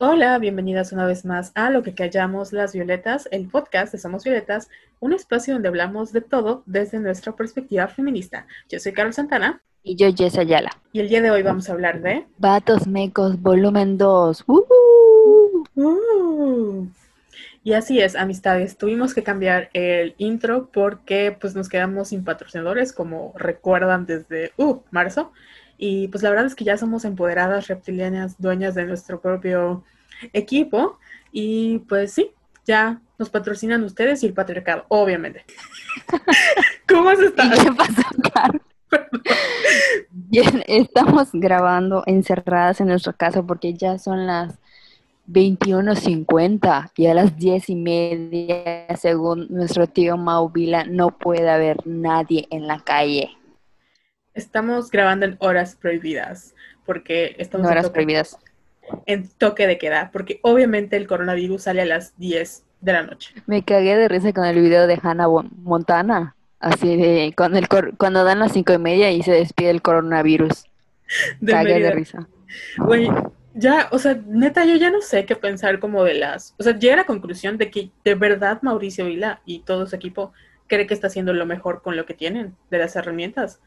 Hola, bienvenidas una vez más a Lo que callamos las violetas, el podcast de Somos Violetas, un espacio donde hablamos de todo desde nuestra perspectiva feminista. Yo soy Carol Santana. Y yo, Jess Ayala. Y el día de hoy vamos a hablar de... Vatos Mecos, volumen 2. Uh. Y así es, amistades. Tuvimos que cambiar el intro porque pues nos quedamos sin patrocinadores, como recuerdan desde uh, marzo. Y pues la verdad es que ya somos empoderadas reptilianas, dueñas de nuestro propio equipo. Y pues sí, ya nos patrocinan ustedes y el patriarcado, obviamente. ¿Cómo has estado? ¿Qué Carol? Bien, estamos grabando encerradas en nuestra casa porque ya son las 21.50 y a las 10 y media, según nuestro tío Mauvila, no puede haber nadie en la calle. Estamos grabando en horas prohibidas, porque estamos en en horas toque, prohibidas. en toque de queda, porque obviamente el coronavirus sale a las 10 de la noche. Me cagué de risa con el video de Hannah Montana, así de cuando, el cor- cuando dan las cinco y media y se despide el coronavirus. De Cagué de risa. Güey, ya, o sea, neta, yo ya no sé qué pensar como de las... O sea, llegué a la conclusión de que de verdad Mauricio Vila y todo su equipo cree que está haciendo lo mejor con lo que tienen, de las herramientas.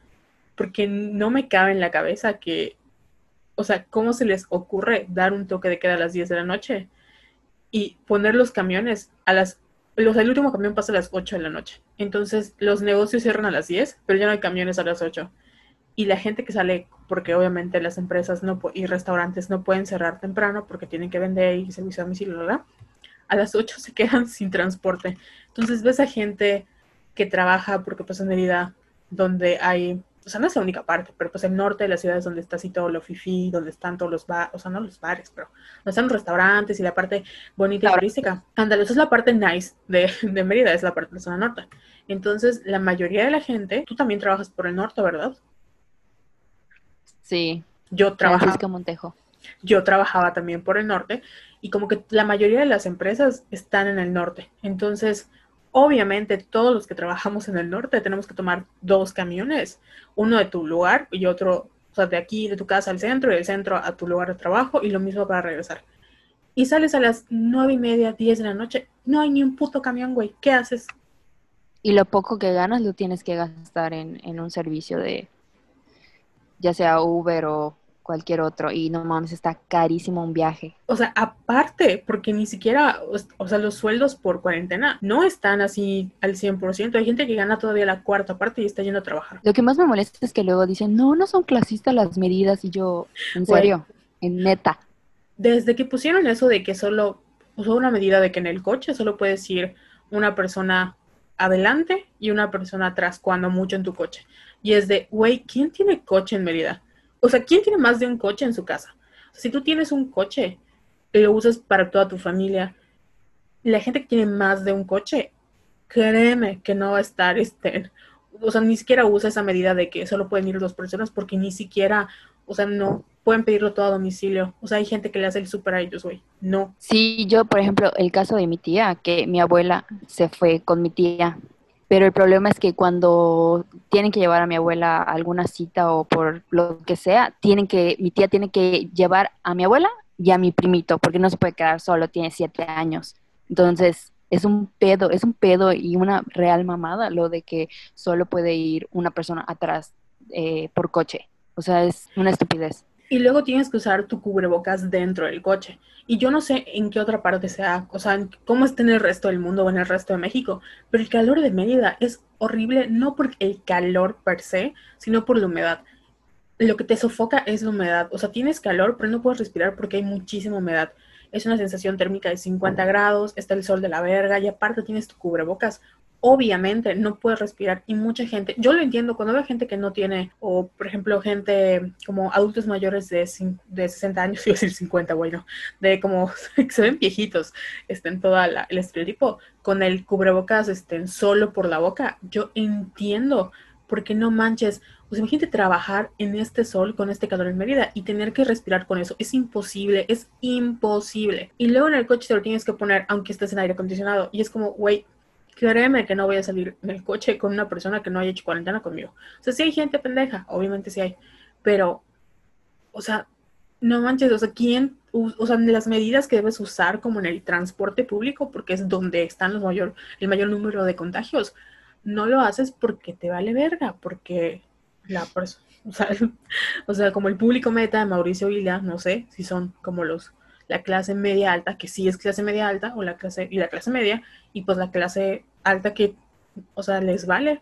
Porque no me cabe en la cabeza que... O sea, ¿cómo se les ocurre dar un toque de queda a las 10 de la noche? Y poner los camiones a las... Los, el último camión pasa a las 8 de la noche. Entonces, los negocios cierran a las 10, pero ya no hay camiones a las 8 y la gente que sale, porque obviamente las empresas no y restaurantes no pueden cerrar temprano porque tienen que vender y servicio a domicilio, ¿verdad? A las 8 se quedan sin transporte. Entonces ves a gente que trabaja, porque en Mérida, donde hay, o sea, no es la única parte, pero pues el norte de la ciudad es donde está así todo lo fifí, donde están todos los bares, o sea, no los bares, pero donde están los restaurantes y la parte bonita y turística. Ándale, esa es la parte nice de, de Mérida, es la parte de la zona norte. Entonces, la mayoría de la gente, tú también trabajas por el norte, ¿verdad? Sí, Yo trabajaba, Francisco Montejo. yo trabajaba también por el norte y como que la mayoría de las empresas están en el norte. Entonces, obviamente todos los que trabajamos en el norte tenemos que tomar dos camiones, uno de tu lugar y otro, o sea, de aquí, de tu casa al centro y del centro a tu lugar de trabajo y lo mismo para regresar. Y sales a las nueve y media, diez de la noche, no hay ni un puto camión, güey. ¿Qué haces? Y lo poco que ganas lo tienes que gastar en, en un servicio de, ya sea Uber o cualquier otro. Y no mames, está carísimo un viaje. O sea, aparte, porque ni siquiera, o, sea, los sueldos por cuarentena no están así al 100%. Hay gente que gana todavía la cuarta parte y está yendo a trabajar. Lo que más me molesta es que luego dicen, no, no son clasistas las medidas. Y yo, en serio, en neta. Desde que pusieron eso de que solo, usó una medida de que en el coche solo puedes ir una persona adelante y una persona atrás, cuando mucho en tu coche. Y es de, güey, ¿quién tiene coche en Mérida? O sea, ¿quién tiene más de un coche en su casa? Si tú tienes un coche y lo usas para toda tu familia, la gente que tiene más de un coche, créeme que no va a estar, este, o sea, ni siquiera usa esa medida de que solo pueden ir dos personas porque ni siquiera, o sea, no pueden pedirlo todo a domicilio. O sea, hay gente que le hace el súper a ellos, güey. No. Sí, yo, por ejemplo, el caso de mi tía, que mi abuela se fue con mi tía, pero el problema es que cuando tienen que llevar a mi abuela a alguna cita o por lo que sea, tienen que, mi tía tiene que llevar a mi abuela y a mi primito, porque no se puede quedar solo, tiene siete años. Entonces, es un pedo, es un pedo y una real mamada lo de que solo puede ir una persona atrás eh, por coche. O sea, es una estupidez. Y luego tienes que usar tu cubrebocas dentro del coche. Y yo no sé en qué otra parte sea, o sea, cómo está en el resto del mundo o en el resto de México, pero el calor de Mérida es horrible, no por el calor per se, sino por la humedad. Lo que te sofoca es la humedad. O sea, tienes calor, pero no puedes respirar porque hay muchísima humedad. Es una sensación térmica de 50 grados, está el sol de la verga y aparte tienes tu cubrebocas. Obviamente no puedes respirar y mucha gente, yo lo entiendo, cuando veo gente que no tiene, o por ejemplo gente como adultos mayores de, de 60 años, iba a decir 50, bueno, de como se ven viejitos, este, en todo el estereotipo, con el cubrebocas este, solo por la boca, yo entiendo, porque no manches, pues imagínate trabajar en este sol con este calor en Mérida y tener que respirar con eso. Es imposible, es imposible. Y luego en el coche te lo tienes que poner aunque estés en aire acondicionado. Y es como, güey, créeme que no voy a salir en el coche con una persona que no haya hecho cuarentena conmigo. O sea, sí hay gente pendeja, obviamente sí hay. Pero, o sea, no manches, o sea, ¿quién o sea, las medidas que debes usar como en el transporte público, porque es donde están los mayor, el mayor número de contagios, no lo haces porque te vale verga, porque la persona, o sea, o sea, como el público meta de Mauricio Villa, no sé si son como los la clase media alta, que sí es clase media alta, o la clase, y la clase media, y pues la clase alta que, o sea, les vale,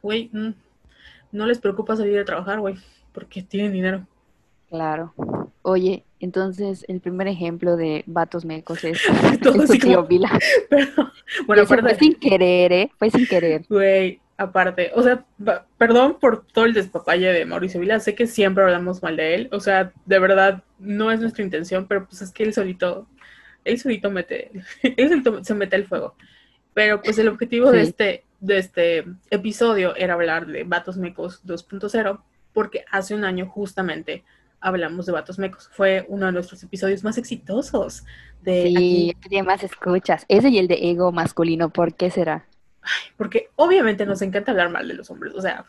güey, mm, no les preocupa salir a trabajar, güey, porque tienen dinero. Claro. Oye, entonces el primer ejemplo de vatos mecos es Todo así como- Vila. Pero, bueno, fue sin querer, ¿eh? Fue sin querer. güey, aparte, o sea, perdón por todo el despapalle de Mauricio Vila, sé que siempre hablamos mal de él, o sea, de verdad, no es nuestra intención, pero pues es que él solito, él solito mete, él solito se mete el fuego. Pero pues el objetivo de este, de este episodio era hablar de Vatos Mecos 2.0, porque hace un año justamente hablamos de Vatos Mecos. Fue uno de nuestros episodios más exitosos de Sí, aquí, más escuchas. Ese y el de ego masculino, ¿por qué será? Porque obviamente nos encanta hablar mal de los hombres, o sea,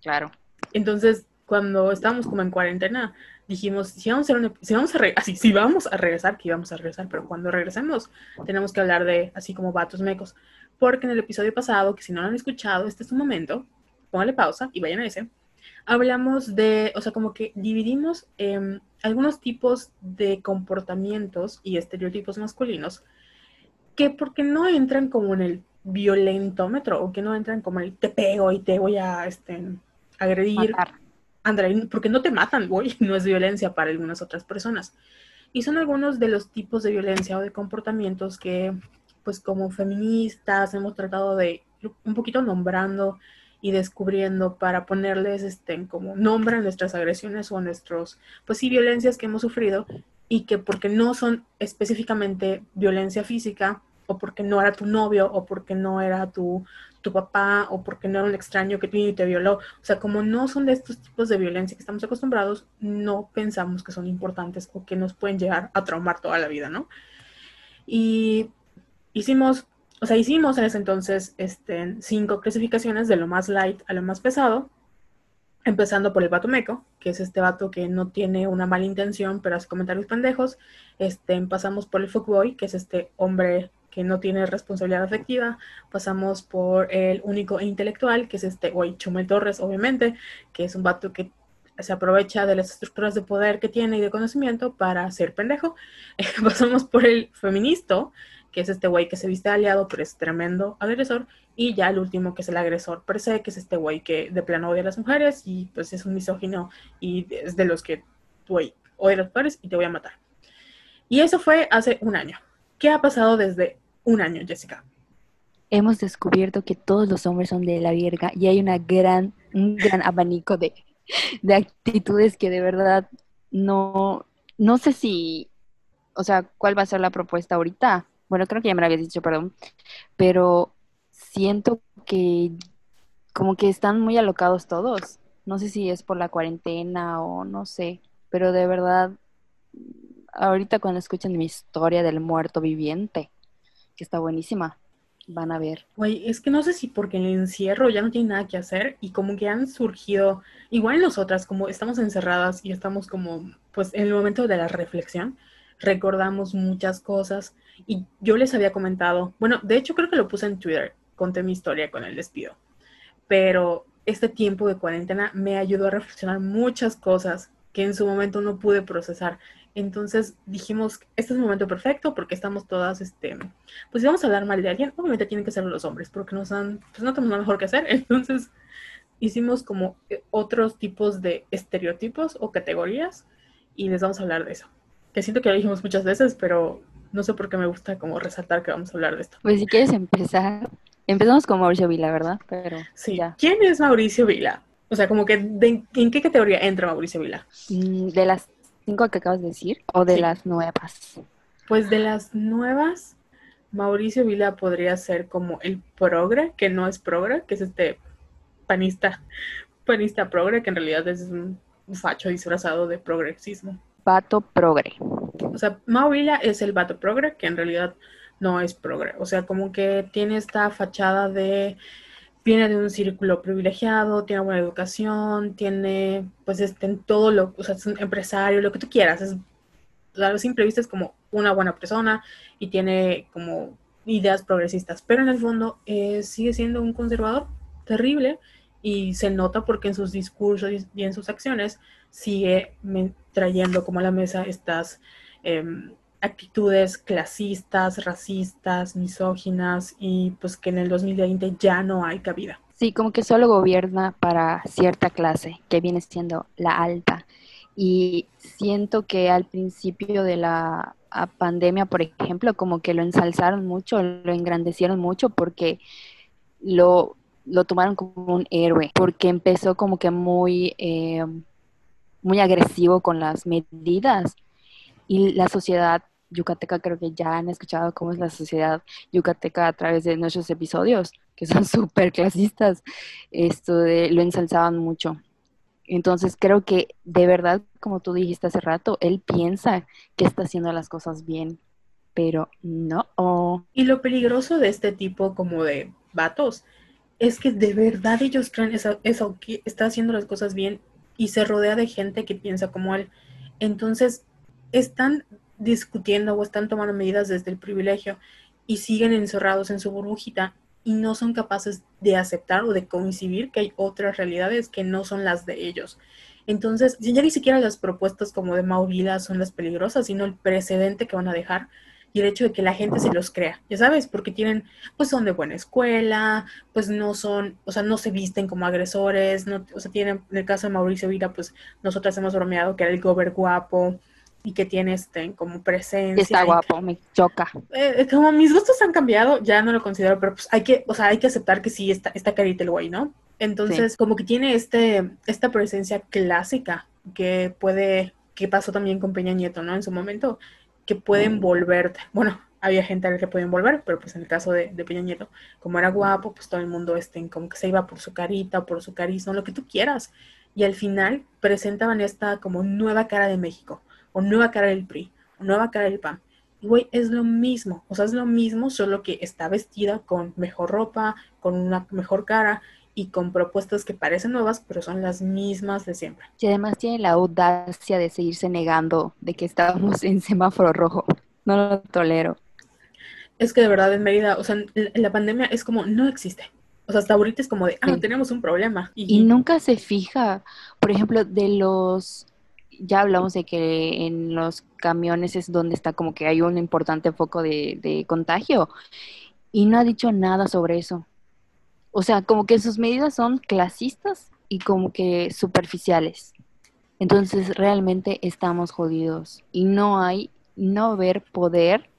Claro. Entonces, cuando estábamos como en cuarentena, dijimos, si vamos a hacer un ep- si vamos a así, si vamos a regresar, que íbamos a regresar, pero cuando regresemos, tenemos que hablar de así como vatos mecos. Porque en el episodio pasado, que si no lo han escuchado, este es su momento, póngale pausa y vayan a ese. Hablamos de, o sea, como que dividimos em, algunos tipos de comportamientos y estereotipos masculinos que porque no entran como en el violentómetro o que no entran como el te pego y te voy a este, agredir. Ándale, porque no te matan, güey, no es violencia para algunas otras personas. Y son algunos de los tipos de violencia o de comportamientos que, pues como feministas, hemos tratado de un poquito nombrando y descubriendo para ponerles este, como nombre a nuestras agresiones o a nuestros, pues sí, violencias que hemos sufrido y que porque no son específicamente violencia física o porque no era tu novio o porque no era tu, tu papá o porque no era un extraño que y te violó. O sea, como no son de estos tipos de violencia que estamos acostumbrados, no pensamos que son importantes o que nos pueden llegar a traumar toda la vida, ¿no? Y hicimos, o sea, hicimos en ese entonces este, cinco clasificaciones de lo más light a lo más pesado, empezando por el vato meco, que es este vato que no tiene una mala intención, pero hace comentarios pendejos. Este, pasamos por el fuckboy, que es este hombre que no tiene responsabilidad afectiva. Pasamos por el único intelectual, que es este güey Chumel Torres, obviamente, que es un vato que se aprovecha de las estructuras de poder que tiene y de conocimiento para ser pendejo. Pasamos por el feminista, que es este güey que se viste aliado, pero es tremendo agresor. Y ya el último, que es el agresor per se, que es este güey que de plano odia a las mujeres y pues es un misógino y es de los que, güey, odia a las mujeres y te voy a matar. Y eso fue hace un año. ¿Qué ha pasado desde un año, Jessica? Hemos descubierto que todos los hombres son de la verga y hay una gran, un gran abanico de, de actitudes que de verdad no, no sé si, o sea, cuál va a ser la propuesta ahorita. Bueno, creo que ya me lo habías dicho, perdón, pero siento que como que están muy alocados todos. No sé si es por la cuarentena o no sé, pero de verdad, ahorita cuando escuchen mi historia del muerto viviente, que está buenísima, van a ver. Güey, es que no sé si porque el encierro ya no tiene nada que hacer y como que han surgido, igual nosotras, como estamos encerradas y estamos como, pues en el momento de la reflexión, recordamos muchas cosas y yo les había comentado, bueno, de hecho creo que lo puse en Twitter, conté mi historia con el despido, pero este tiempo de cuarentena me ayudó a reflexionar muchas cosas que en su momento no pude procesar. Entonces dijimos, este es el momento perfecto porque estamos todas, este, pues si vamos a hablar mal de alguien, obviamente tienen que ser los hombres porque nos han, pues no tenemos nada mejor que hacer. Entonces hicimos como eh, otros tipos de estereotipos o categorías y les vamos a hablar de eso. Que siento que lo dijimos muchas veces, pero no sé por qué me gusta como resaltar que vamos a hablar de esto. Pues si quieres empezar, empezamos con Mauricio Vila, ¿verdad? Pero Sí. ya. ¿Quién es Mauricio Vila? O sea, como que de- en qué categoría entra Mauricio Vila. Mm, de las cinco que acabas de decir o de Sí. las nuevas. Pues de las nuevas, Mauricio Vila podría ser como el progre, que no es progre, que es este panista, panista progre, que en realidad es un facho disfrazado de progresismo. Vato progre. O sea, Mau Vila es el vato progre, que en realidad no es progre. O sea, como que tiene esta fachada de viene de un círculo privilegiado, tiene buena educación, tiene, pues, este, en todo lo, o sea, es un empresario, lo que tú quieras, es a simple vista es como una buena persona y tiene como ideas progresistas, pero en el fondo eh, sigue siendo un conservador terrible y se nota porque en sus discursos y en sus acciones sigue trayendo como a la mesa estas em, actitudes clasistas, racistas, misóginas y pues que en el 2020 ya no hay cabida. Sí, como que solo gobierna para cierta clase, que viene siendo la alta. Y siento que al principio de la pandemia, por ejemplo, como que lo ensalzaron mucho, lo engrandecieron mucho porque lo, lo tomaron como un héroe, porque empezó como que muy, eh, muy agresivo con las medidas y la sociedad yucateca, creo que ya han escuchado cómo es la sociedad yucateca a través de nuestros episodios, que son súper clasistas, esto de, lo ensalzaban mucho. Entonces creo que de verdad, como tú dijiste hace rato, él piensa que está haciendo las cosas bien, pero no. Y lo peligroso de este tipo como de vatos es que de verdad ellos creen eso, que está haciendo las cosas bien y se rodea de gente que piensa como él. Entonces, están discutiendo o están tomando medidas desde el privilegio y siguen encerrados en su burbujita y no son capaces de aceptar o de coincidir que hay otras realidades que no son las de ellos. Entonces, ya ni siquiera las propuestas como de Mauvila son las peligrosas, sino el precedente que van a dejar y el hecho de que la gente se los crea, ya sabes, porque tienen, pues son de buena escuela, pues no son, o sea, no se visten como agresores, no, o sea, tienen, en el caso de Mauricio Vila, pues nosotras hemos bromeado que era el gober guapo, y que tiene este, como presencia. Está guapo, me choca. Eh, como mis gustos han cambiado, ya no lo considero, pero pues hay que, o sea, hay que aceptar que sí está, está carita el güey, ¿no? Entonces, como que tiene este, esta presencia clásica que puede, que pasó también con Peña Nieto, ¿no? En su momento, que puede mm. envolverte. Bueno, había gente a la que puede envolver, pero pues en el caso de, de, Peña Nieto, como era guapo, pues todo el mundo este, como que se iba por su carita, por su carisma, lo que tú quieras. Y al final presentaban esta como nueva cara de México o nueva cara del PRI, o nueva cara del PAN. Y güey, es lo mismo, o sea, es lo mismo, solo que está vestida con mejor ropa, con una mejor cara y con propuestas que parecen nuevas, pero son las mismas de siempre. Y además tiene la audacia de seguirse negando de que estábamos en semáforo rojo. No lo tolero. Es que de verdad en Mérida, o sea, la pandemia es como, no existe. O sea, hasta ahorita es como de, ah, tenemos un problema. y, nunca se fija, por ejemplo, de los ya hablamos de que en los camiones es donde está como que hay un importante foco de, contagio y no ha dicho nada sobre eso. O sea, como que sus medidas son clasistas y como que superficiales. Entonces realmente estamos jodidos y no hay, no ver poder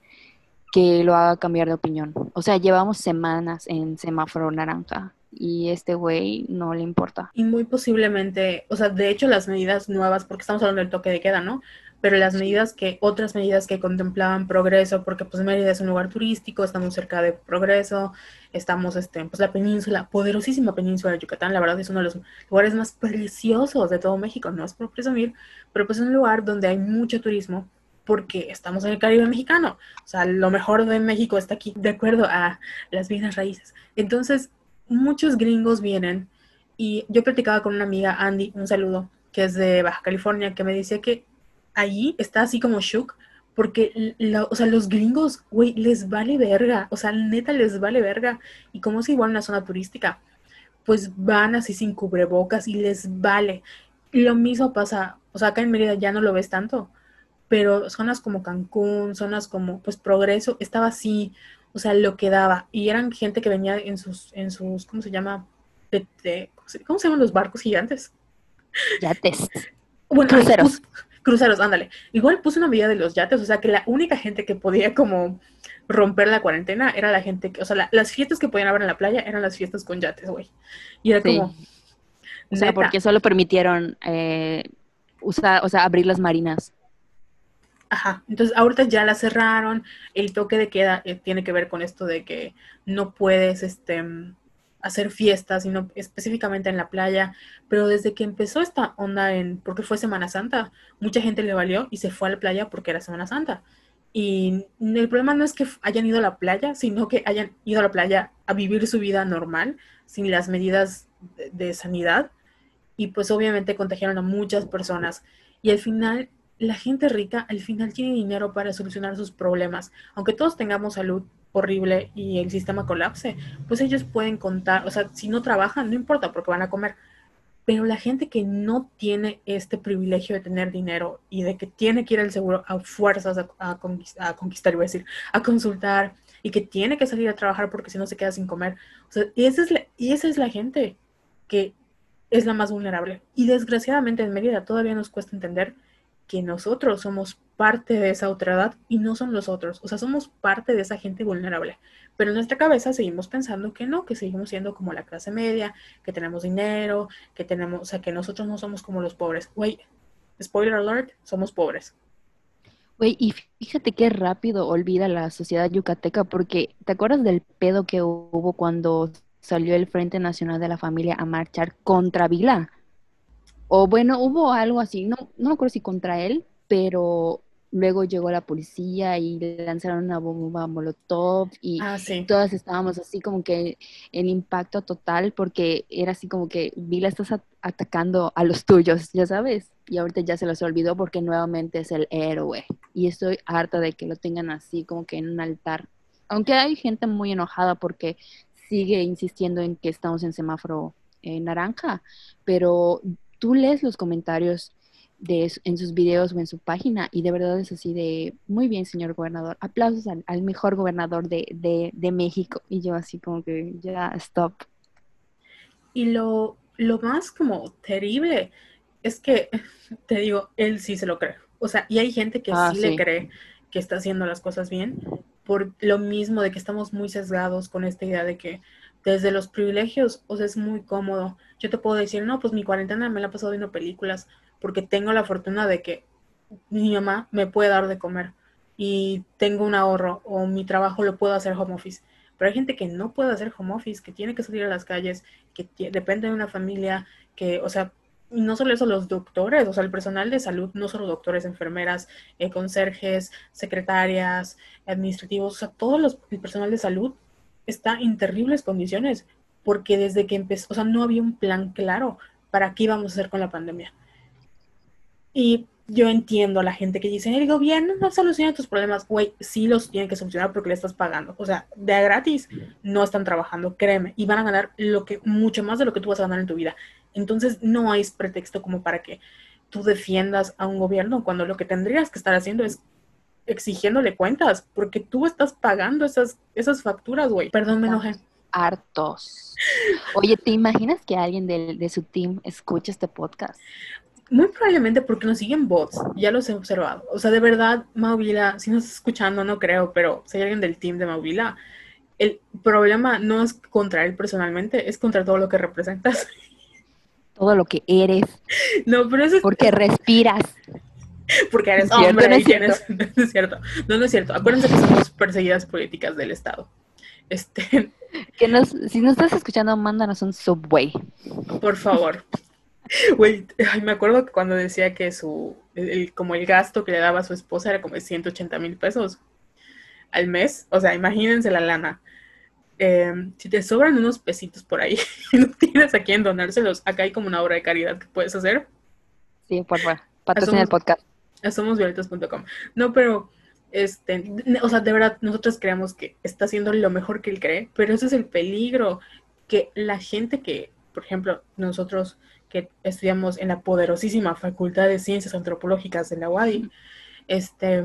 que lo haga cambiar de opinión. O sea, llevamos semanas en semáforo naranja y este güey no le importa. Y muy posiblemente, o sea, de hecho las medidas nuevas, porque estamos hablando del toque de queda, ¿no? Pero las medidas que, otras medidas que contemplaban progreso, porque pues Mérida es un lugar turístico, estamos cerca de progreso, estamos, este, pues la península, poderosísima península de Yucatán, la verdad es uno de los lugares más preciosos de todo México, no es por presumir, pero pues es un lugar donde hay mucho turismo, porque estamos en el Caribe mexicano. O sea, lo mejor de México está aquí, de acuerdo a las bienes raíces. Entonces, muchos gringos vienen y yo platicaba con una amiga, Andy, un saludo, que es de Baja California, que me decía que allí está así como shook, porque, o sea, los gringos, güey, les vale verga, o sea, neta les vale verga, y como es igual una zona turística, pues van así sin cubrebocas y les vale. Lo mismo pasa, o sea, acá en Mérida ya no lo ves tanto, pero zonas como Cancún, zonas como, pues, Progreso, estaba así, o sea, lo que daba. Y eran gente que venía en sus, en sus, ¿cómo se llama? ¿cómo, se, llaman los barcos gigantes? Yates. Bueno, cruceros. cruceros, ándale. Igual puse una medida de los yates, o sea que la única gente que podía como romper la cuarentena era la gente que, o sea, las fiestas que podían haber en la playa eran las fiestas con yates, güey. Y era como... O sea, porque solo permitieron eh, usar, o sea, abrir las marinas. Ajá, entonces ahorita ya la cerraron, el toque de queda eh, tiene que ver con esto de que no puedes este, hacer fiestas, sino específicamente en la playa, pero desde que empezó esta onda en, porque fue Semana Santa, mucha gente le valió y se fue a la playa porque era Semana Santa. Y el problema no es que hayan ido a la playa, sino que hayan ido a la playa a vivir su vida normal, sin las medidas de sanidad, y pues obviamente contagiaron a muchas personas. Y al final la gente rica al final tiene dinero para solucionar sus problemas. Aunque todos tengamos salud horrible y el sistema colapse, pues ellos pueden contar, o sea, si no trabajan, no importa porque van a comer. Pero la gente que no tiene este privilegio de tener dinero y de que tiene que ir al seguro a fuerzas a, conquistar, iba a decir, a consultar y que tiene que salir a trabajar porque si no se queda sin comer. Y esa es la, y esa es la gente que es la más vulnerable. Y desgraciadamente en Mérida todavía nos cuesta entender que nosotros somos parte de esa otra edad y no son los otros. O sea, somos parte de esa gente vulnerable. Pero en nuestra cabeza seguimos pensando que no, que seguimos siendo como la clase media, que tenemos dinero, que tenemos, o sea, que nosotros no somos como los pobres. Güey, spoiler alert, somos pobres. Güey, y fíjate qué rápido olvida la sociedad yucateca, porque ¿te acuerdas del pedo que hubo cuando salió el Frente Nacional de la Familia a marchar contra Vila? O bueno, hubo algo así, no, no me acuerdo si contra él, pero luego llegó la policía y lanzaron una bomba molotov y ah, todas estábamos así como que en impacto total porque era así como que Vila estás atacando a los tuyos, ya sabes, y ahorita ya se los olvidó porque nuevamente es el héroe y estoy harta de que lo tengan así como que en un altar. Aunque hay gente muy enojada porque sigue insistiendo en que estamos en semáforo eh, naranja, pero tú lees los comentarios de, en sus videos o en su página y de verdad es así de, muy bien, señor gobernador, aplausos al, mejor gobernador de, de, México. Y yo así como que ya, stop. Y lo, lo más como terrible es que, te digo, él sí se lo cree. O sea, y hay gente que ah, sí, le cree que está haciendo las cosas bien, por lo mismo de que estamos muy sesgados con esta idea de que desde los privilegios, o sea, es muy cómodo. Yo te puedo decir, no, pues mi cuarentena me la he pasado viendo películas porque tengo la fortuna de que mi mamá me puede dar de comer y tengo un ahorro o mi trabajo lo puedo hacer home office. Pero hay gente que no puede hacer home office, que tiene que salir a las calles, que depende de una familia, que, o sea, y no solo eso, los doctores, o sea, el personal de salud, no solo doctores, enfermeras, eh, conserjes, secretarias, administrativos, o sea, todo los, el personal de salud está en terribles condiciones, porque desde que empezó, o sea, no había un plan claro para qué íbamos a hacer con la pandemia. Y yo entiendo a la gente que dice, el gobierno no soluciona tus problemas, güey, sí los tiene que solucionar porque le estás pagando. O sea, de gratis no están trabajando, créeme, y van a ganar lo que, mucho más de lo que tú vas a ganar en tu vida. Entonces, no hay pretexto como para que tú defiendas a un gobierno cuando lo que tendrías que estar haciendo es exigiéndole cuentas, porque tú estás pagando esas, esas facturas, güey. Perdón, me enojé. Hartos. Oye, ¿te imaginas que alguien de, de su team escuche este podcast? Muy probablemente porque nos siguen bots, ya los he observado. O sea, de verdad, Mauvila, si nos estás escuchando, no creo, pero si hay alguien del team de Mauvila, el problema no es contra él personalmente, es contra todo lo que representas. Todo lo que eres. No, pero eso es... Porque respiras. Porque eres hombre. No es, no es cierto. No, no es cierto. Acuérdense que somos perseguidas políticas del Estado. Este... Que nos, si nos estás escuchando, mándanos un subway. Por favor. Güey, me acuerdo que cuando decía que su, el, como el gasto que le daba a su esposa era como de 180 mil pesos al mes. O sea, imagínense la lana. Em, si te sobran unos pesitos por ahí y no tienes a quién donárselos, acá hay como una obra de caridad que puedes hacer. Sí, por favor. Patrocina el podcast. Somosvioletas.com. No, pero, este, o sea, de verdad, nosotros creemos que está haciendo lo mejor que él cree, pero ese es el peligro, que la gente que, por ejemplo, nosotros que estudiamos en la poderosísima Facultad de Ciencias Antropológicas de la UADI, este,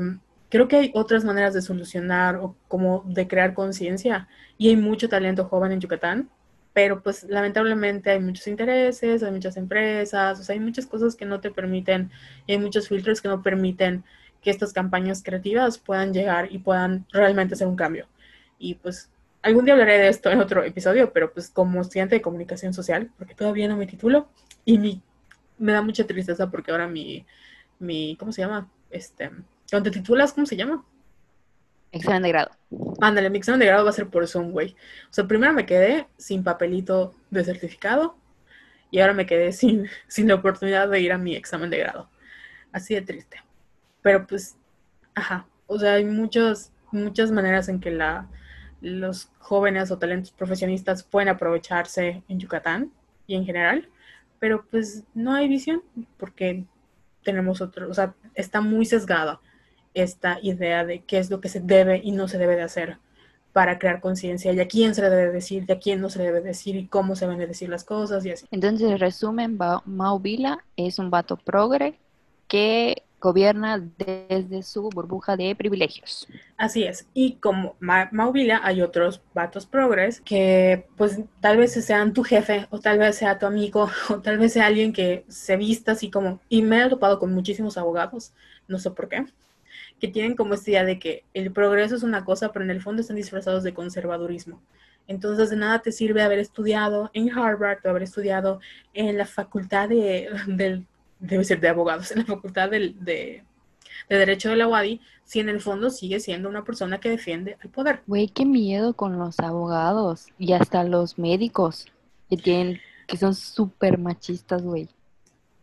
creo que hay otras maneras de solucionar o como de crear conciencia y hay mucho talento joven en Yucatán, pero pues lamentablemente hay muchos intereses, hay muchas empresas, o sea, hay muchas cosas que no te permiten, y hay muchos filtros que no permiten que estas campañas creativas puedan llegar y puedan realmente hacer un cambio. Y pues algún día hablaré de esto en otro episodio, pero pues como estudiante de comunicación social, porque todavía no me titulo, y me da mucha tristeza porque ahora mi, mi, ¿cómo se llama? Este, cuando te titulas, ¿cómo se llama? Examen de grado. Ándale, mi examen de grado va a ser por Zoom, güey. O sea, primero me quedé sin papelito de certificado y ahora me quedé sin, sin la oportunidad de ir a mi examen de grado. Así de triste. Pero pues, ajá. O sea, hay muchos, muchas maneras en que la, los jóvenes o talentos profesionistas pueden aprovecharse en Yucatán y en general pero pues no hay visión porque tenemos otro, o sea, está muy sesgada esta idea de qué es lo que se debe y no se debe de hacer para crear conciencia y a quién se le debe decir, y a quién no se le debe decir y cómo se deben decir las cosas y así. Entonces, resumen, Mau Vila es un vato progre que gobierna desde su burbuja de privilegios. Así es. Y como Mauvila, hay otros vatos progres que pues tal vez sean tu jefe o tal vez sea tu amigo o tal vez sea alguien que se vista así como... Y me he topado con muchísimos abogados, no sé por qué, que tienen como esta idea de que el progreso es una cosa, pero en el fondo están disfrazados de conservadurismo. Entonces de nada te sirve haber estudiado en Harvard o haber estudiado en la facultad de, del debe ser de abogados en la facultad de, de, Derecho de la UADI, si en el fondo sigue siendo una persona que defiende el poder. Güey, qué miedo con los abogados y hasta los médicos que tienen, que son súper machistas, güey.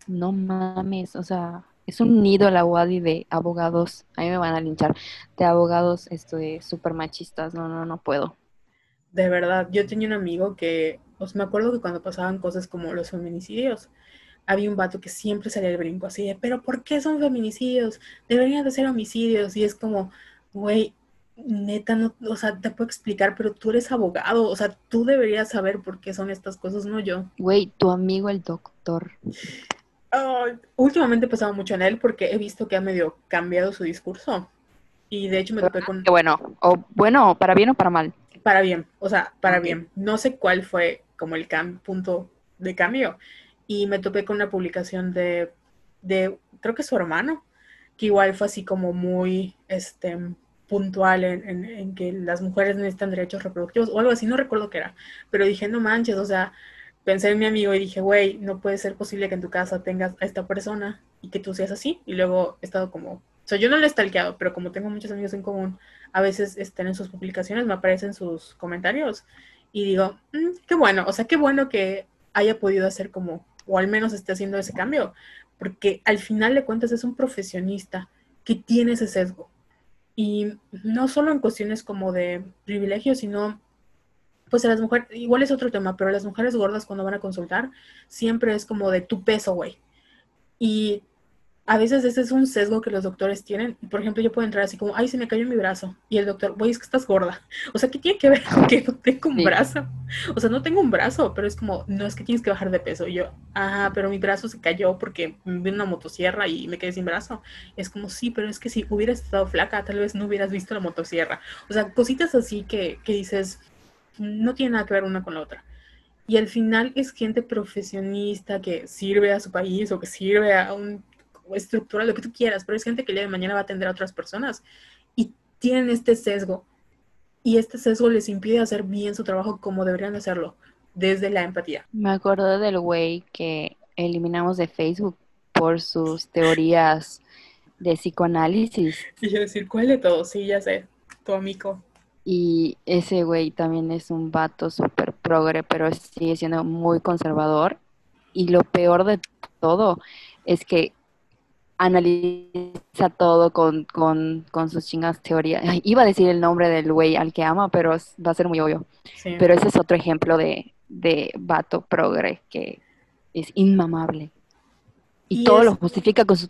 No mames, o sea, es un nido la UADI de abogados, a mí me van a linchar, de abogados esto de súper machistas, no, no, no puedo. De verdad, yo tenía un amigo que, os me acuerdo que cuando pasaban cosas como los feminicidios, había un vato que siempre salía el brinco así de, pero ¿por qué son feminicidios? Deberían de ser homicidios. Y es como, güey, neta, no, o sea, te puedo explicar, pero tú eres abogado, o sea, tú deberías saber por qué son estas cosas, no yo. Güey, tu amigo el doctor. Últimamente he pasado mucho en él porque he visto que ha medio cambiado su discurso. Y de hecho me topé con... Qué bueno, o bueno, para bien o para mal. Para bien, o sea, para bien. No sé cuál fue como el punto de cambio, y me topé con una publicación de, de, creo que su hermano, que igual fue así como muy este, puntual en, en, que las mujeres necesitan derechos reproductivos o algo así, no recuerdo qué era, pero dije, no manches, o sea, pensé en mi amigo y dije, güey, no puede ser posible que en tu casa tengas a esta persona y que tú seas así. Y luego he estado como, o sea, yo no le he stalkeado, pero como tengo muchos amigos en común, a veces estén en sus publicaciones, me aparecen sus comentarios y digo, mm, qué bueno, o sea, qué bueno que haya podido hacer como o al menos esté haciendo ese cambio, porque al final de cuentas es un profesionista que tiene ese sesgo. Y no solo en cuestiones como de privilegio, sino, pues a las mujeres, igual es otro tema, pero las mujeres gordas cuando van a consultar, siempre es como de tu peso, güey. Y a veces ese es un sesgo que los doctores tienen. Por ejemplo, yo puedo entrar así como, ay, se me cayó mi brazo. Y el doctor, güey, es que estás gorda. O sea, ¿qué tiene que ver con que no tengo un brazo? O sea, no tengo un brazo, pero es como, no es que tienes que bajar de peso. Y yo, ah, pero mi brazo se cayó porque vi una motosierra y me quedé sin brazo. es como, sí, pero es que si hubieras estado flaca, tal vez no hubieras visto la motosierra. O sea, cositas así que, que dices, no tiene nada que ver una con la otra. Y al final es gente profesionista que sirve a su país o que sirve a un estructura, lo que tú quieras, pero es gente que el día de mañana va a atender a otras personas y tienen este sesgo. Y este sesgo les impide hacer bien su trabajo como deberían hacerlo, desde la empatía. Me acuerdo del güey que eliminamos de Facebook por sus teorías de psicoanálisis. Y yo decir, ¿cuál de todos? Sí, ya sé, tu amigo. Y ese güey también es un vato súper progre, pero sigue siendo muy conservador. Y lo peor de todo es que analiza todo con, con, con sus chingas teorías. iba a decir el nombre del güey al que ama, pero va a ser muy obvio. Pero ese es otro ejemplo de, de vato progre que es inmamable. Y, todo lo justifica con su,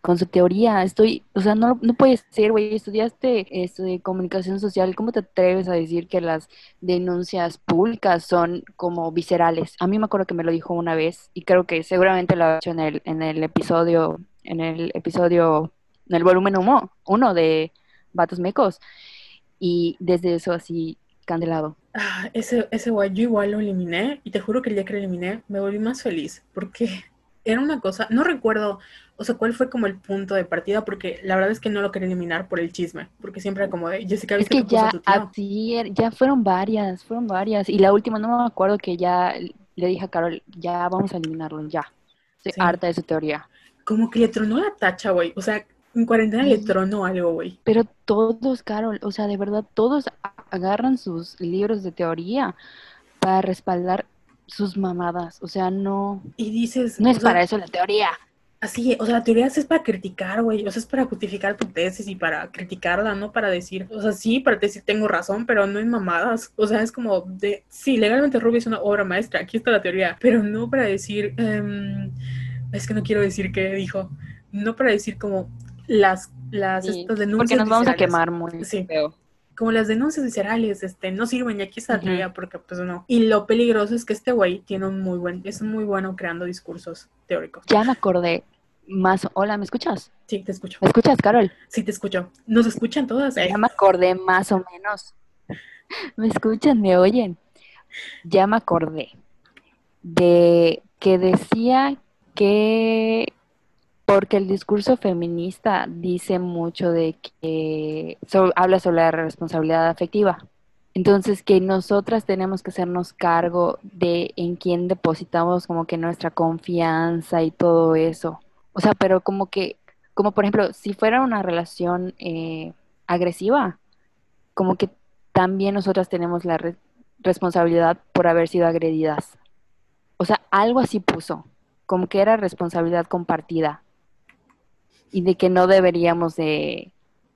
con su teoría. Estoy, o sea, no, no puede ser, güey, estudiaste esto de comunicación social. ¿Cómo te atreves a decir que las denuncias públicas son como viscerales? A mí me acuerdo que me lo dijo una vez y creo que seguramente lo ha hecho en el, en el episodio en el episodio, en el volumen uno, uno de Vatos Mecos. Y desde eso así, candelado. Ah, ese, ese guay, yo igual lo eliminé y te juro que el día que lo eliminé me volví más feliz porque era una cosa, no recuerdo, o sea, cuál fue como el punto de partida, porque la verdad es que no lo quería eliminar por el chisme, porque siempre era como de, Jessica, ¿viste es que, ya, así, ya fueron varias, fueron varias, y la última no me acuerdo que ya le dije a Carol, ya vamos a eliminarlo, ya. Estoy harta de su teoría como que le tronó la tacha, güey. O sea, en cuarentena le tronó algo, güey. Pero todos, Carol, o sea, de verdad, todos agarran sus libros de teoría para respaldar sus mamadas. O sea, no. Y dices. No es para eso la teoría. Así, o sea, la teoría es para criticar, güey. O sea, es para justificar tu tesis y para criticarla, no para decir. O sea, sí, para decir tengo razón, pero no en mamadas. O sea, es como de. Sí, legalmente Ruby es una obra maestra. Aquí está la teoría. Pero no para decir. Em, es que no quiero decir qué dijo. no para decir como las, las Sí, estas denuncias. Porque nos vamos a quemar muy Sí. feo. Como las denuncias viscerales, este, no sirven y aquí está teoría porque pues no. Y lo peligroso es que este güey tiene un muy buen, es muy bueno creando discursos teóricos. Ya me acordé más. Hola, ¿me escuchas? Sí, te escucho. ¿Me escuchas, Carol? Sí, te escucho. Nos escuchan todas. eh. Ya me acordé más o menos. ¿Me escuchan? ¿Me oyen? Ya me acordé de que decía que porque el discurso feminista dice mucho de que habla sobre la responsabilidad afectiva. Entonces que nosotras tenemos que hacernos cargo de en quién depositamos como que nuestra confianza y todo eso. O sea, pero como que, como por ejemplo, si fuera una relación eh, agresiva, como que también nosotras tenemos la re- responsabilidad por haber sido agredidas. O sea, algo así puso, como que era responsabilidad compartida y de que no deberíamos de...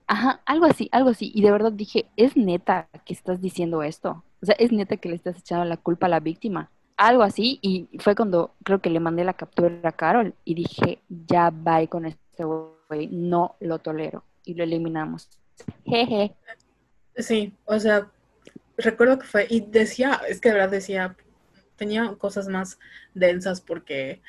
Ajá, algo así, algo así. Y de verdad dije, es neta que estás diciendo esto. O sea, es neta que le estás echando la culpa a la víctima. Algo así. Y fue cuando creo que le mandé la captura a Carol y dije, ya bye con este güey, no lo tolero. Y lo eliminamos. Jeje. Sí, o sea, recuerdo que fue, y decía, es que de verdad decía, tenía cosas más densas porque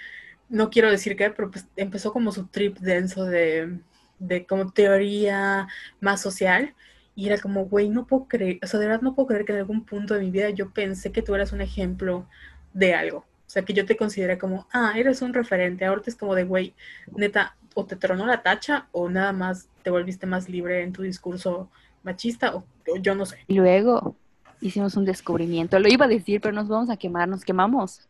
no quiero decir qué, pero pues empezó como su trip denso de, de como teoría más social. Y era como, güey, no puedo creer, o sea, de verdad no puedo creer que en algún punto de mi vida yo pensé que tú eras un ejemplo de algo. O sea, que yo te consideré como, ah, eres un referente. Ahorita es como de, güey, neta, o te tronó la tacha o nada más te volviste más libre en tu discurso machista o, yo no sé. Luego hicimos un descubrimiento. Lo iba a decir, pero nos vamos a quemar, nos quemamos.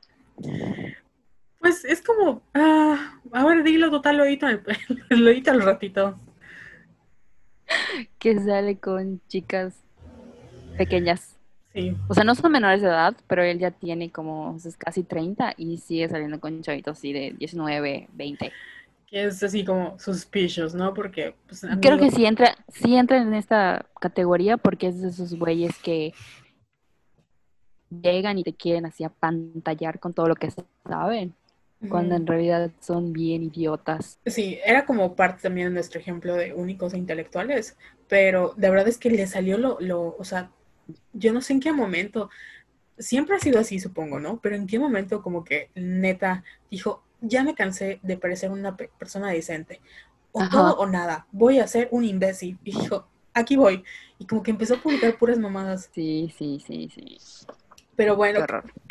Pues es como, ah, a ver, dilo total, lo edito, lo edito al ratito. Que sale con chicas pequeñas. Sí, O sea, no son menores de edad, pero él ya tiene como casi 30 y sigue saliendo con chavitos así de 19, 20. que es así como suspicious, ¿no? Porque, pues, Creo que sí entra, sí entra en esta categoría porque es de esos güeyes que llegan y te quieren así apantallar con todo lo que saben, cuando en realidad son bien idiotas. Sí, era como parte también de nuestro ejemplo de únicos e intelectuales, pero de verdad es que le salió lo, lo, o sea, yo no sé en qué momento, siempre ha sido así, supongo, ¿no? Pero en qué momento como que neta dijo, ya me cansé de parecer una pe- persona decente, o Ajá. todo o nada, voy a ser un imbécil, y dijo, aquí voy, y como que empezó a publicar puras mamadas, Sí, sí, sí, sí. Pero bueno,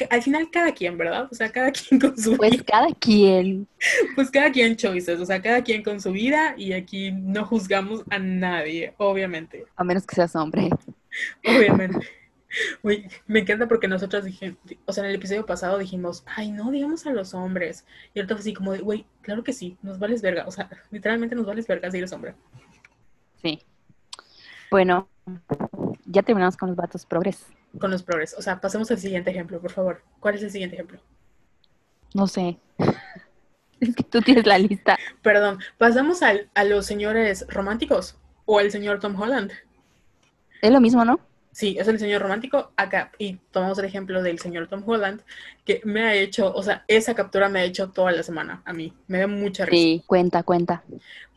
al final cada quien, ¿verdad? O sea, cada quien con su Pues vida, cada quien, pues cada quien choices, o sea, cada quien con su vida, y aquí no juzgamos a nadie, obviamente. a menos que seas hombre. Obviamente. Uy, me encanta porque nosotros dijimos, o sea, en el episodio pasado dijimos, ay, no, digamos a los hombres. Y ahorita fue así como de, güey, claro que sí, nos vales verga. O sea, literalmente nos vales verga si eres hombre. Sí. Bueno, ya terminamos con los vatos progres. Con los progres. O sea, pasemos al siguiente ejemplo, por favor. ¿Cuál es el siguiente ejemplo? No sé. Es que tú tienes la lista. Perdón, pasamos al- a los señores románticos o al señor Tom Holland. Es lo mismo, ¿no? Sí, es el señor romántico acá. Y tomamos el ejemplo del señor Tom Holland, que me ha hecho, o sea, esa captura me ha hecho toda la semana a mí. Me da mucha risa. Sí, cuenta, cuenta.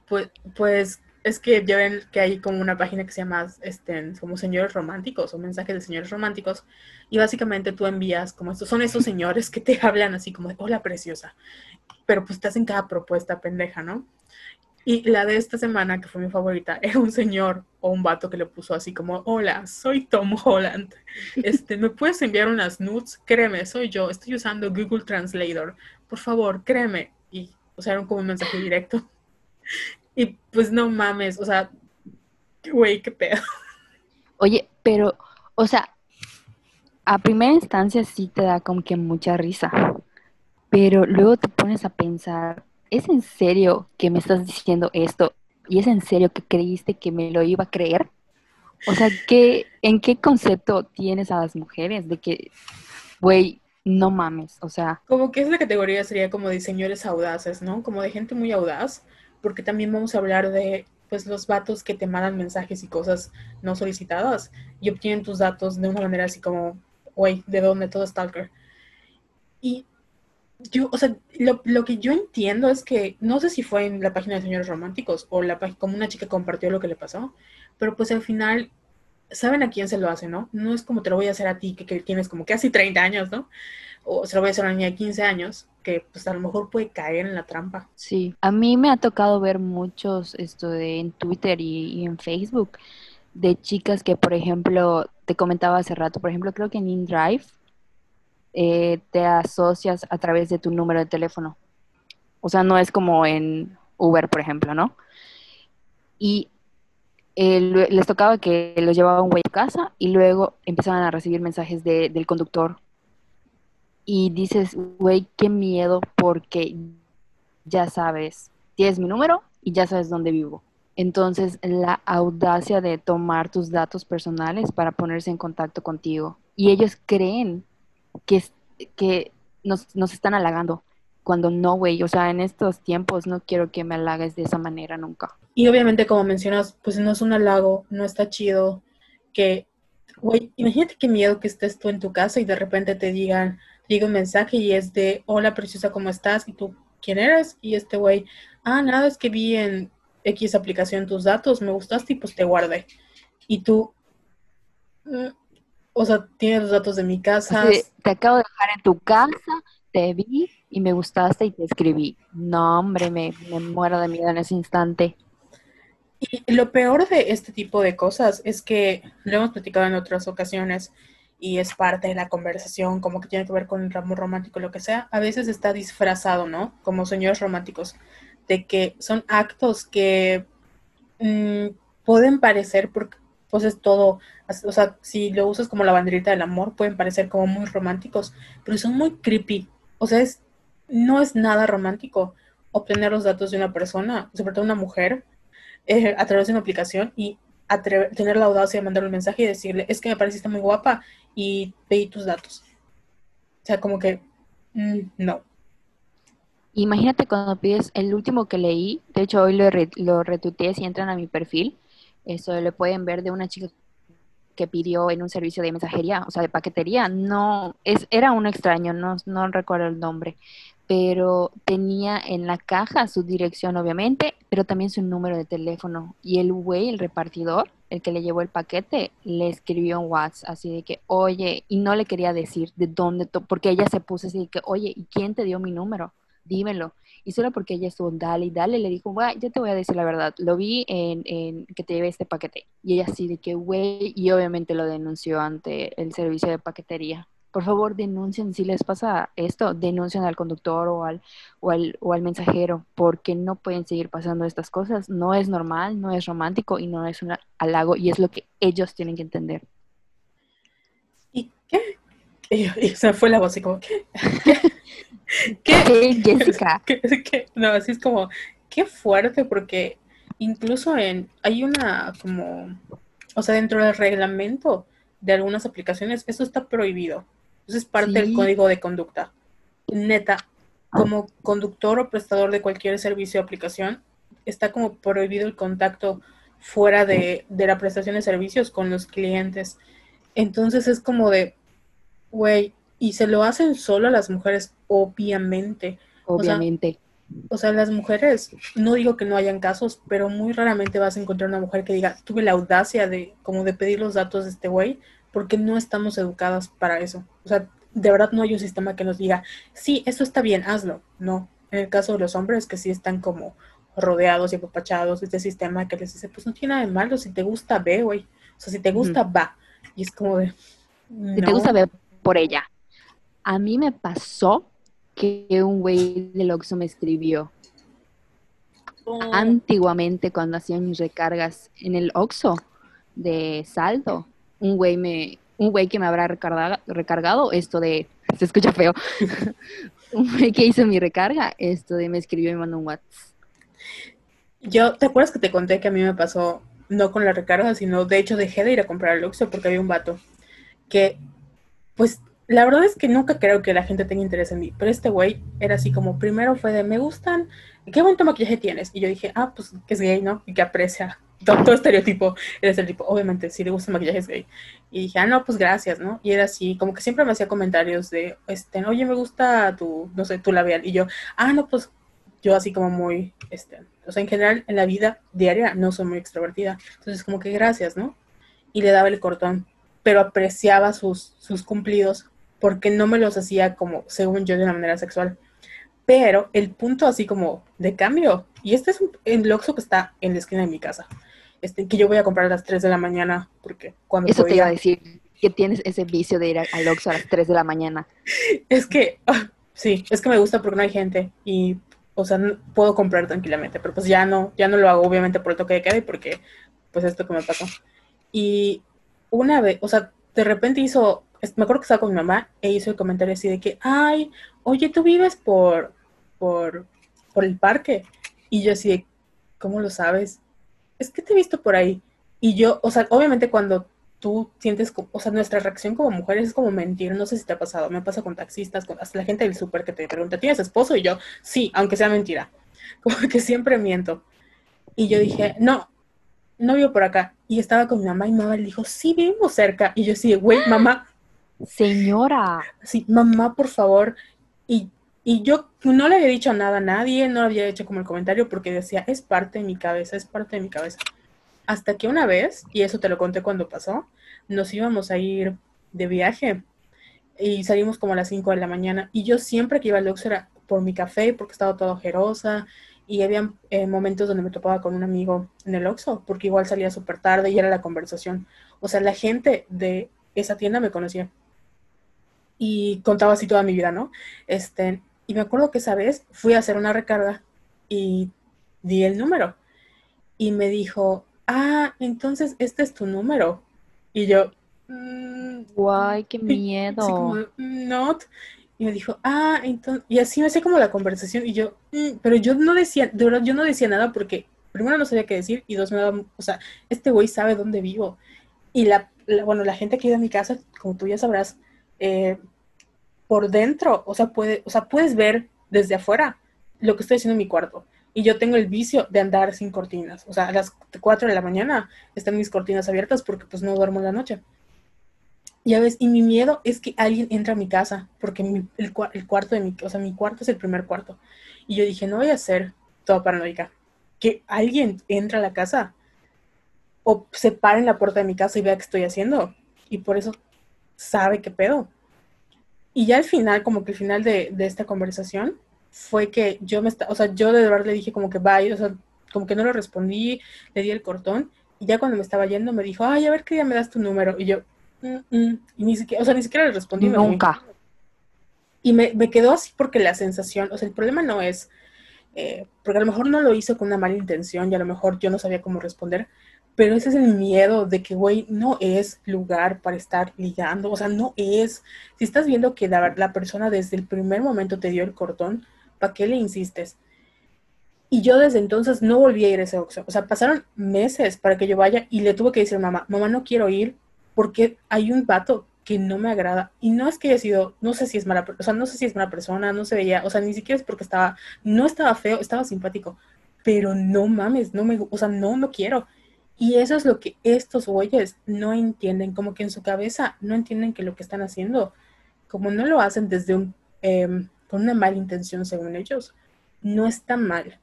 Pues, pues es que ya ven que hay como una página que se llama este, como señores románticos o mensajes de señores románticos y básicamente tú envías como estos, son esos señores que te hablan así como de hola preciosa, pero pues te hacen cada propuesta pendeja, ¿no? Y la de esta semana, que fue mi favorita, era un señor o un vato que le puso así como, hola, soy Tom Holland. Este, ¿me puedes enviar unas nudes? Créeme, soy yo, estoy usando Google Translator. Por favor, créeme. Y, o sea, era como un mensaje directo. Y pues no mames, o sea, güey, qué pedo. Oye, pero, o sea, a primera instancia sí te da como que mucha risa, pero luego te pones a pensar, ¿es en serio que me estás diciendo esto? ¿Y es en serio que creíste que me lo iba a creer? O sea, ¿qué, ¿en qué concepto tienes a las mujeres de que, güey, no mames? O sea, Como que esa categoría sería como de señores audaces, ¿no? Como de gente muy audaz, porque también vamos a hablar de, pues, los vatos que te mandan mensajes y cosas no solicitadas y obtienen tus datos de una manera así como, güey, ¿de dónde todo stalker? Y yo, o sea, lo, lo, que yo entiendo es que, no sé si fue en la página de Señores Románticos o la como una chica compartió lo que le pasó, pero pues al final, saben a quién se lo hace, ¿no? No es como te lo voy a hacer a ti, que, que tienes como casi 30 años, ¿no? O se lo voy a hacer a una niña de 15 años, que pues a lo mejor puede caer en la trampa. Sí, a mí me ha tocado ver muchos esto de en Twitter y, en Facebook de chicas que, por ejemplo, te comentaba hace rato, por ejemplo, creo que en InDrive eh, te asocias a través de tu número de teléfono. O sea, no es como en Uber, por ejemplo, ¿no? Y eh, les tocaba que los llevaba un güey a casa y luego empezaban a recibir mensajes de, del conductor. Y dices, güey, qué miedo porque ya sabes, tienes mi número y ya sabes dónde vivo. Entonces, la audacia de tomar tus datos personales para ponerse en contacto contigo. Y ellos creen que, que nos, nos están halagando, cuando no, güey. O sea, en estos tiempos no quiero que me halagues de esa manera nunca. Y obviamente, como mencionas, pues no es un halago, no está chido que, güey, imagínate qué miedo que estés tú en tu casa y de repente te digan, diga un mensaje y es de, hola preciosa, ¿cómo estás? Y tú, ¿quién eres? Y este güey, ah, nada, es que vi en X aplicación tus datos, me gustaste y pues te guardé. Y tú, mm, o sea, tienes los datos de mi casa. te acabo de dejar en tu casa, te vi y me gustaste y te escribí. No, hombre, me, me muero de miedo en ese instante. Y lo peor de este tipo de cosas es que lo hemos platicado en otras ocasiones y es parte de la conversación, como que tiene que ver con el amor romántico, lo que sea, a veces está disfrazado, ¿no? Como señores románticos de que son actos que mm, pueden parecer, porque pues es todo, o sea, si lo usas como la banderita del amor, pueden parecer como muy románticos, pero son muy creepy. O sea, es, no es nada romántico obtener los datos de una persona, sobre todo una mujer, eh, a través de una aplicación y tener la audacia de mandar un mensaje y decirle, es que me pareciste muy guapa y pedí tus datos. O sea, como que, mm, no. Imagínate cuando pides el último que leí, de hecho hoy lo, lo retuiteé si entran a mi perfil, eso lo pueden ver de una chica que pidió en un servicio de mensajería, o sea, de paquetería, no, es, era un extraño, no, no recuerdo el nombre, pero tenía en la caja su dirección, obviamente, pero también su número de teléfono. Y el güey, el repartidor, el que le llevó el paquete, le escribió en WhatsApp, así de que, oye, y no le quería decir de dónde, porque ella se puso así de que, oye, ¿y quién te dio mi número? dímelo. Y solo porque ella estuvo, dale y dale, le dijo, güey, yo te voy a decir la verdad, lo vi en, en que te llevé este paquete. Y ella así de que, güey, y obviamente lo denunció ante el servicio de paquetería. Por favor, denuncien si les pasa esto, denuncien al conductor o al, o al, o al mensajero, porque no pueden seguir pasando estas cosas. No es normal, no es romántico y no es un halago, y es lo que ellos tienen que entender. ¿Y qué? Y, se fue la voz y como, ¿qué? ¿Qué? Jessica? No, así es como, qué fuerte, porque incluso en, hay una como, o sea, dentro del reglamento de algunas aplicaciones, eso está prohibido. Eso es parte del código de conducta. Neta, como conductor o prestador de cualquier servicio o aplicación, está como prohibido el contacto fuera de, de la prestación de servicios con los clientes. Entonces es como de, güey, y se lo hacen solo a las mujeres, obviamente. Obviamente. O sea, las mujeres, no digo que no hayan casos, pero muy raramente vas a encontrar una mujer que diga, tuve la audacia de como de pedir los datos de este güey, porque no estamos educadas para eso. O sea, de verdad no hay un sistema que nos diga, sí, eso está bien, hazlo. No. En el caso de los hombres que sí están como rodeados y apapachados de este sistema que les dice, pues no tiene nada de malo, si te gusta, ve, güey. O sea, si te gusta, va. Y es como de... Si te gusta, ve por ella. A mí me pasó que un güey del Oxxo me escribió. Oh. Antiguamente, cuando hacía mis recargas en el Oxxo de saldo, un güey me, un güey que me habrá recargado, esto de, se escucha feo, un güey que hizo mi recarga, esto de me escribió y me mandó un WhatsApp. Yo, ¿te acuerdas que te conté que a mí me pasó, no con la recarga, sino de hecho dejé de ir a comprar al Oxxo porque había un vato que, pues, la verdad es que nunca creo que la gente tenga interés en mí, pero este güey era así como, primero fue de, me gustan, qué bonito maquillaje tienes. Y yo dije, ah, pues que es gay, ¿no? Y que aprecia todo, estereotipo, el tipo, obviamente, si le gusta el maquillaje es gay. Y dije, ah, no, pues gracias, ¿no? Y era así, como que siempre me hacía comentarios de, este, oye, me gusta tu, no sé, tu labial. Y yo, ah, no, pues yo así como muy, este, o sea, en general en la vida diaria no soy muy extrovertida. Entonces, como que gracias, ¿no? Y le daba el cortón, pero apreciaba sus, sus cumplidos porque no me los hacía como, según yo, de una manera sexual. Pero el punto así como de cambio, y este es un, el que está en la esquina de mi casa, este, que yo voy a comprar a las 3 de la mañana, porque cuando... Eso te iba a decir, que tienes ese vicio de ir al Oxxo a las 3 de la mañana. es que, ah, sí, es que me gusta porque no hay gente y, o sea, puedo comprar tranquilamente, pero pues ya no, ya no lo hago obviamente por el toque de queda y porque, pues esto que me pasó. Y una vez, o sea, de repente hizo, me acuerdo que estaba con mi mamá e hizo el comentario así de que, ay, oye, tú vives por, por, por el parque. Y yo así ¿cómo lo sabes? Es que te he visto por ahí. Y yo, o sea, obviamente cuando tú sientes, o sea, nuestra reacción como mujeres es como mentir, no sé si te ha pasado, me pasa con taxistas, con hasta la gente del súper que te pregunta, ¿tienes esposo? Y yo, sí, aunque sea mentira, como que siempre miento. Y yo dije, no, no vivo por acá. Y estaba con mi mamá y mi mamá le dijo, sí, vivimos cerca. Y yo sí, güey, mamá. Señora. Sí, mamá, por favor. Y, yo no le había dicho nada a nadie, no había hecho como el comentario porque decía, es parte de mi cabeza, es parte de mi cabeza. Hasta que una vez, y eso te lo conté cuando pasó, nos íbamos a ir de viaje y salimos como a las 5 de la mañana. Y yo siempre que iba al Lux era por mi café porque estaba todo ojerosa y había eh, momentos donde me topaba con un amigo en el Oxxo porque igual salía súper tarde y era la conversación. O sea, la gente de esa tienda me conocía y contaba así toda mi vida, ¿no? Este, y me acuerdo que esa vez fui a hacer una recarga y di el número. Y me dijo, ah, entonces este es tu número. Y yo, mm, guay, qué miedo. Así como, not. Y me dijo, ah, entonces, y así me hacía como la conversación. Y yo, mm", pero yo no decía, de verdad, yo no decía nada porque primero no sabía qué decir y dos, me daba, o sea, este güey sabe dónde vivo. Y la, bueno, la gente que iba a mi casa, como tú ya sabrás, eh, por dentro, o sea, puede, o sea, puedes ver desde afuera lo que estoy haciendo en mi cuarto. Y yo tengo el vicio de andar sin cortinas. O sea, a las 4 de la mañana están mis cortinas abiertas porque pues no duermo en la noche. Ya ves, y mi miedo es que alguien entre a mi casa, porque el, el, cuarto de mi, o sea, mi cuarto es el primer cuarto. Y yo dije, no voy a ser toda paranoica. Que alguien entre a la casa o se pare en la puerta de mi casa y vea qué estoy haciendo. Y por eso sabe qué pedo. Y ya al final, como que el final de, esta conversación, fue que yo me o sea, yo de verdad le dije como que bye, o sea, como que no le respondí, le di el cortón, y ya cuando me estaba yendo me dijo, ay, a ver qué día me das tu número, y yo, mm, mm", y ni siquiera, o sea, ni siquiera le respondí. Nunca. y me, me, quedó así porque la sensación, o sea, el problema no es, eh, porque a lo mejor no lo hizo con una mala intención y a lo mejor yo no sabía cómo responder, pero ese es el miedo de que, güey, no es lugar para estar ligando, o sea, no es. Si estás viendo que la, la persona desde el primer momento te dio el cortón, ¿para qué le insistes? Y yo desde entonces no volví a ir a ese Oxxo. O sea, pasaron meses para que yo vaya y le tuve que decir a mamá, mamá, no quiero ir porque hay un vato que no me agrada. Y no es que haya sido, no sé si es mala, o sea, no sé si es mala persona, no se veía, o sea, ni siquiera es porque estaba, no estaba feo, estaba simpático. Pero no mames, no me, o sea, no, no quiero. Y eso es lo que estos güeyes no entienden, como que en su cabeza no entienden que lo que están haciendo, como no lo hacen desde un, em, con una mala intención según ellos, no está mal,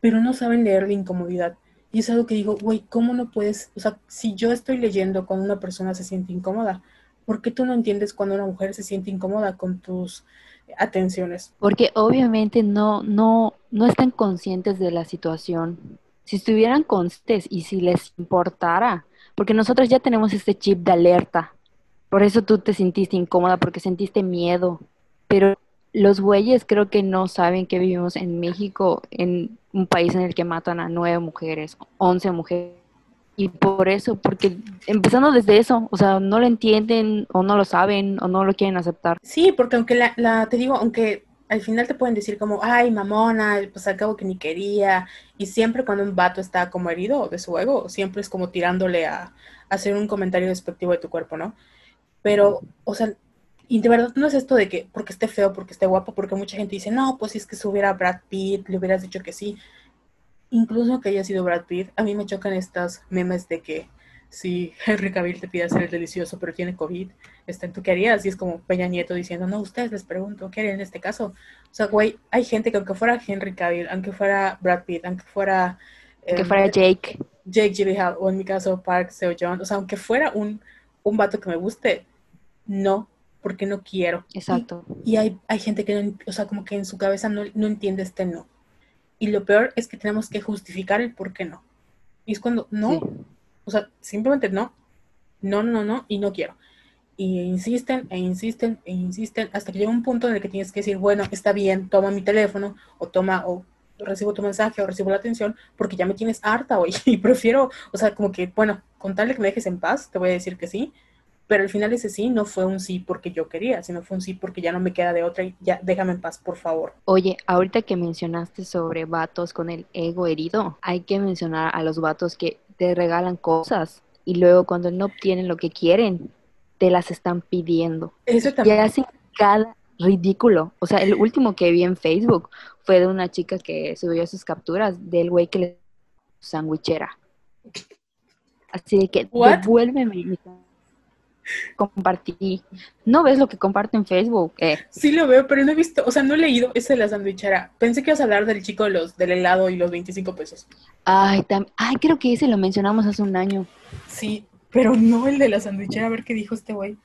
pero no saben leer la incomodidad. Y es algo que digo, güey, ¿cómo no puedes? O sea, si yo estoy leyendo cuando una persona se siente incómoda, ¿por qué tú no entiendes cuando una mujer se siente incómoda con tus atenciones? Porque obviamente no, no, no están conscientes de la situación si estuvieran conscientes y si les importara, porque nosotros ya tenemos este chip de alerta, por eso tú te sentiste incómoda, porque sentiste miedo, pero los güeyes creo que no saben que vivimos en México, en un país en el que matan a nueve mujeres, once mujeres. Y por eso, porque empezando desde eso, o sea, no lo entienden o no lo saben o no lo quieren aceptar. Sí, porque aunque la, la te digo, aunque al final te pueden decir como, ay, mamona, pues al cabo que ni quería. Y siempre cuando un vato está como herido de su ego, siempre es como tirándole a, hacer un comentario despectivo de tu cuerpo, ¿no? Pero, o sea, y de verdad no es esto de que porque esté feo, porque esté guapo, porque mucha gente dice, no, pues si es que si hubiera Brad Pitt, le hubieras dicho que sí. incluso que haya sido Brad Pitt, a mí me chocan estas memes de que si Henry Cavill te pide hacer el delicioso pero tiene COVID, este, ¿tú qué harías? Y es como Peña Nieto diciendo, no, ustedes les pregunto, ¿qué harían en este caso? O sea, güey, hay gente que aunque fuera Henry Cavill, aunque fuera Brad Pitt, aunque fuera... que em, fuera Jake. Jake Gyllenhaal, o en mi caso Park Seo Joon, o sea, aunque fuera un, un vato que me guste, no, porque no quiero. Exacto. Y, hay, hay gente que no, o sea, como que en su cabeza no, no entiende este no. Y lo peor es que tenemos que justificar el por qué no. Y es cuando, no, o sea, simplemente no, no, no, no, y no quiero. Y insisten e insisten e insisten hasta que llega un punto en el que tienes que decir, bueno, está bien, toma mi teléfono o toma o recibo tu mensaje o recibo la atención porque ya me tienes harta, hoy y prefiero, o sea, como que, bueno, con tal de que me dejes en paz, te voy a decir que sí, pero al final ese sí no fue un sí porque yo quería, sino fue un sí porque ya no me queda de otra y ya déjame en paz, por favor. Oye, ahorita que mencionaste sobre vatos con el ego herido, hay que mencionar a los vatos que te regalan cosas y luego cuando no obtienen lo que quieren, te las están pidiendo. Eso también. Y hacen cada ridículo. O sea, el último que vi en Facebook fue de una chica que subió sus capturas del güey que le sandwichera. Así de que devuélveme mi compartí. ¿No ves lo que comparte en Facebook? Eh. Sí lo veo, pero no he visto, o sea, no he leído ese de la sandwichera. Pensé que ibas a hablar del chico de los, del helado y los 25 pesos. Ay, ay, creo que ese lo mencionamos hace un año. Sí, pero no el de la sandwichera, a ver qué dijo este güey.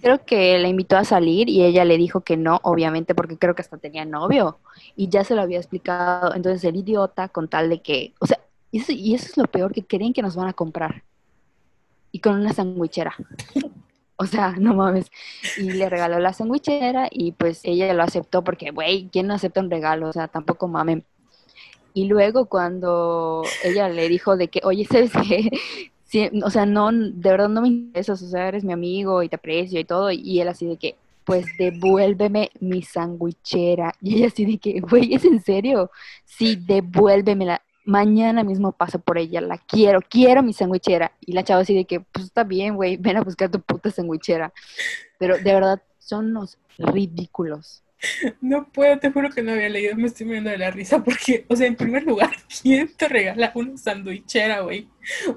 Creo que la invitó a salir y ella le dijo que no, obviamente, porque creo que hasta tenía novio y ya se lo había explicado. Entonces el idiota con tal de que, o sea, y eso es lo peor, que creen que nos van a comprar y con una sandwichera. O sea, no mames. Y le regaló la sandwichera y pues ella lo aceptó porque, güey, ¿quién no acepta un regalo? O sea, tampoco mamen. Y luego cuando ella le dijo de que, oye, ¿sabes qué? O sea, no, de verdad no me interesa, o sea, eres mi amigo y te aprecio y todo. Y él así de que, pues devuélveme mi sandwichera. Y ella así de que, güey, ¿es en serio? Sí, devuélvemela mañana mismo paso por ella, la quiero, quiero mi sandwichera. Y la chava así de que, pues está bien, güey, ven a buscar tu puta sandwichera. Pero de verdad, son los ridículos. No puedo, te juro que no había leído, me estoy muriendo de la risa porque, o sea, en primer lugar, ¿quién te regala una sandwichera, güey?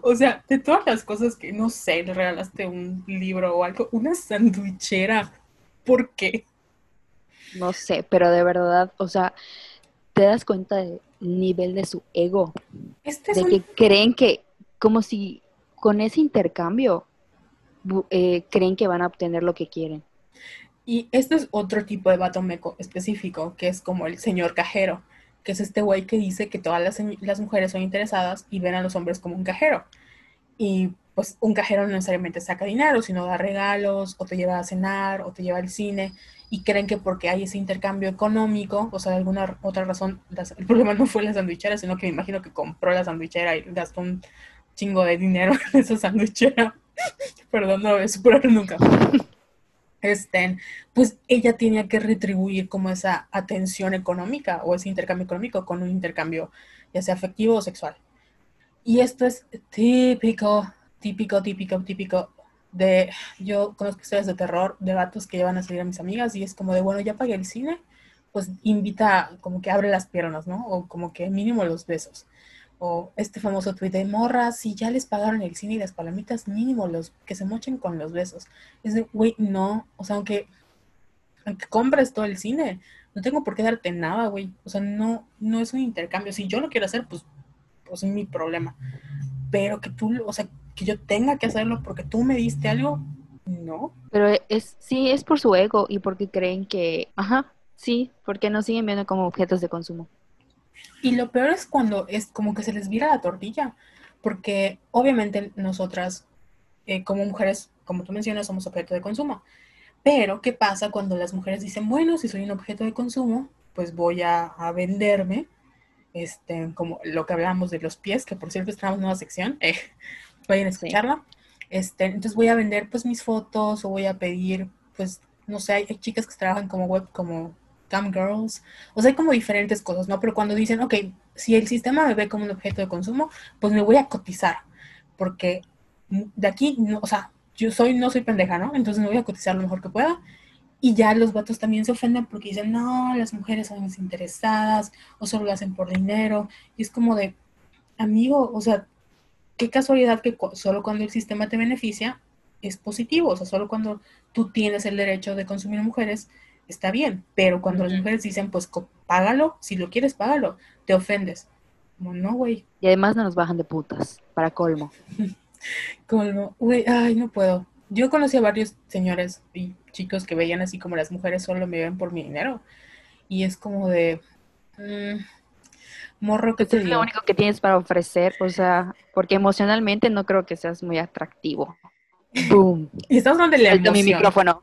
O sea, de todas las cosas que, no sé, le regalaste un libro o algo, una sandwichera, ¿por qué? No sé, pero de verdad, o sea, te das cuenta de nivel de su ego. Este de que creen que, como si con ese intercambio, eh, creen que van a obtener lo que quieren. Y este es otro tipo de vato meco específico, que es como el señor cajero, que es este güey que dice que todas las, mujeres son interesadas y ven a los hombres como un cajero. Y pues un cajero no necesariamente saca dinero, sino da regalos, o te lleva a cenar, o te lleva al cine y creen que porque hay ese intercambio económico, o sea, alguna otra razón, el problema no fue la sandwichera, sino que me imagino que compró la sandwichera y gastó un chingo de dinero en esa sandwichera. Perdón, no voy a superar nunca. Este, pues ella tenía que retribuir como esa atención económica o ese intercambio económico con un intercambio ya sea afectivo o sexual. Y esto es típico, típico, típico, típico de, yo conozco historias de terror de gatos que llevan a salir a mis amigas y es como de, bueno, ya pagué el cine, pues invita, como que abre las piernas, ¿no? O como que mínimo los besos. O este famoso tweet de morras, si ya les pagaron el cine y las palomitas, mínimo los que se mochen con los besos. Es de, güey, no, o sea, aunque, aunque compres todo el cine, no tengo por qué darte nada, güey. O sea, no, no es un intercambio. Si yo lo quiero hacer, pues, pues es mi problema. Pero que tú, o sea, que yo tenga que hacerlo porque tú me diste algo, no. Pero es, sí, es por su ego y porque creen que, ajá, sí, porque nos siguen viendo como objetos de consumo. Y lo peor es cuando es como que se les vira la tortilla, porque obviamente nosotras, eh, como mujeres, como tú mencionas, somos objeto de consumo. Pero, ¿qué pasa cuando las mujeres dicen, bueno, si soy un objeto de consumo, pues voy a, a venderme, este, como lo que hablábamos de los pies, que por cierto estamos en nueva sección, eh, vayan a escucharla. Este, entonces voy a vender pues mis fotos o voy a pedir, pues, no sé, hay, chicas que trabajan como web, como cam girls, o sea, hay como diferentes cosas, ¿no? Pero cuando dicen, ok, si el sistema me ve como un objeto de consumo, pues me voy a cotizar, porque de aquí, no, o sea, yo soy, no soy pendeja, ¿no? Entonces me voy a cotizar lo mejor que pueda Y ya los vatos también se ofenden porque dicen, no, las mujeres son desinteresadas o solo lo hacen por dinero. Y es como de, amigo, o sea, qué casualidad que solo cuando el sistema te beneficia es positivo. O sea, solo cuando tú tienes el derecho de consumir mujeres está bien. Pero cuando las mujeres dicen, pues págalo, si lo quieres, págalo, te ofendes. Como, no, güey. Y además no nos bajan de putas, para colmo. colmo. Güey, ay, no puedo. Yo conocí a varios señores y chicos que veían así como las mujeres solo me ven por mi dinero. Y es como de... Mm, morro que te Es lo único que tienes para ofrecer, o sea, porque emocionalmente no creo que seas muy atractivo. Boom. y estamos hablando de la emoción. mi micrófono.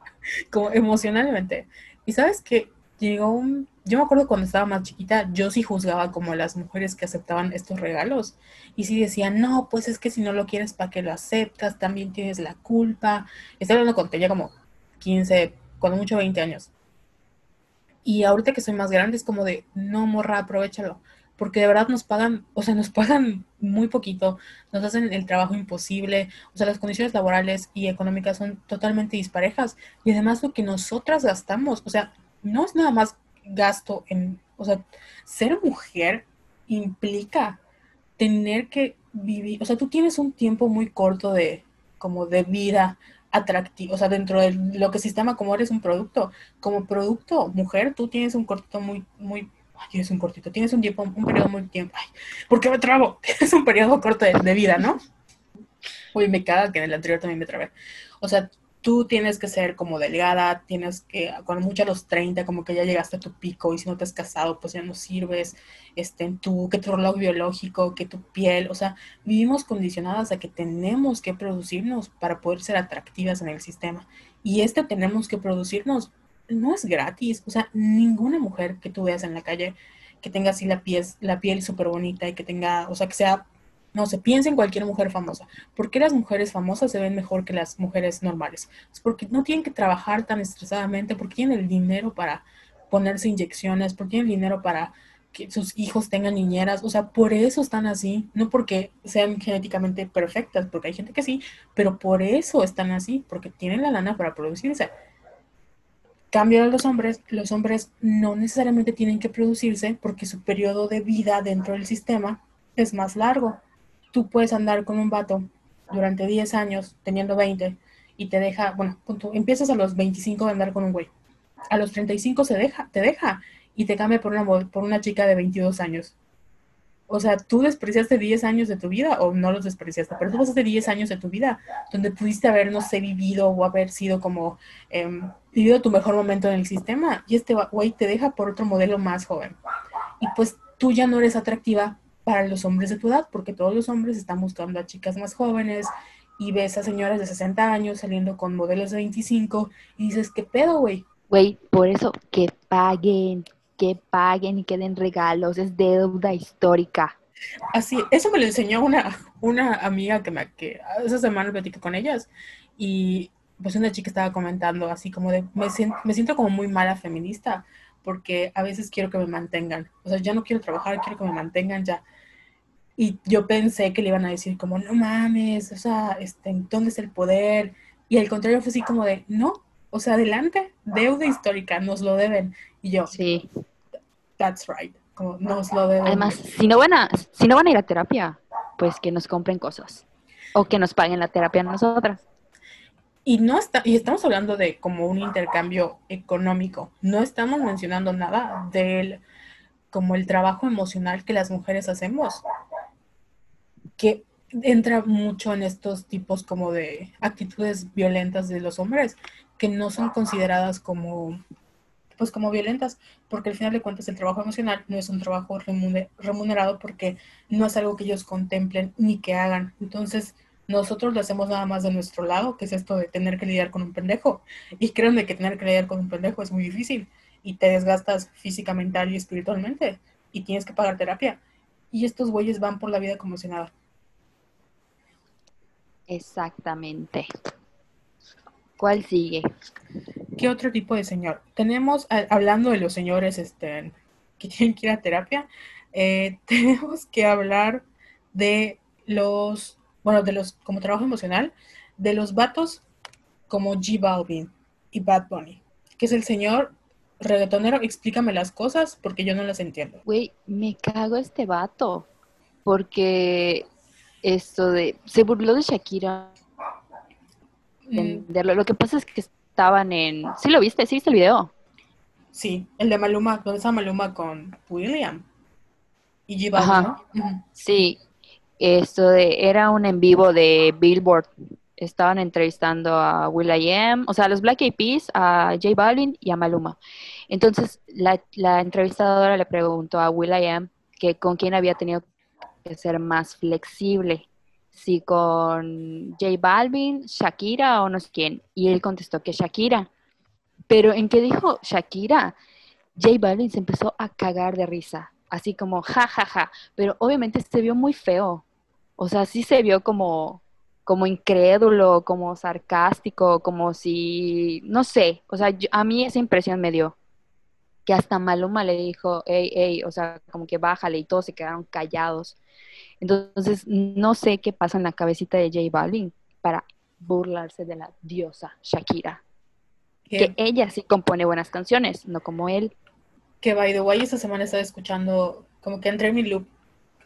Como emocionalmente. Y sabes que llegó un yo me acuerdo cuando estaba más chiquita, yo sí juzgaba como las mujeres que aceptaban estos regalos. Y sí decían, no, pues es que si no lo quieres, ¿para qué lo aceptas? También tienes la culpa. Estoy hablando cuando tenía como 15, cuando mucho 20 años. Y ahorita que soy más grande es como de, no, morra, aprovechalo. Porque de verdad nos pagan, o sea, nos pagan muy poquito, nos hacen el trabajo imposible, o sea, las condiciones laborales y económicas son totalmente disparejas. Y además lo que nosotras gastamos, o sea, no es nada más gasto en, o sea, ser mujer implica tener que vivir, o sea, tú tienes un tiempo muy corto de, como de vida atractivo, o sea, dentro de lo que sistema como eres un producto, como producto mujer, tú tienes un cortito muy, muy, ay, tienes un cortito, tienes un tiempo, un periodo muy tiempo, ay, ¿por qué me trabo? Tienes un periodo corto de, de vida, ¿no? Uy, me caga que en el anterior también me trabé. O sea, tú tienes que ser como delgada, tienes que, cuando mucho a los 30, como que ya llegaste a tu pico y si no te has casado, pues ya no sirves, este, tú, que tu reloj biológico, que tu piel, o sea, vivimos condicionadas a que tenemos que producirnos para poder ser atractivas en el sistema. Y este tenemos que producirnos no es gratis, o sea, ninguna mujer que tú veas en la calle que tenga así la piel, la piel súper bonita y que tenga, o sea, que sea no se piensa en cualquier mujer famosa. ¿Por qué las mujeres famosas se ven mejor que las mujeres normales? Es porque no tienen que trabajar tan estresadamente, porque tienen el dinero para ponerse inyecciones, porque tienen el dinero para que sus hijos tengan niñeras, o sea, por eso están así, no porque sean genéticamente perfectas, porque hay gente que sí, pero por eso están así, porque tienen la lana para producirse. Cambio a los hombres, los hombres no necesariamente tienen que producirse porque su periodo de vida dentro del sistema es más largo tú puedes andar con un vato durante 10 años, teniendo 20, y te deja, bueno, punto, empiezas a los 25 de andar con un güey. A los 35 se deja, te deja y te cambia por una, por una chica de 22 años. O sea, tú despreciaste 10 años de tu vida, o no los despreciaste, pero tú pasaste 10 años de tu vida donde pudiste haber, no sé, vivido o haber sido como, em, vivido tu mejor momento en el sistema, y este güey te deja por otro modelo más joven. Y pues tú ya no eres atractiva para los hombres de tu edad, porque todos los hombres están buscando a chicas más jóvenes y ves a señoras de 60 años saliendo con modelos de 25 y dices, ¿qué pedo, güey? Güey, por eso que paguen, que paguen y que den regalos, es deuda histórica. Así, eso me lo enseñó una, una amiga que me que esa semana platicé con ellas y pues una chica estaba comentando así como de, me siento, me siento como muy mala feminista porque a veces quiero que me mantengan. O sea, ya no quiero trabajar, quiero que me mantengan ya. Y yo pensé que le iban a decir como, no mames, o sea, este, ¿dónde es el poder? Y al contrario fue así como de, no, o sea, adelante, deuda histórica, nos lo deben. Y yo, sí. That's right, como nos lo deben. Además, si no van a, si no van a ir a terapia, pues que nos compren cosas. O que nos paguen la terapia a nosotras. Y no está, y estamos hablando de como un intercambio económico. No estamos mencionando nada del como el trabajo emocional que las mujeres hacemos, que entra mucho en estos tipos como de actitudes violentas de los hombres, que no son consideradas como pues como violentas, porque al final de cuentas el trabajo emocional no es un trabajo remunerado porque no es algo que ellos contemplen ni que hagan. Entonces, nosotros lo hacemos nada más de nuestro lado, que es esto de tener que lidiar con un pendejo. Y créanme que tener que lidiar con un pendejo es muy difícil y te desgastas física, mental y espiritualmente y tienes que pagar terapia. Y estos güeyes van por la vida como si nada. Exactamente. ¿Cuál sigue? ¿Qué otro tipo de señor? Tenemos, hablando de los señores este, que tienen que ir a terapia, eh, tenemos que hablar de los bueno, de los, como trabajo emocional, de los vatos como G Balvin y Bad Bunny. que es el señor reggaetonero, explícame las cosas porque yo no las entiendo. Güey, me cago este vato. Porque esto de. Se burló de Shakira. Mm, Lo que pasa es que estaban en. ¿Sí lo viste? ¿Sí viste el video? sí, el de Maluma, donde está Maluma con William y Ajá. Balvin, ¿no? Sí. Esto de. Era un en vivo de Billboard. Estaban entrevistando a Will.i.am, o sea, a los Black Eyed Peas, a J Balvin y a Maluma. Entonces, la, la entrevistadora le preguntó a Will.i.am que con quién había tenido que ser más flexible, si con J Balvin, Shakira o no sé quién. Y él contestó que Shakira. Pero en que dijo Shakira, J Balvin se empezó a cagar de risa, así como ja, ja, ja. Pero obviamente se vio muy feo. O sea, sí se vio como, como incrédulo, como sarcástico, como si, no sé, o sea, yo- a mí esa impresión me dio que hasta Maluma le dijo, hey, hey, o sea, como que bájale y todos se quedaron callados. Entonces, no sé qué pasa en la cabecita de J Balvin para burlarse de la diosa Shakira. Que, Que ella sí compone buenas canciones, no como él. que by the way, esta semana estaba escuchando, como que entré en mi loop.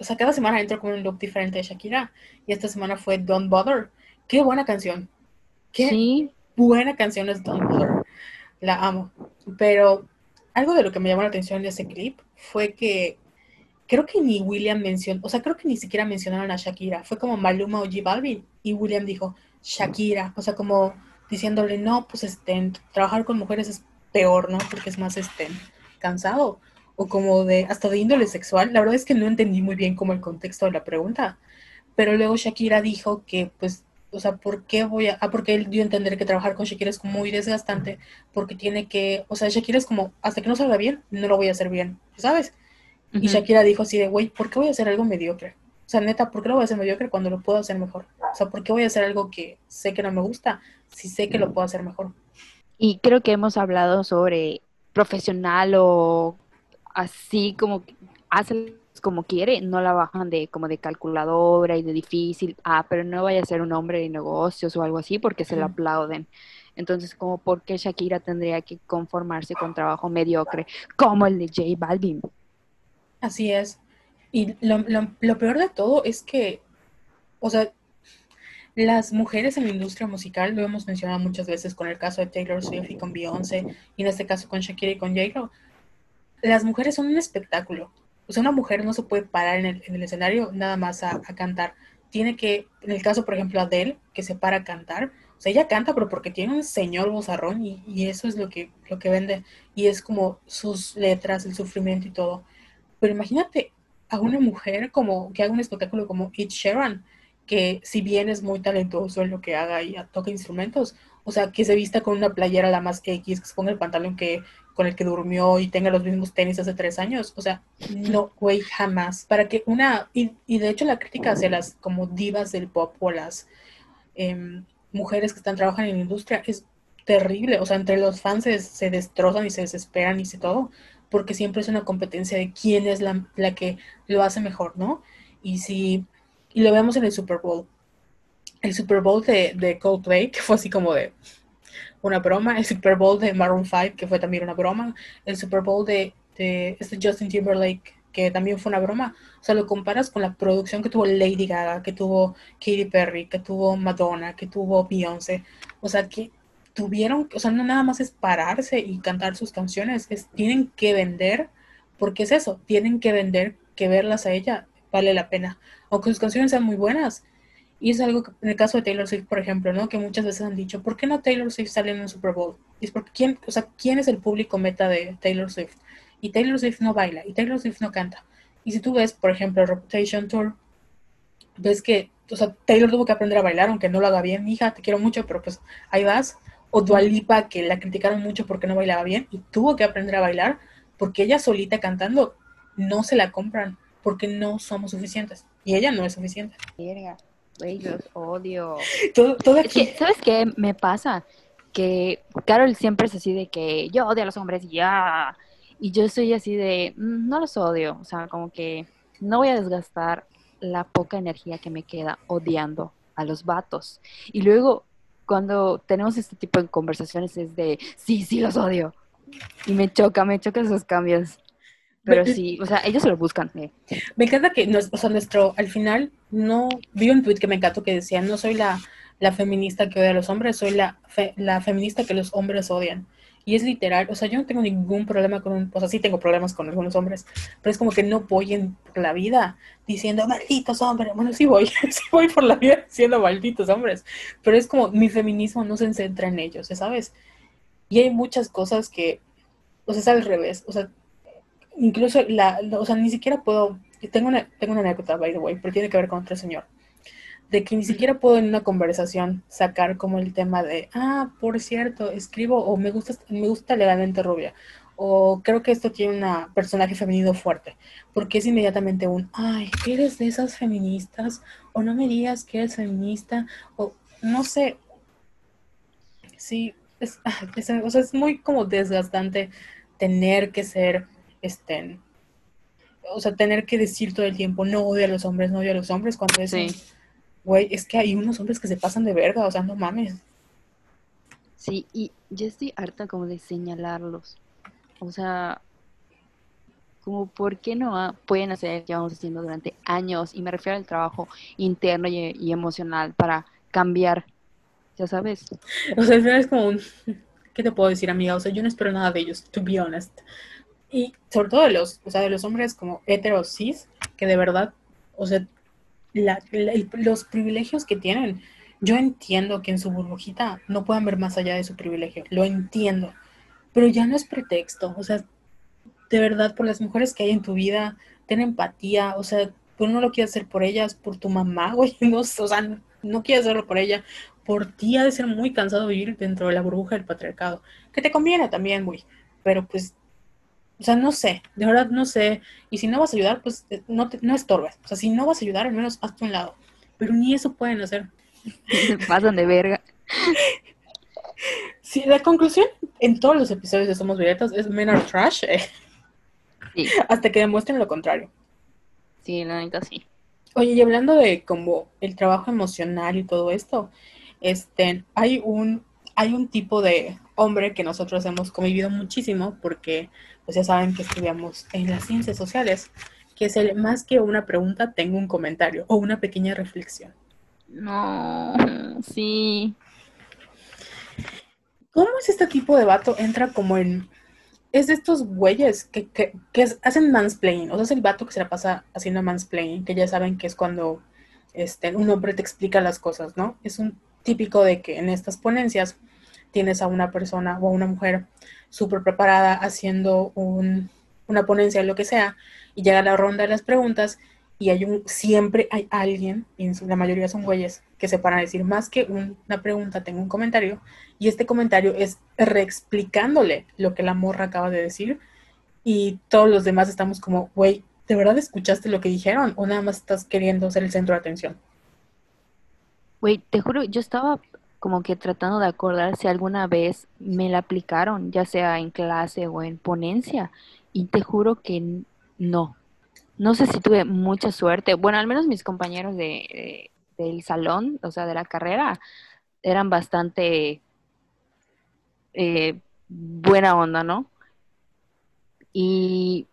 O sea, cada semana entro con un loop diferente de Shakira. Y esta semana fue Don't Bother. Qué buena canción. Qué Sí, buena canción es Don't Bother. La amo. Pero algo de lo que me llamó la atención de ese clip fue que creo que ni William mencionó, o sea, creo que ni siquiera mencionaron a Shakira. Fue como Maluma o J Balvin. Y William dijo Shakira. O sea, como diciéndole, no, pues este, trabajar con mujeres es peor, ¿no? Porque es más este, cansado. O como de, hasta de índole sexual. La verdad es que no entendí muy bien como el contexto de la pregunta. Pero luego Shakira dijo que, pues, o sea, ¿por qué voy a...? Ah, porque él dio a entender que trabajar con Shakira es como muy desgastante, porque tiene que... O sea, Shakira es como, hasta que no salga bien, no lo voy a hacer bien, ¿sabes? Y ujú. Shakira dijo así de, güey, ¿por qué voy a hacer algo mediocre? O sea, neta, ¿por qué lo voy a hacer mediocre cuando lo puedo hacer mejor? O sea, ¿por qué voy a hacer algo que sé que no me gusta si sé que lo puedo hacer mejor? Y creo que hemos hablado sobre profesional o así como hace como quiere, no la bajan de como de calculadora y de difícil, ah, pero no vaya a ser un hombre de negocios o algo así porque se lo Ujú. aplauden. Entonces, como por qué Shakira tendría que conformarse con trabajo mediocre como el de J Balvin. Así es. Y lo, lo- lo peor de todo es que, o sea, las mujeres en la industria musical, lo hemos mencionado muchas veces con el caso de Taylor Swift y con Beyoncé, y en este caso con Shakira y con J-Lo, las mujeres son un espectáculo. O sea, una mujer no se puede parar en el, en el escenario nada más a, a cantar. Tiene que, en el caso, por ejemplo, Adele, que se para a cantar, o sea, ella canta, pero porque tiene un señor vozarrón y, y eso es lo que, lo que vende. Y es como sus letras, el sufrimiento y todo. Pero imagínate a una mujer como que haga un espectáculo como Ed Sheeran, que si bien es muy talentoso en lo que haga y toca instrumentos, o sea, que se vista con una playera la más X, que se ponga el pantalón que con el que durmió y tenga los mismos tenis hace tres años, o sea, no, güey, jamás. Para que una, y, y de hecho la crítica hacia las como divas del pop o las em, mujeres que están trabajando en la industria es terrible, o sea, entre los fans se, se destrozan y se desesperan y se todo, porque siempre es una competencia de quién es la, la que lo hace mejor, ¿no? Y si, y lo vemos en el Super Bowl. El Super Bowl de, de Coldplay, que fue así como de una broma, el Super Bowl de Maroon 5, que fue también una broma, el Super Bowl de, este Justin Timberlake, que también fue una broma. O sea, lo comparas con la producción que tuvo Lady Gaga, que tuvo Katy Perry, que tuvo Madonna, que tuvo Beyoncé. O sea, que tuvieron, o sea, no nada más es pararse y cantar sus canciones, es tienen que vender, porque es eso, tienen que vender, que verlas a ella vale la pena, aunque sus canciones sean muy buenas. Y es algo que, en el caso de Taylor Swift, por ejemplo, ¿no? Que muchas veces han dicho, ¿por qué no Taylor Swift sale en un Super Bowl? Y es porque, ¿quién, o sea, ¿quién es el público meta de Taylor Swift? Y Taylor Swift no baila, y Taylor Swift no canta. Y si tú ves, por ejemplo, Reputation Tour, ves que, o sea, Taylor tuvo que aprender a bailar, aunque no lo haga bien. Hija, te quiero mucho, pero pues ahí vas. O Dua Lipa, que la criticaron mucho porque no bailaba bien, y tuvo que aprender a bailar, porque ella solita cantando no se la compran, porque no somos suficientes. Y ella no es suficiente. Güey, los odio. Todo, todo Es aquí, que, ¿sabes qué me pasa? Que Carol siempre es así de que yo odio a los hombres y ya. Y yo soy así de, "Mm, no los odio. O sea, como que no voy a desgastar la poca energía que me queda odiando a los vatos. Y luego cuando tenemos este tipo de conversaciones es de, sí, sí, los odio. Y me choca, me choca esos cambios. Pero sí, o sea, ellos se lo buscan. Eh. Me encanta que, o sea, nuestro, al final, no, vi un tweet que me encantó que decía, no soy la, la feminista que odia a los hombres, soy la, la feminista que los hombres odian. Y es literal, o sea, yo no tengo ningún problema con un, o sea, sí tengo problemas con algunos hombres, pero es como que no voy en la vida diciendo malditos hombres. Bueno, sí voy, sí voy por la vida diciendo malditos hombres, pero es como mi feminismo no se centra en ellos, ¿sabes? Y hay muchas cosas que, o sea, es al revés, o sea, incluso la, o sea, ni siquiera puedo, tengo una, tengo una anécdota, by the way, pero tiene que ver con otro señor de que ni siquiera puedo en una conversación sacar como el tema de, ah, por cierto, escribo o me gusta, me gusta legalmente rubia o creo que esto tiene un personaje femenino fuerte, porque es inmediatamente un, ay, ¿eres de esas feministas? O no me digas que eres feminista, o no sé. Sí, es, es, o sea, es muy como desgastante tener que ser, este, o sea, tener que decir todo el tiempo, no odio a los hombres, no odio a los hombres, cuando es... Sí güey, es que hay unos hombres que se pasan de verga, o sea, no mames. Sí, y yo estoy harta como de señalarlos. O sea, como por qué no pueden hacer que vamos haciendo durante años, y me refiero al trabajo interno y, emocional para cambiar, ya sabes. O sea, es como un, ¿qué te puedo decir, amiga? O sea, yo no espero nada de ellos, to be honest. Y sobre todo de los, o sea, de los hombres como heteros cis, que de verdad, o sea, los privilegios que tienen. Yo entiendo que en su burbujita no puedan ver más allá de su privilegio, lo entiendo, pero ya no es pretexto, o sea, de verdad, por las mujeres que hay en tu vida, ten empatía, o sea, tú no lo quieres hacer por ellas, por tu mamá, güey, no, o sea, no quieres hacerlo por ella, por ti ha de ser muy cansado vivir dentro de la burbuja del patriarcado, que te conviene también, güey, pero pues o sea, no sé, de verdad no sé. Y si no vas a ayudar, pues eh, no, te, no estorbes. O sea, si no vas a ayudar, al menos hazte un lado. Pero ni eso pueden hacer. pasan de verga. Sí, la conclusión en todos los episodios de Somos Violetas es Men are trash. Eh. Sí. Hasta que demuestren lo contrario. Sí, la neta sí. Oye, y hablando de como el trabajo emocional y todo esto, este, hay un, hay un tipo de hombre que nosotros hemos convivido muchísimo porque pues ya saben que estudiamos en las ciencias sociales, que es el más que una pregunta, tengo un comentario o una pequeña reflexión. No, sí. ¿Cómo es este tipo de vato? Entra como en... Es de estos güeyes que, que, que hacen mansplaining, o sea, es el vato que se la pasa haciendo mansplaining, que ya saben que es cuando este, un hombre te explica las cosas, ¿no? Es un típico de que en estas ponencias tienes a una persona o a una mujer súper preparada haciendo una ponencia o lo que sea, y llega la ronda de las preguntas y hay un, siempre hay alguien, la mayoría son güeyes, que se paran a decir más que una pregunta, tengo un comentario, y este comentario es reexplicándole lo que la morra acaba de decir, y todos los demás estamos como, güey, ¿de verdad escuchaste lo que dijeron o nada más estás queriendo ser el centro de atención? Güey, te juro, yo estaba como que tratando de acordar si alguna vez me la aplicaron, ya sea en clase o en ponencia, y te juro que no. No sé si tuve mucha suerte. Bueno, al menos mis compañeros de, del salón, o sea, de la carrera, eran bastante eh, buena onda, ¿no? Y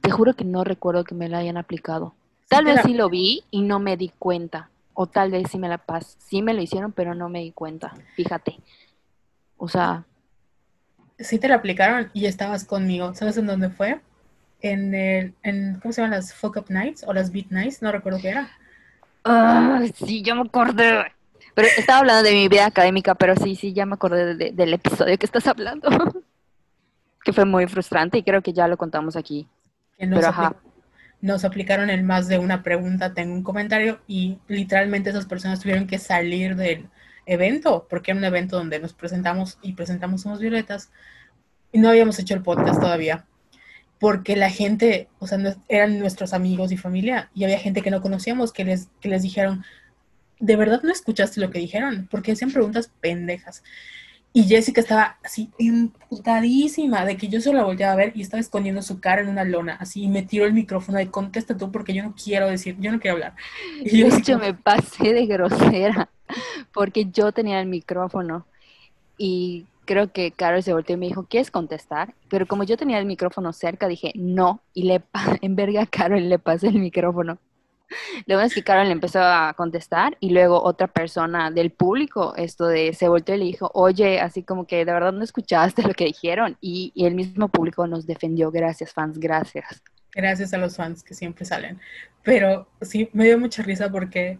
te juro que no recuerdo que me la hayan aplicado. Tal vez sí lo vi y no me di cuenta. O tal vez sí me la pas, sí me lo hicieron, pero no me di cuenta. Fíjate. O sea. Sí te la aplicaron y estabas conmigo. ¿Sabes en dónde fue? En el, en, ¿cómo se llaman las Fuck Up Nights o las Beat Nights? No recuerdo qué era. Ah, sí, ya me acordé. Pero estaba hablando de mi vida académica, pero sí, sí, ya me acordé del episodio que estás hablando. que fue muy frustrante y creo que ya lo contamos aquí. pero ajá nos aplicaron en más de una pregunta, tengo un comentario y literalmente esas personas tuvieron que salir del evento, porque era un evento donde nos presentamos y presentamos Somos Violetas y no habíamos hecho el podcast todavía, porque la gente, o sea, eran nuestros amigos y familia y había gente que no conocíamos que les, les dijeron, ¿de verdad no escuchaste lo que dijeron? Porque hacían preguntas pendejas. Y Jessica estaba así imputadísima de que yo solo la volteaba a ver y estaba escondiendo su cara en una lona, así, y me tiró el micrófono de contesta tú porque yo no quiero decir, yo no quiero hablar. Y yo me pasé de grosera porque yo tenía el micrófono y creo que Carol se volteó y me dijo, ¿quieres contestar? Pero como yo tenía el micrófono cerca, dije, no, y le en verga a Carol le pasé el micrófono. Luego es que Carol le empezó a contestar y luego otra persona del público, esto de, se volteó y le dijo, oye, así como que de verdad no escuchaste lo que dijeron y, y el mismo público nos defendió, gracias fans, gracias. Gracias a los fans que siempre salen. Pero sí, me dio mucha risa porque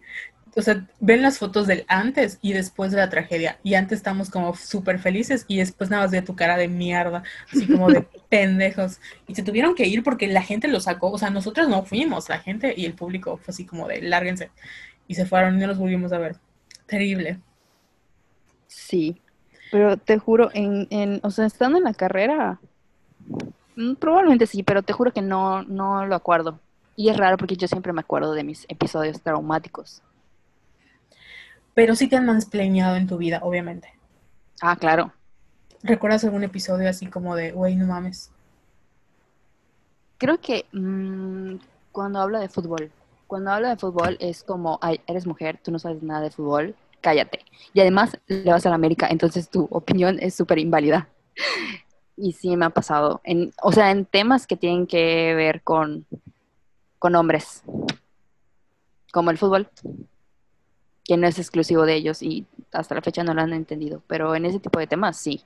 o sea, ven las fotos del antes y después de la tragedia. Y antes estamos como súper felices y después nada más de tu cara de mierda, así como de pendejos. Y se tuvieron que ir porque la gente lo sacó. O sea, nosotros no fuimos, la gente y el público fue así como de lárguense. Y se fueron y no los volvimos a ver. Terrible. Sí, pero te juro, en, en, o sea, estando en la carrera, mm, probablemente sí, pero te juro que no, no lo acuerdo. Y es raro porque yo siempre me acuerdo de mis episodios traumáticos pero sí te han mansplaneado en tu vida, obviamente. Ah, claro. ¿Recuerdas algún episodio así como de, güey, no mames? Creo que mm, cuando habla de fútbol, cuando habla de fútbol es como, ay, eres mujer, tú no sabes nada de fútbol, cállate. Y además le vas a la América, entonces tu opinión es súper inválida. y sí me ha pasado, en, o sea, en temas que tienen que ver con, con hombres, como el fútbol que no es exclusivo de ellos y hasta la fecha no lo han entendido, pero en ese tipo de temas sí.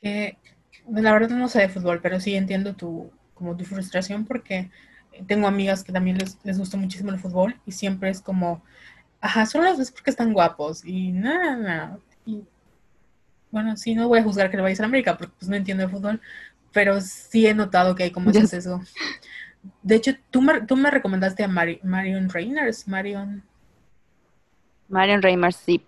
la verdad no sé de fútbol, pero sí entiendo tu, como tu frustración porque tengo amigas que también les, les gusta muchísimo el fútbol y siempre es como, ajá, solo las ves porque están guapos y nada, nada. Y, bueno, sí, no voy a juzgar que le vayas a América porque pues no entiendo el fútbol, pero sí he notado que hay como ese eso. De hecho, tú me, tú me recomendaste a Marion Reyners, Marion. Marion Reyners, sí.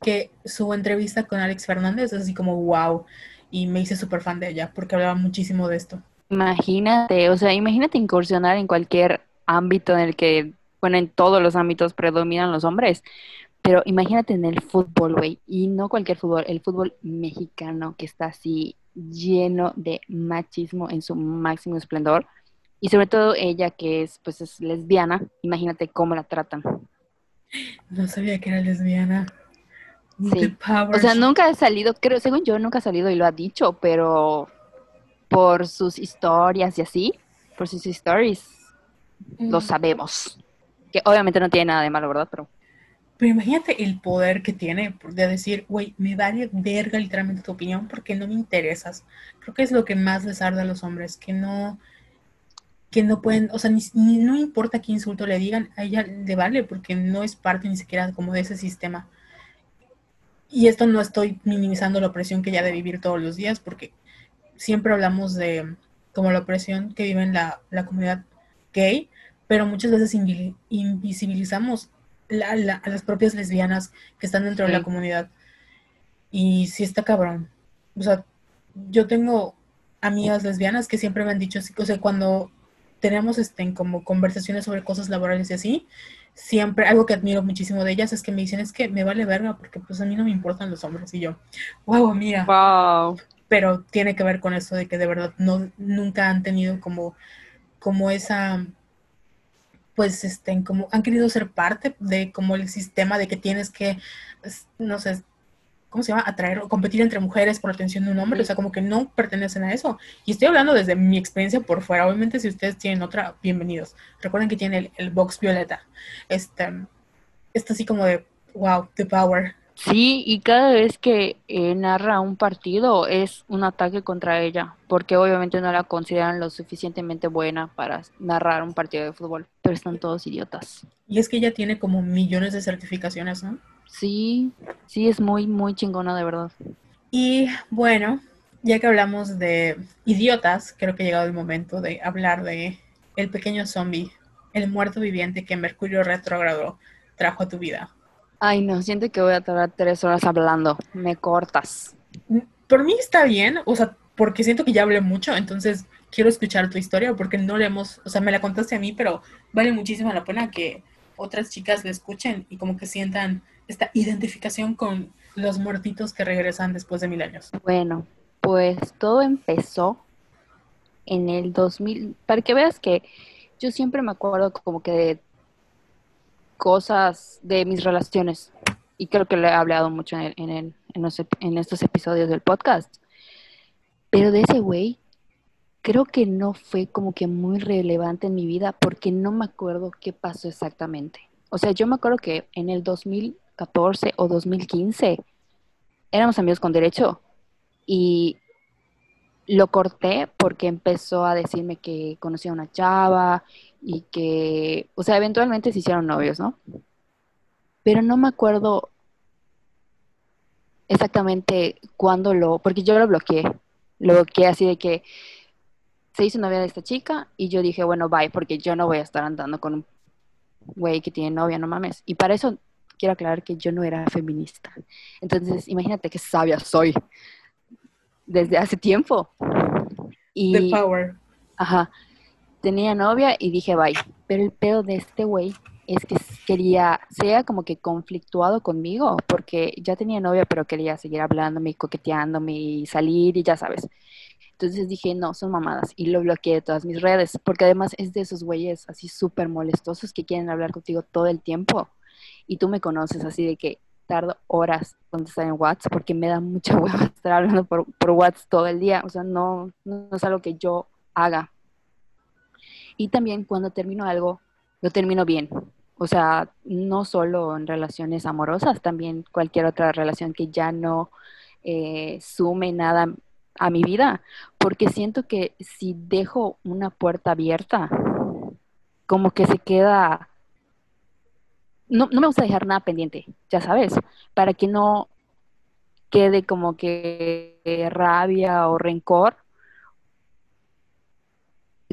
Que su entrevista con Alex Fernández es así como wow. Y me hice súper fan de ella porque hablaba muchísimo de esto. Imagínate, o sea, imagínate incursionar en cualquier ámbito en el que, bueno, en todos los ámbitos predominan los hombres. Pero imagínate en el fútbol, güey. Y no cualquier fútbol, el fútbol mexicano que está así lleno de machismo en su máximo esplendor y sobre todo ella que es pues es lesbiana, imagínate cómo la tratan. No sabía que era lesbiana. Sí. O sea, nunca ha salido, creo, según yo, nunca ha salido y lo ha dicho, pero por sus historias y así, por sus stories, lo mm. sabemos. Que obviamente no tiene nada de malo, ¿verdad? Pero, pero imagínate el poder que tiene de decir, güey, me vale verga literalmente tu opinión porque no me interesas. Creo que es lo que más les arde a los hombres, que no, que no pueden, o sea, ni, no importa qué insulto le digan, a ella le vale porque no es parte ni siquiera como de ese sistema. Y esto no estoy minimizando la opresión que ella debe vivir todos los días porque siempre hablamos de como la opresión que vive en la, comunidad gay, pero muchas veces invisibilizamos a las propias lesbianas que están dentro de la comunidad. Y sí está cabrón. O sea, yo tengo amigas lesbianas que siempre me han dicho así, o sea, cuando tenemos este, como conversaciones sobre cosas laborales y así, siempre, algo que admiro muchísimo de ellas es que me dicen, es que me vale verga porque pues a mí no me importan los hombres y yo, wow, amiga. Wow. Pero tiene que ver con eso de que de verdad no, nunca han tenido como, como esa, pues, este, como han querido ser parte de como el sistema de que tienes que, no sé, ¿cómo se llama? Atraer o competir entre mujeres por la atención de un hombre, o sea, como que no pertenecen a eso. Y estoy hablando desde mi experiencia por fuera, obviamente si ustedes tienen otra, bienvenidos. Recuerden que tiene el, box violeta. Este, está así como de, wow, the power. Sí, y cada vez que eh, narra un partido es un ataque contra ella, porque obviamente no la consideran lo suficientemente buena para narrar un partido de fútbol, pero están todos idiotas. Y es que ella tiene como millones de certificaciones, ¿no? Sí, sí, es muy, muy chingona, de verdad. Y bueno, ya que hablamos de idiotas, creo que ha llegado el momento de hablar de el pequeño zombie, el muerto viviente que Mercurio retrógrado trajo a tu vida. Ay, no, siento que voy a tardar tres horas hablando. Me cortas. Por mí está bien, o sea, porque siento que ya hablé mucho, entonces quiero escuchar tu historia porque no le hemos, o sea, me la contaste a mí, pero vale muchísimo la pena que otras chicas la escuchen y como que sientan esta identificación con, Los muertitos que regresan después de mil años. Bueno, pues todo empezó en el 2000, para que veas que yo siempre me acuerdo como que de cosas de mis relaciones y creo que lo he hablado mucho en, en, en estos episodios del podcast. Pero de ese güey, creo que no fue como que muy relevante en mi vida porque no me acuerdo qué pasó exactamente. O sea, yo me acuerdo que en el 2014 o 2015 éramos amigos con derecho y lo corté porque empezó a decirme que conocía a una chava y que, o sea, eventualmente se hicieron novios, ¿no? Pero no me acuerdo exactamente cuándo lo, porque yo lo bloqueé, lo bloqueé así de que se hizo novia de esta chica y yo dije, bueno, bye, porque yo no voy a estar andando con un güey que tiene novia, no mames. Y para eso quiero aclarar que yo no era feminista. Entonces, imagínate qué sabia soy desde hace tiempo. Y, The power. Ajá. Tenía novia y dije, bye. Pero el pedo de este güey es que quería, sea como que conflictuado conmigo, porque ya tenía novia, pero quería seguir hablándome, coqueteándome y salir y ya sabes. Entonces dije, no, son mamadas. Y lo bloqueé de todas mis redes, porque además es de esos güeyes así súper molestosos que quieren hablar contigo todo el tiempo. Y tú me conoces así de que tardo horas contestar en WhatsApp porque me da mucha hueva estar hablando por, por WhatsApp todo el día. O sea, no, no es algo que yo haga. Y también cuando termino algo, lo termino bien. O sea, no solo en relaciones amorosas, también cualquier otra relación que ya no eh, sume nada a mi vida, porque siento que si dejo una puerta abierta, como que se queda, no, no me gusta dejar nada pendiente, ya sabes, para que no quede como que rabia o rencor,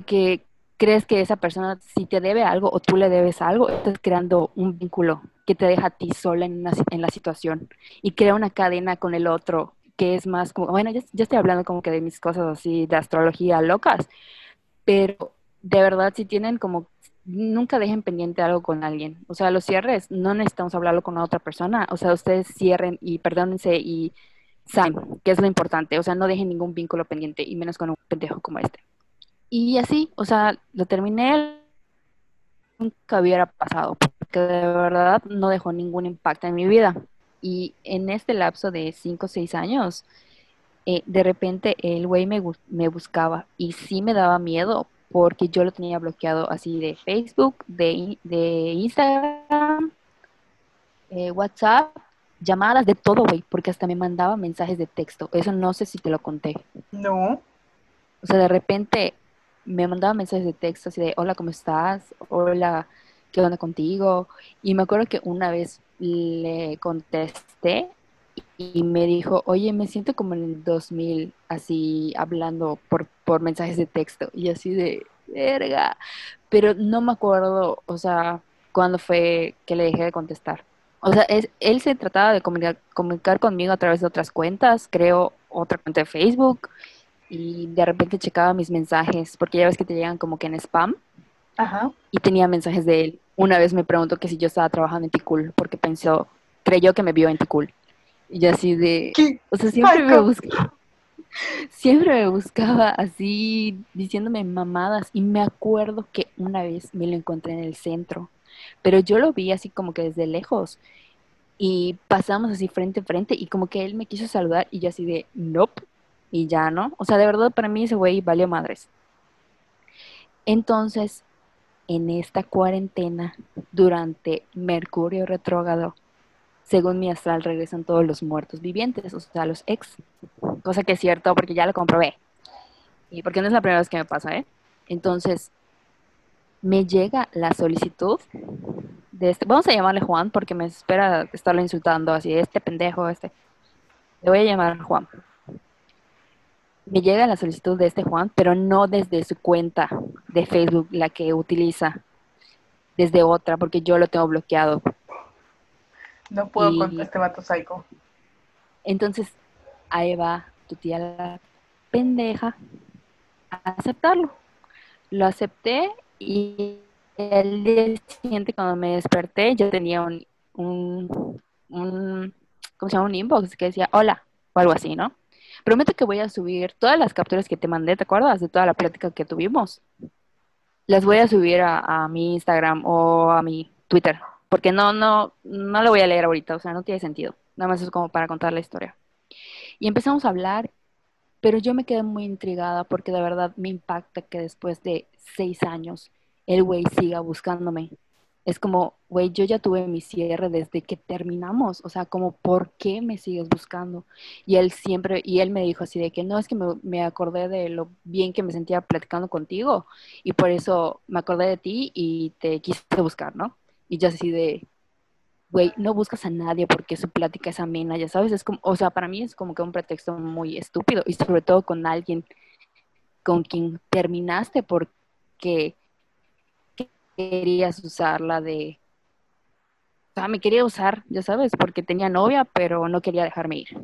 que crees que esa persona si te debe algo o tú le debes algo, estás creando un vínculo que te deja a ti sola en, en la situación y crea una cadena con el otro que es más como, bueno, ya, estoy hablando como que de mis cosas así de astrología locas, pero de verdad si tienen como, nunca dejen pendiente algo con alguien, o sea, los cierres, no necesitamos hablarlo con otra persona, o sea, ustedes cierren y perdónense y saben que es lo importante, o sea, no dejen ningún vínculo pendiente y menos con un pendejo como este. Y así, o sea, lo terminé, nunca hubiera pasado, porque de verdad no dejó ningún impacto en mi vida. Y en este lapso de 5 o 6 años, eh, de repente el güey me, me buscaba y sí me daba miedo porque yo lo tenía bloqueado así de Facebook, de, de Instagram, eh, WhatsApp, llamadas, de todo, güey, porque hasta me mandaba mensajes de texto. Eso no sé si te lo conté. No. O sea, de repente me mandaba mensajes de texto así de, hola, ¿cómo estás? Hola, ¿qué onda contigo? Y me acuerdo que una vez le contesté y me dijo, oye, me siento como en el 2000, así hablando por, por mensajes de texto. Y así de, verga. Pero no me acuerdo, o sea, cuándo fue que le dejé de contestar. O sea, es, él se trataba de comunicar, comunicar conmigo a través de otras cuentas, creo otra cuenta de Facebook y de repente checaba mis mensajes, porque ya ves que te llegan como que en spam. Ajá. Y tenía mensajes de él. Una vez me preguntó que si yo estaba trabajando en Ticul, porque pensó, creyó que me vio en Ticul. Y yo así de... O sea, siempre me buscaba. Siempre me buscaba así, diciéndome mamadas. Y me acuerdo que una vez me lo encontré en el centro. Pero yo lo vi así como que desde lejos. Y pasamos así frente a frente. Y como que él me quiso saludar. Y yo así de, nope y ya, ¿no? O sea, de verdad para mí ese güey valió madres. Entonces, en esta cuarentena, durante Mercurio retrógrado, según mi astral regresan todos los muertos vivientes, o sea, los ex. Cosa que es cierto porque ya lo comprobé. Y porque no es la primera vez que me pasa, ¿eh? Entonces, me llega la solicitud de este, vamos a llamarle Juan porque me espera estarlo insultando así, este pendejo, este. Le voy a llamar Juan me llega la solicitud de este Juan, pero no desde su cuenta de Facebook, la que utiliza, desde otra, porque yo lo tengo bloqueado. No puedo con este vato psycho. Entonces, ahí va tu tía la pendeja a aceptarlo. Lo acepté y el día siguiente cuando me desperté yo tenía un, un, ¿cómo se llama? Un inbox que decía hola o algo así, ¿no? Prometo que voy a subir todas las capturas que te mandé, ¿te acuerdas? De toda la plática que tuvimos. Las voy a subir a, mi Instagram o a mi Twitter, porque no, no, no lo voy a leer ahorita, o sea, no tiene sentido. Nada más es como para contar la historia. Y empezamos a hablar, pero yo me quedé muy intrigada porque de verdad me impacta que después de seis años el güey siga buscándome es como, güey, yo ya tuve mi cierre desde que terminamos, o sea, como, ¿por qué me sigues buscando? Y él siempre, y él me dijo así de que no, es que me, acordé de lo bien que me sentía platicando contigo y por eso me acordé de ti y te quise buscar, ¿no? Y yo así de, güey, no buscas a nadie porque su plática es amena, ya sabes, es como, o sea, para mí es como que un pretexto muy estúpido y sobre todo con alguien con quien terminaste porque querías usarla de... O sea, me quería usar, ya sabes, porque tenía novia, pero no quería dejarme ir.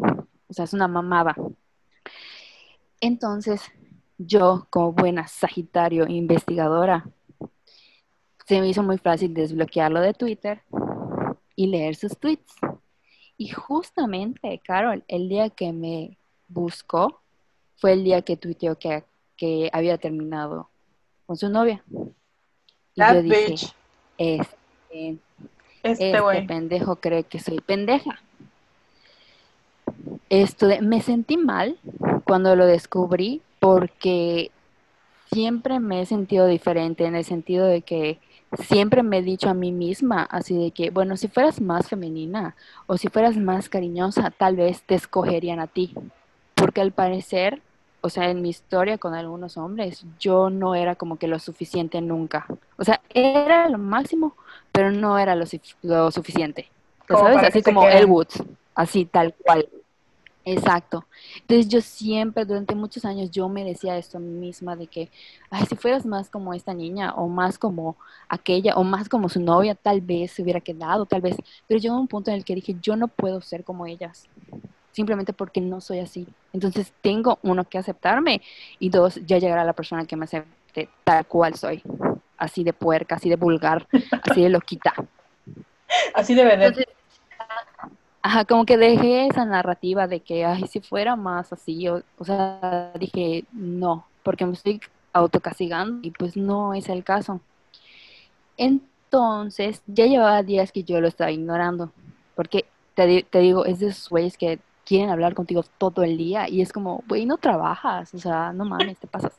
O sea, es una mamada. Entonces, yo, como buena Sagitario investigadora, se me hizo muy fácil desbloquearlo de Twitter y leer sus tweets. Y justamente, Carol, el día que me buscó fue el día que tuiteó que, que había terminado con su novia. Y yo dije, este, este, este pendejo cree que soy pendeja. Esto me sentí mal cuando lo descubrí porque siempre me he sentido diferente en el sentido de que siempre me he dicho a mí misma así de que, bueno, si fueras más femenina o si fueras más cariñosa, tal vez te escogerían a ti. Porque al parecer o sea, en mi historia con algunos hombres, yo no era como que lo suficiente nunca. O sea, era lo máximo, pero no era lo, suficiente. ¿Sabes? Así como Elwood, así tal cual. Exacto. Entonces yo siempre, durante muchos años, yo me decía esto misma de que, ay, si fueras más como esta niña, o más como aquella, o más como su novia, tal vez se hubiera quedado, tal vez. Pero llegó un punto en el que dije, yo no puedo ser como ellas simplemente porque no soy así. Entonces tengo, uno, que aceptarme y dos, ya llegará la persona que me acepte tal cual soy. Así de puerca, así de vulgar, así de loquita. Así de verdad. Ajá, como que dejé esa narrativa de que, ay, si fuera más así, o, o sea, dije, no, porque me estoy autocastigando y pues no es el caso. Entonces, ya llevaba días que yo lo estaba ignorando, porque te, te digo, es de esos güeyes que quieren hablar contigo todo el día y es como, güey, no trabajas, o sea, no mames, te pasas.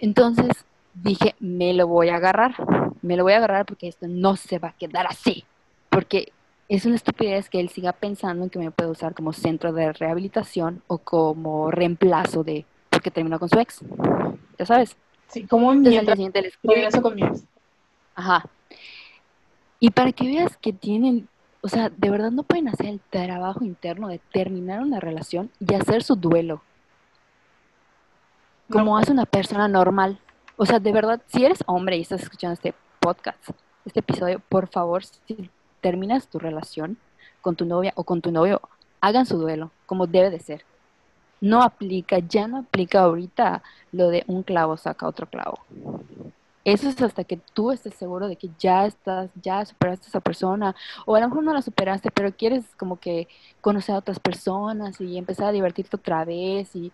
Entonces dije, me lo voy a agarrar, me lo voy a agarrar porque esto no se va a quedar así, porque es una estupidez que él siga pensando en que me puede usar como centro de rehabilitación o como reemplazo de porque terminó con su ex, ya sabes. Sí, como un mientras eso con Ajá. Y para que veas que tienen o sea, de verdad no pueden hacer el trabajo interno de terminar una relación y hacer su duelo. Como hace una persona normal. O sea, de verdad, si eres hombre y estás escuchando este podcast, este episodio, por favor, si terminas tu relación con tu novia o con tu novio, hagan su duelo, como debe de ser. No aplica, ya no aplica ahorita lo de un clavo saca otro clavo. Eso es hasta que tú estés seguro de que ya estás, ya superaste a esa persona, o a lo mejor no la superaste, pero quieres como que conocer a otras personas y empezar a divertirte otra vez y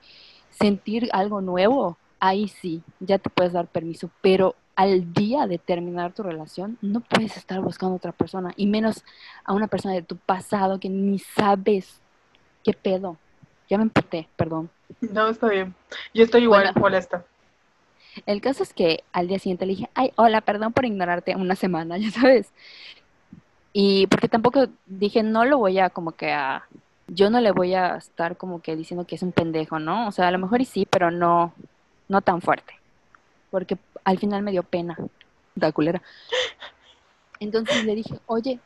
sentir algo nuevo, ahí sí, ya te puedes dar permiso, pero al día de terminar tu relación no puedes estar buscando a otra persona, y menos a una persona de tu pasado que ni sabes qué pedo. Ya me emputé, perdón. No, está bien. Yo estoy igual molesta. El caso es que al día siguiente le dije, ay, hola, perdón por ignorarte una semana, ya sabes. Y porque tampoco dije, no lo voy a como que a, yo no le voy a estar como que diciendo que es un pendejo, ¿no? O sea, a lo mejor y sí, pero no, no tan fuerte. Porque al final me dio pena, da culera. Entonces le dije, oye,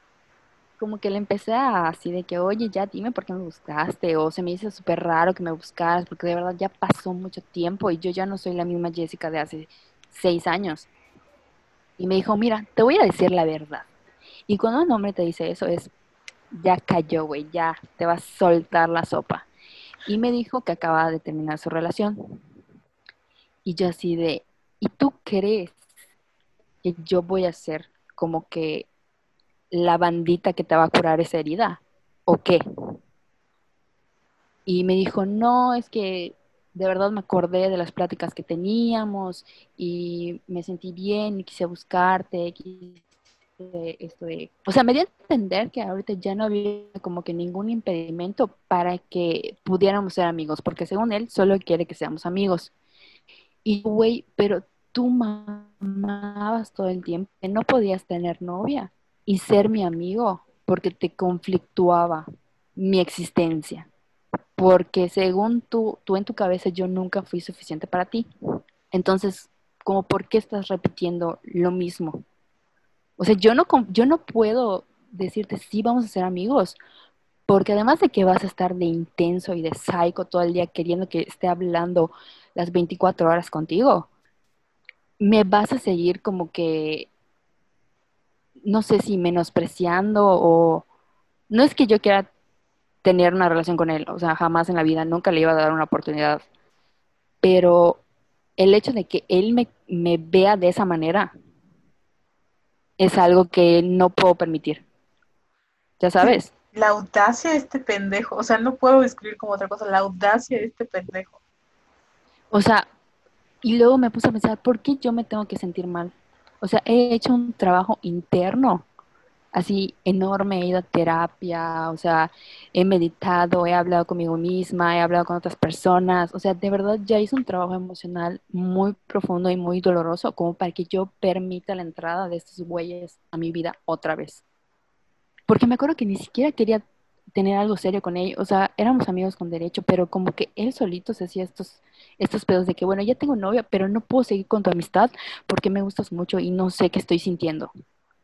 como que le empecé a así de que, oye, ya dime por qué me buscaste, o se me hizo súper raro que me buscaras, porque de verdad ya pasó mucho tiempo y yo ya no soy la misma Jessica de hace seis años. Y me dijo, mira, te voy a decir la verdad. Y cuando un hombre te dice eso es, ya cayó, güey, ya te va a soltar la sopa. Y me dijo que acaba de terminar su relación. Y yo así de, ¿y tú crees que yo voy a ser como que la bandita que te va a curar esa herida. o qué? Y me dijo, no, es que de verdad me acordé de las pláticas que teníamos y me sentí bien y quise buscarte, quise esto de, o sea, me dio a entender que ahorita ya no había como que ningún impedimento para que pudiéramos ser amigos, porque según él solo quiere que seamos amigos. Y güey, pero tú mamabas todo el tiempo, no podías tener novia y ser mi amigo porque te conflictuaba mi existencia. Porque según tú, tú en tu cabeza yo nunca fui suficiente para ti. Entonces, como por qué estás repitiendo lo mismo? O sea, yo no, yo no puedo decirte, sí, vamos a ser amigos, porque además de que vas a estar de intenso y de psycho todo el día queriendo que esté hablando las 24 horas contigo, me vas a seguir como que, no sé si menospreciando o... No es que yo quiera tener una relación con él, o sea, jamás en la vida, nunca le iba a dar una oportunidad, pero el hecho de que él me, me vea de esa manera, es algo que no puedo permitir. Ya sabes. La audacia de este pendejo, o sea, no puedo describir como otra cosa, la audacia de este pendejo. O sea, y luego me puse a pensar, ¿por qué yo me tengo que sentir mal? O sea, he hecho un trabajo interno así enorme, he ido a terapia, o sea, he meditado, he hablado conmigo misma, he hablado con otras personas, o sea, de verdad ya hice un trabajo emocional muy profundo y muy doloroso como para que yo permita la entrada de estos güeyes a mi vida otra vez. Porque me acuerdo que ni siquiera quería tener algo serio con ellos, o sea, éramos amigos con derecho, pero como que él solito se hacía estos, estos pedos de que, bueno, ya tengo novia, pero no puedo seguir con tu amistad porque me gustas mucho y no sé qué estoy sintiendo,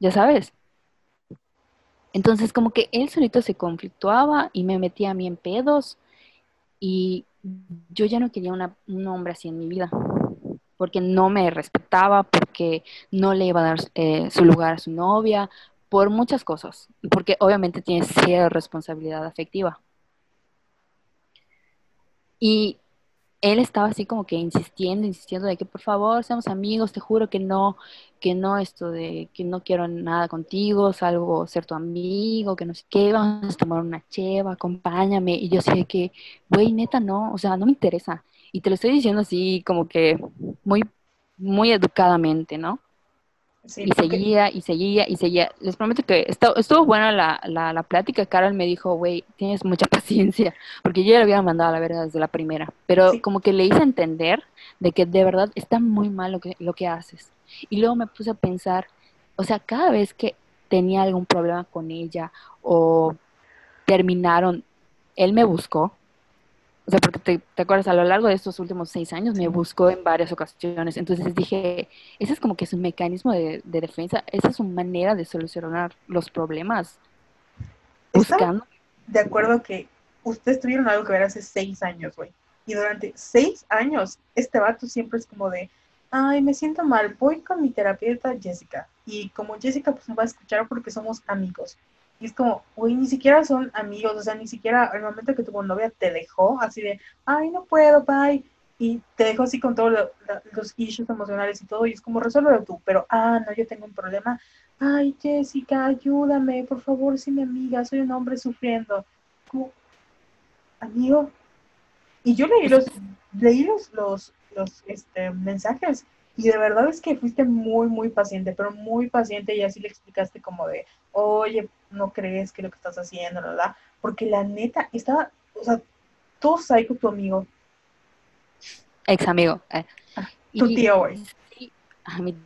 ya sabes. Entonces como que él solito se conflictuaba y me metía a mí en pedos y yo ya no quería un hombre así en mi vida porque no me respetaba, porque no le iba a dar eh, su lugar a su novia, por muchas cosas, porque obviamente tiene cierta responsabilidad afectiva. Y él estaba así como que insistiendo, insistiendo de que por favor seamos amigos, te juro que no, que no esto de que no quiero nada contigo, salgo ser tu amigo, que no sé qué, vamos a tomar una cheva, acompáñame. Y yo sé que, güey, neta, no, o sea, no me interesa. Y te lo estoy diciendo así como que muy, muy educadamente, ¿no? Y seguía y seguía y seguía. Les prometo que estuvo, estuvo buena la, la, plática. Carol me dijo, güey, tienes mucha paciencia, porque yo ya le había mandado a la verga desde la primera. Pero como que le hice entender de que de verdad está muy mal lo que, lo que haces. Y luego me puse a pensar, o sea, cada vez que tenía algún problema con ella o terminaron, él me buscó o sea, porque te, acuerdas, a lo largo de estos últimos seis años me buscó en varias ocasiones. Entonces dije, ese es como que su mecanismo de, defensa, esa es su manera de solucionar los problemas. Buscando. De acuerdo que ustedes tuvieron algo que ver hace seis años, güey. Y durante seis años, este vato siempre es como de, ay, me siento mal, voy con mi terapeuta Jessica. Y como Jessica, pues me va a escuchar porque somos amigos. Y es como, güey, ni siquiera son amigos, o sea, ni siquiera el momento que tuvo novia te dejó así de, ay, no puedo, bye. Y te dejó así con todos los issues emocionales y todo, y es como, resuélvelo tú. Pero, ah, no, yo tengo un problema. Ay, Jessica, ayúdame, por favor, sí, mi amiga, soy un hombre sufriendo. Como, amigo. Y yo leí los, leí los, los, los este, mensajes y de verdad es que fuiste muy, muy paciente, pero muy paciente y así le explicaste como de, oye, no crees que lo que estás haciendo, ¿verdad? Porque la neta estaba, o sea, todo con tu amigo. Ex amigo. Eh. Ah, tu tío, güey. Sí, a mi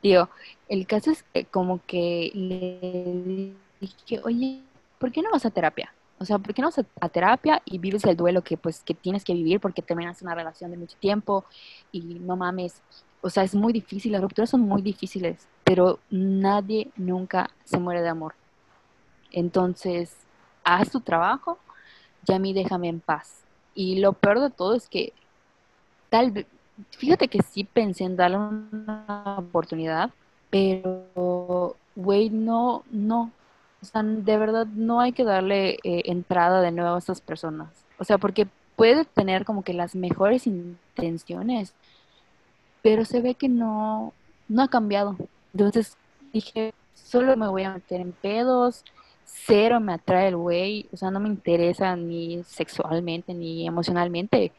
tío. El caso es que como que le dije, oye, ¿por qué no vas a terapia? O sea, ¿por qué no vas a, terapia y vives el duelo que pues que tienes que vivir porque terminas una relación de mucho tiempo y no mames, o sea, es muy difícil, las rupturas son muy difíciles, pero nadie nunca se muere de amor. Entonces, haz tu trabajo y a mí déjame en paz. Y lo peor de todo es que tal vez, fíjate que sí pensé en darle una oportunidad, pero, güey, no, no. O sea, de verdad no hay que darle eh, entrada de nuevo a estas personas. O sea, porque puede tener como que las mejores intenciones, pero se ve que no, no ha cambiado. Entonces dije, solo me voy a meter en pedos, cero me atrae el güey, o sea, no me interesa ni sexualmente ni emocionalmente.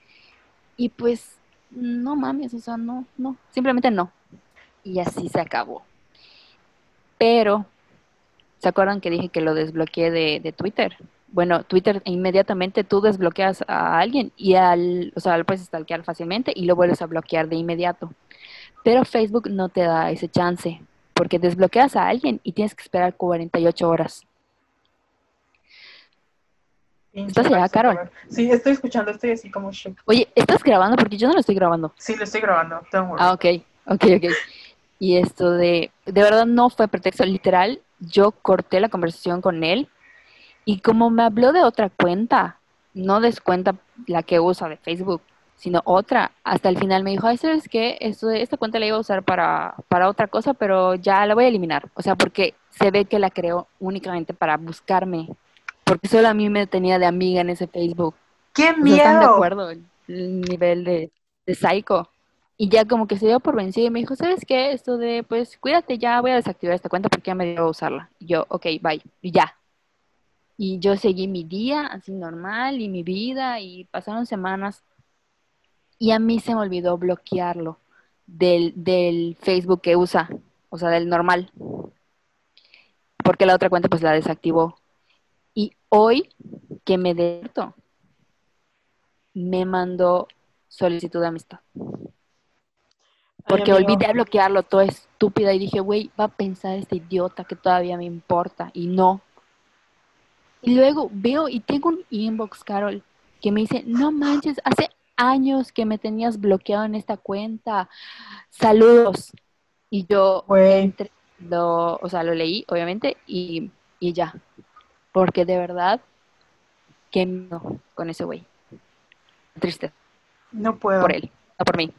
Y pues, no mames, o sea, no, no, simplemente no. Y así se acabó. Pero, ¿se acuerdan que dije que lo desbloqueé de, de Twitter? Bueno, Twitter inmediatamente tú desbloqueas a alguien y al, o sea, lo puedes stalkear fácilmente y lo vuelves a bloquear de inmediato. Pero Facebook no te da ese chance, porque desbloqueas a alguien y tienes que esperar 48 horas. ¿Estás allá, Carol? Sí, estoy escuchando, estoy así como. Oye, ¿estás grabando? Porque yo no lo estoy grabando. Sí, lo estoy grabando, Ah, ok, ok, ok. Y esto de, de verdad no fue pretexto, literal, yo corté la conversación con él y como me habló de otra cuenta, no descuenta la que usa de Facebook, sino otra. Hasta el final me dijo, ay, ¿sabes qué? Esto, esta cuenta la iba a usar para, para otra cosa, pero ya la voy a eliminar. O sea, porque se ve que la creó únicamente para buscarme. Porque solo a mí me tenía de amiga en ese Facebook. ¡Qué miedo! ¿Están de acuerdo? El nivel de, de psycho. Y ya como que se dio por vencido y me dijo, ¿sabes qué? Esto de, pues, cuídate, ya voy a desactivar esta cuenta porque ya me dio a usarla. Y yo, ok, bye. Y ya. Y yo seguí mi día así normal y mi vida y pasaron semanas y a mí se me olvidó bloquearlo del, del Facebook que usa, o sea, del normal. Porque la otra cuenta pues la desactivó. Y hoy que me despierto, me mandó solicitud de amistad. Porque olvidé bloquearlo todo estúpida y dije, güey, va a pensar este idiota que todavía me importa. Y no. Y luego veo y tengo un inbox, Carol, que me dice, no manches, hace años que me tenías bloqueado en esta cuenta. Saludos. Y yo lo, o sea, lo leí, obviamente, y, y ya. Porque de verdad, que no con ese güey. Triste. No puedo. Por él, no por mí.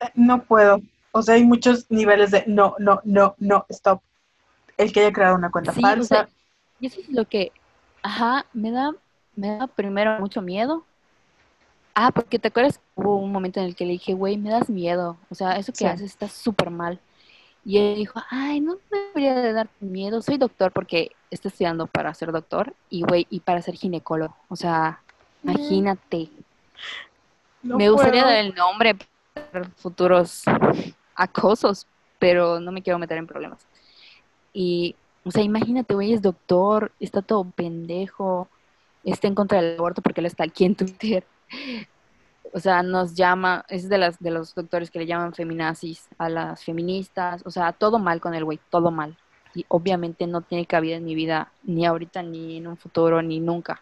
Eh, no puedo. O sea, hay muchos niveles de no, no, no, no, stop. El que haya creado una cuenta falsa. Y eso es lo que, ajá, me da, me da primero mucho miedo Ah, porque te acuerdas, hubo un momento en el que le dije, güey, me das miedo. O sea, eso que haces está súper mal. Y él dijo, ay, no me debería de dar miedo. Soy doctor porque estoy estudiando para ser doctor y, güey, y para ser ginecólogo. O sea, imagínate. me gustaría dar el nombre para futuros acosos, pero no me quiero meter en problemas. Y, o sea, imagínate, güey, es doctor, está todo pendejo, está en contra del aborto porque él está aquí en Twitter o sea, nos llama, es de, las, de los doctores que le llaman feminazis a las feministas, o sea, todo mal con el güey, todo mal. Y obviamente no tiene cabida en mi vida, ni ahorita, ni en un futuro, ni nunca.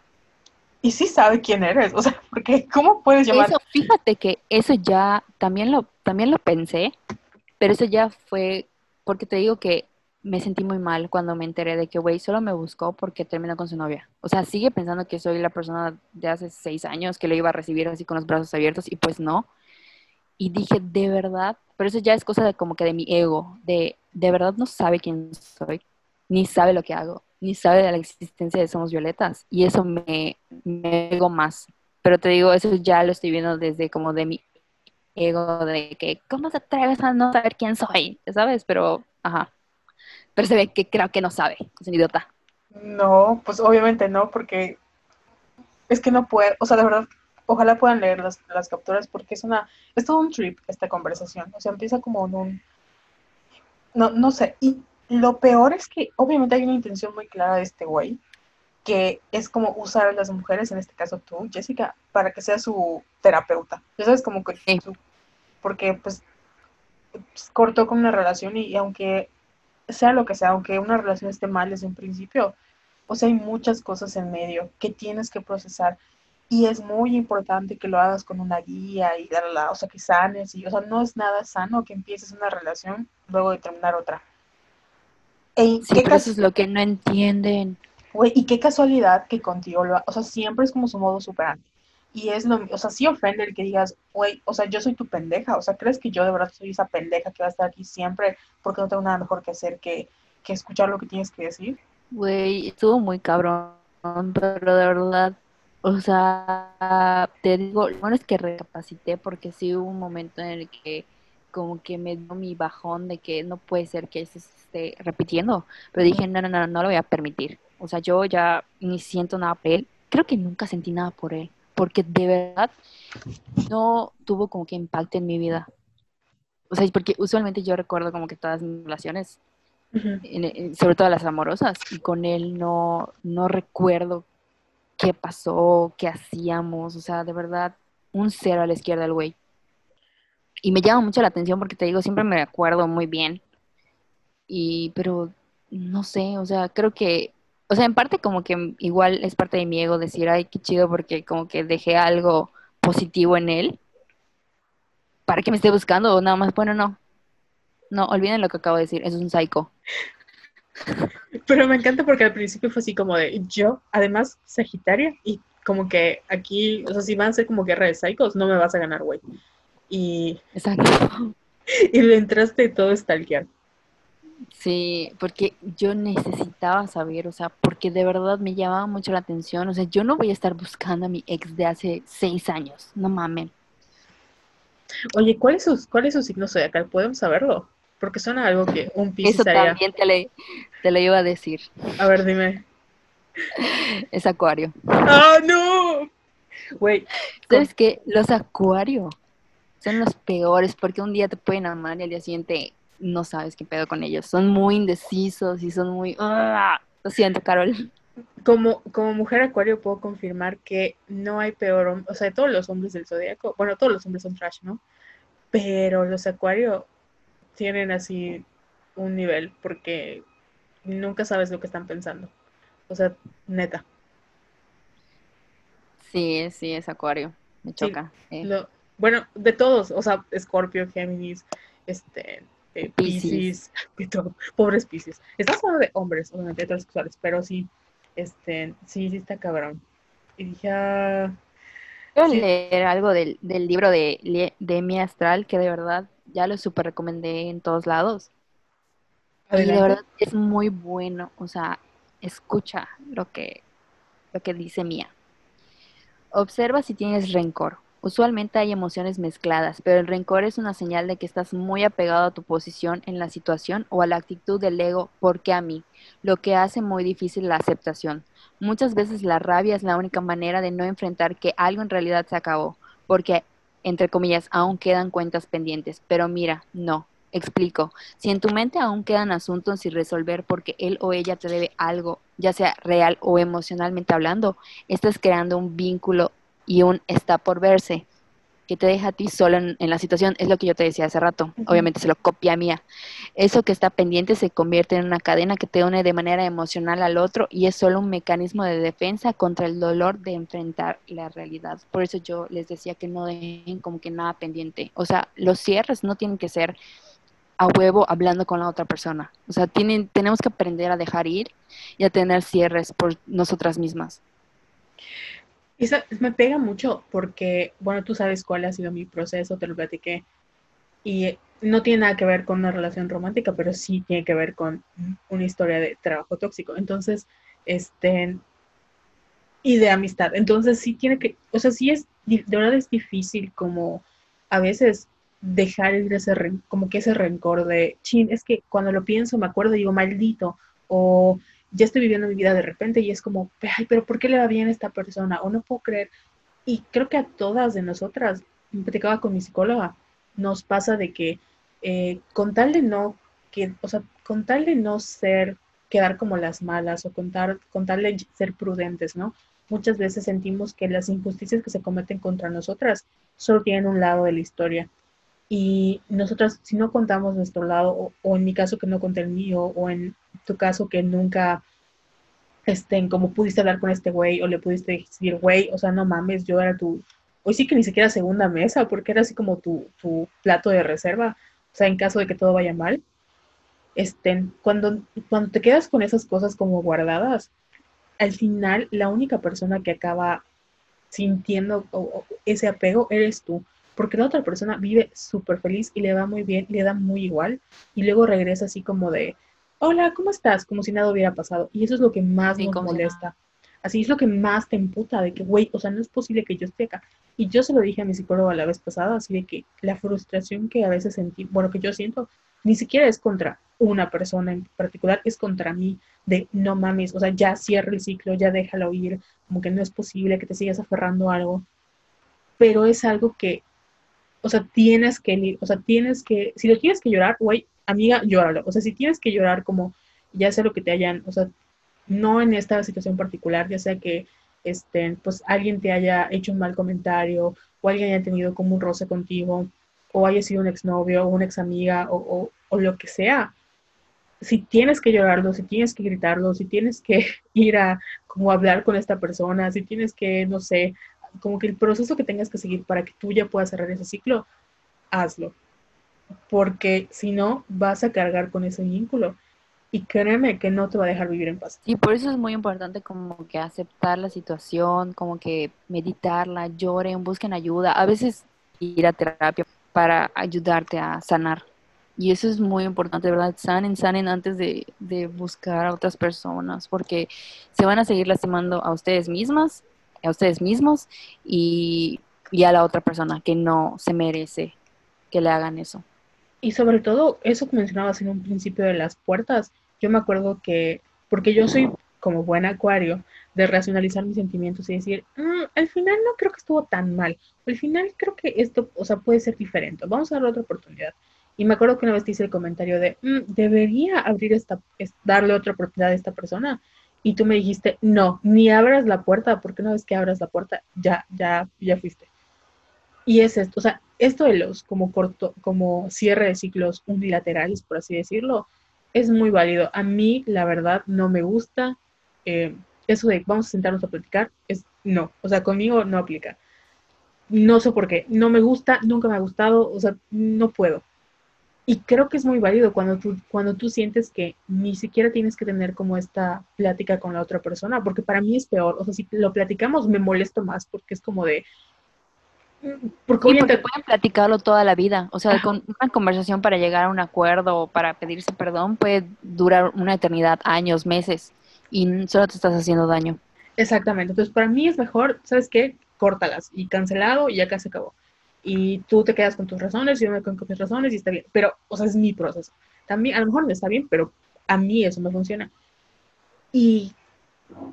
Y sí sabe quién eres, o sea, porque ¿cómo puedes llamar? Eso, fíjate que eso ya, también lo, también lo pensé, pero eso ya fue, porque te digo que me sentí muy mal cuando me enteré de que, güey, solo me buscó porque terminó con su novia. O sea, sigue pensando que soy la persona de hace seis años que lo iba a recibir así con los brazos abiertos y pues no. Y dije, de verdad, pero eso ya es cosa de como que de mi ego, de, de verdad no sabe quién soy, ni sabe lo que hago, ni sabe de la existencia de Somos Violetas. Y eso me, me ego más. Pero te digo, eso ya lo estoy viendo desde como de mi ego, de que, ¿cómo te atreves a no saber quién soy? ¿Sabes? Pero, ajá pero se ve que creo que no sabe, es un idiota. No, pues obviamente no, porque es que no puede, o sea, de verdad, ojalá puedan leer las, las capturas porque es una, es todo un trip esta conversación, o sea, empieza como en un, no, no sé, y lo peor es que obviamente hay una intención muy clara de este güey, que es como usar a las mujeres, en este caso tú, Jessica, para que sea su terapeuta. Ya sabes, como que porque pues, pues, cortó con una relación y aunque sea lo que sea, aunque una relación esté mal desde un principio, o sea, hay muchas cosas en medio que tienes que procesar y es muy importante que lo hagas con una guía y la, o sea, que sanes y, o sea, no es nada sano que empieces una relación luego de terminar otra. sí, pero eso es lo que no entienden. Güey, y qué casualidad que contigo lo, o sea, siempre es como su modo superante. Y es lo, o sea, sí ofende el que digas, güey, o sea, yo soy tu pendeja, o sea, ¿crees que yo de verdad soy esa pendeja que va a estar aquí siempre porque no tengo nada mejor que hacer que, que escuchar lo que tienes que decir? Güey, estuvo muy cabrón, pero de verdad, o sea, te digo, bueno es que recapacité porque sí hubo un momento en el que como que me dio mi bajón de que no puede ser que se esté repitiendo. Pero dije, no, no, no, no lo voy a permitir. O sea, yo ya ni siento nada por él. Creo que nunca sentí nada por él. Porque de verdad no tuvo como que impacto en mi vida. O sea, porque usualmente yo recuerdo como que todas mis relaciones, sobre todo las amorosas, y con él no, no recuerdo qué pasó, qué hacíamos. O sea, de verdad, un cero a la izquierda el güey. Y me llama mucho la atención porque te digo, siempre me acuerdo muy bien. Y, pero, no sé, o sea, creo que, o sea, en parte como que igual es parte de mi ego decir, ay, qué chido porque como que dejé algo positivo en él. Para que me esté buscando o nada más, bueno, no. No, olviden lo que acabo de decir, es un psycho. Pero me encanta porque al principio fue así como de yo, además, Sagitaria, y como que aquí, o sea, si van a ser como guerra de psychos, no me vas a ganar, güey y, Exacto. y le entraste todo stalkear. Sí, porque yo necesitaba saber, o sea, porque de verdad me llamaba mucho la atención, o sea, yo no voy a estar buscando a mi ex de hace seis años, no mamen. Oye, ¿cuál es su, cuál es su signo zodiacal? ¿Podemos saberlo? Porque suena algo que un Piscis Eso también te, te lo iba a decir. A ver, dime. Es acuario. ¡Ah, no! Güey. ¿Sabes qué? Los acuarios son los peores porque un día te pueden amar y al día siguiente no sabes qué pedo con ellos. Son muy indecisos y son muy... ¡ah! Lo siento, Carol. Como, como mujer acuario puedo confirmar que no hay peor, o sea, de todos los hombres del zodiaco, bueno, todos los hombres son trash, ¿no? Pero los acuario tienen así un nivel porque nunca sabes lo que están pensando. O sea, neta. Sí, sí, es acuario. Me choca. lo, bueno, de todos, o sea, Scorpio, Géminis, este, eh, Pisces, pobres Pisces. Estás hablando de hombres, obviamente, heterosexuales, pero sí, este, sí, sí está cabrón. Y dije, ah, leer algo del, libro de, de Mi Astral, que de verdad ya lo super recomendé en todos lados. Y de verdad es muy bueno, o sea, escucha lo que, lo que dice Mía. Observa si tienes rencor Usualmente hay emociones mezcladas, pero el rencor es una señal de que estás muy apegado a tu posición en la situación o a la actitud del ego, porque a mí, lo que hace muy difícil la aceptación. Muchas veces la rabia es la única manera de no enfrentar que algo en realidad se acabó, porque, entre comillas, aún quedan cuentas pendientes. Pero mira, no. Explico, si en tu mente aún quedan asuntos sin resolver porque él o ella te debe algo, ya sea real o emocionalmente hablando, estás creando un vínculo y un está por verse que te deja a ti solo en, la situación, es lo que yo te decía hace rato, obviamente se lo copia mía. Eso que está pendiente se convierte en una cadena que te une de manera emocional al otro y es solo un mecanismo de defensa contra el dolor de enfrentar la realidad. Por eso yo les decía que no dejen como que nada pendiente. O sea, los cierres no tienen que ser a huevo hablando con la otra persona. O sea, tienen, tenemos que aprender a dejar ir y a tener cierres por nosotras mismas. Esa me pega mucho porque, bueno, tú sabes cuál ha sido mi proceso, te lo platiqué. Y no tiene nada que ver con una relación romántica, pero sí tiene que ver con una historia de trabajo tóxico. Entonces, este, y de amistad. Entonces, sí tiene que, o sea, sí es, de verdad es difícil como a veces dejar ir ese, como que ese rencor de, chin, es que cuando lo pienso me acuerdo y digo, maldito, o ya estoy viviendo mi vida de repente y es como, ay, pero ¿por qué le va bien a esta persona? O no puedo creer. Y creo que a todas de nosotras, platicaba con mi psicóloga, nos pasa de que eh, con tal de no, que, o sea, con no ser, quedar como las malas o con tal, con tal de ser prudentes, ¿no? Muchas veces sentimos que las injusticias que se cometen contra nosotras solo tienen un lado de la historia. Y nosotras, si no contamos nuestro lado, o, o en mi caso que no conté el mío, o en tu caso que nunca, estén como pudiste hablar con este güey o le pudiste decir, güey, o sea, no mames, yo era tu, hoy sí que ni siquiera segunda mesa, porque era así como tu, tu plato de reserva, o sea, en caso de que todo vaya mal. Estén, cuando, cuando te quedas con esas cosas como guardadas, al final la única persona que acaba sintiendo ese apego eres tú, porque la otra persona vive súper feliz y le va muy bien, le da muy igual, y luego regresa así como de, hola, ¿cómo estás? Como si nada hubiera pasado. Y eso es lo que más nos molesta. Así es lo que más te emputa, de que, güey, o sea, no es posible que yo esté acá. Y yo se lo dije a mi psicólogo la vez pasada, así de que la frustración que a veces sentí, bueno, que yo siento, ni siquiera es contra una persona en particular, es contra mí, de no mames, o sea, ya cierra el ciclo, ya déjalo ir, como que no es posible que te sigas aferrando a algo. Pero es algo que, o sea, tienes que, o sea, tienes que, si lo tienes que llorar, güey, amiga, llóralo. O sea, si tienes que llorar como, ya sea lo que te hayan, o sea, no en esta situación particular, ya sea que este, pues alguien te haya hecho un mal comentario o alguien haya tenido como un roce contigo o haya sido un exnovio o una ex amiga o, o, lo que sea. Si tienes que llorarlo, si tienes que gritarlo, si tienes que ir a como hablar con esta persona, si tienes que, no sé, como que el proceso que tengas que seguir para que tú ya puedas cerrar ese ciclo, hazlo. Porque si no, vas a cargar con ese vínculo y créeme que no te va a dejar vivir en paz. Y por eso es muy importante como que aceptar la situación, como que meditarla, lloren, busquen ayuda, a veces ir a terapia para ayudarte a sanar. Y eso es muy importante, ¿verdad? Sanen, sanen antes de, de buscar a otras personas, porque se van a seguir lastimando a ustedes mismas, a ustedes mismos y, y a la otra persona que no se merece que le hagan eso. Y sobre todo, eso que mencionabas en un principio de las puertas, yo me acuerdo que, porque yo soy como buen acuario, de racionalizar mis sentimientos y decir, mm, al final no creo que estuvo tan mal, al final creo que esto, o sea, puede ser diferente, vamos a darle otra oportunidad. Y me acuerdo que una vez te hice el comentario de, mm, debería abrir esta, darle otra oportunidad a esta persona. Y tú me dijiste, no, ni abras la puerta, porque una vez que abras la puerta, ya, ya, ya fuiste. Y es esto, o sea, esto de los como corto, como cierre de ciclos unilaterales, por así decirlo, es muy válido. A mí, la verdad, no me gusta eh, eso de vamos a sentarnos a platicar, es no, o sea, conmigo no aplica. No sé por qué, no me gusta, nunca me ha gustado, o sea, no puedo. Y creo que es muy válido cuando tú, cuando tú sientes que ni siquiera tienes que tener como esta plática con la otra persona, porque para mí es peor, o sea, si lo platicamos me molesto más porque es como de, porque, sí, pueden platicarlo toda la vida. O sea, con una conversación para llegar a un acuerdo o para pedirse perdón puede durar una eternidad, años, meses, y solo te estás haciendo daño. Exactamente. Entonces, para mí es mejor, ¿sabes qué? Córtalas y cancelado y ya casi acabó. Y tú te quedas con tus razones, yo me quedo con mis razones y está bien. Pero, o sea, es mi proceso. También, a lo mejor no está bien, pero a mí eso me funciona. Y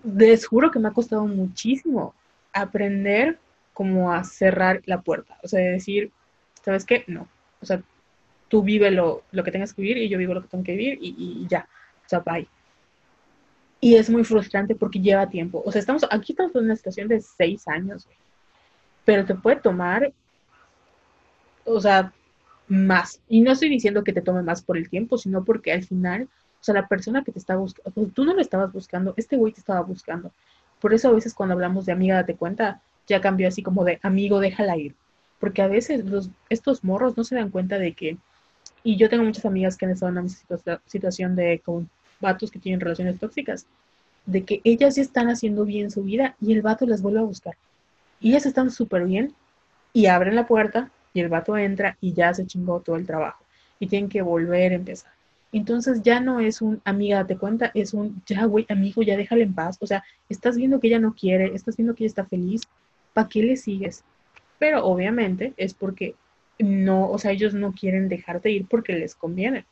les juro que me ha costado muchísimo aprender como a cerrar la puerta. O sea, decir, ¿sabes qué? No. O sea, tú vive lo, que tengas que vivir y yo vivo lo que tengo que vivir y, ya. O sea, bye. Y es muy frustrante porque lleva tiempo. O sea, estamos, aquí estamos en una situación de seis años. Pero te puede tomar, o sea, más. Y no estoy diciendo que te tome más por el tiempo, sino porque al final, o sea, la persona que te está buscando, tú no lo estabas buscando, este güey te estaba buscando. Por eso a veces cuando hablamos de amiga, date cuenta, ya cambió así como de amigo, déjala ir. Porque a veces los, estos morros no se dan cuenta de que, y yo tengo muchas amigas que han estado en una situación de con vatos que tienen relaciones tóxicas, de que ellas ya están haciendo bien su vida y el vato las vuelve a buscar. Y ellas están súper bien y abren la puerta y el vato entra y ya se chingó todo el trabajo y tienen que volver a empezar. Entonces ya no es un amiga, date cuenta, es un ya, güey, amigo, ya déjala en paz. O sea, estás viendo que ella no quiere, estás viendo que ella está feliz, ¿para qué le sigues? Pero obviamente es porque no, o sea, ellos no quieren dejarte ir porque les conviene.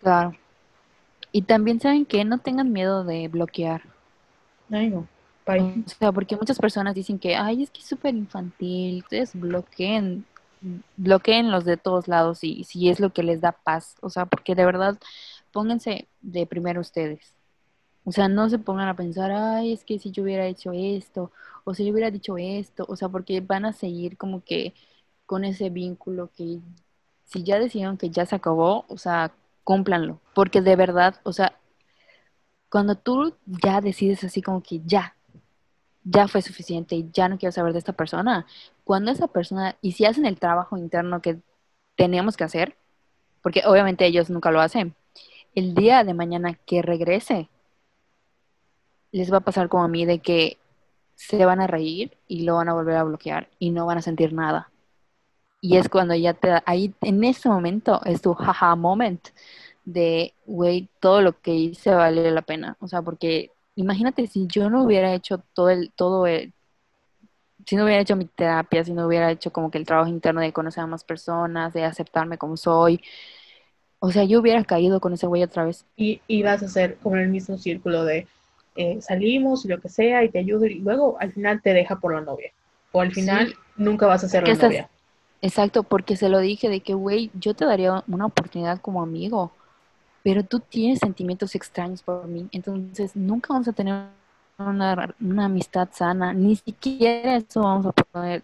Claro. Y también saben que no tengan miedo de bloquear. Ay, no. O sea, porque muchas personas dicen que, ay, es que es súper infantil, ustedes bloqueen, bloqueen los de todos lados y si es lo que les da paz. O sea, porque de verdad, pónganse de primero ustedes. O sea, no se pongan a pensar, ay, es que si yo hubiera hecho esto, o si yo hubiera dicho esto, o sea, porque van a seguir como que con ese vínculo que si ya decidieron que ya se acabó, o sea, cúmplanlo. Porque de verdad, o sea, cuando tú ya decides así como que ya, ya fue suficiente y ya no quiero saber de esta persona, cuando esa persona, y si hacen el trabajo interno que teníamos que hacer, porque obviamente ellos nunca lo hacen, el día de mañana que regrese, les va a pasar como a mí de que se van a reír y lo van a volver a bloquear y no van a sentir nada. Y es cuando ya te da, ahí en ese momento es tu jaja moment de, güey, todo lo que hice valió la pena. O sea, porque imagínate si yo no hubiera hecho todo el, todo el, si no hubiera hecho mi terapia, si no hubiera hecho como que el trabajo interno de conocer a más personas, de aceptarme como soy, o sea, yo hubiera caído con ese güey otra vez. Y, y vas a ser como el mismo círculo de eh, salimos y lo que sea y te ayudo y luego al final te deja por la novia. O al final nunca vas a ser la novia. Exacto, porque se lo dije de que, güey, yo te daría una oportunidad como amigo, pero tú tienes sentimientos extraños por mí, entonces nunca vamos a tener una, una amistad sana, ni siquiera eso vamos a poder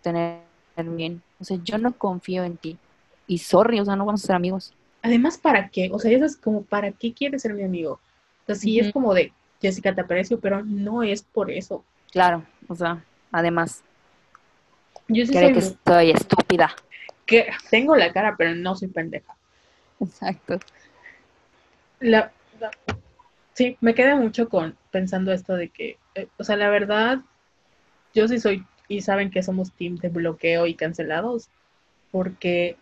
tener bien. O sea, yo no confío en ti. Y sorry, o sea, no vamos a ser amigos. Además, ¿para qué? O sea, eso es como, ¿para qué quieres ser mi amigo? O sea, sí es como de, Jessica, te aprecio, pero no es por eso. Claro, o sea, además. Yo sí creo que estoy estúpida. Que tengo la cara, pero no soy pendeja. Exacto. La, sí, me queda mucho con pensando esto de que, eh, o sea, la verdad, yo sí soy, y saben que somos team de bloqueo y cancelados, porque,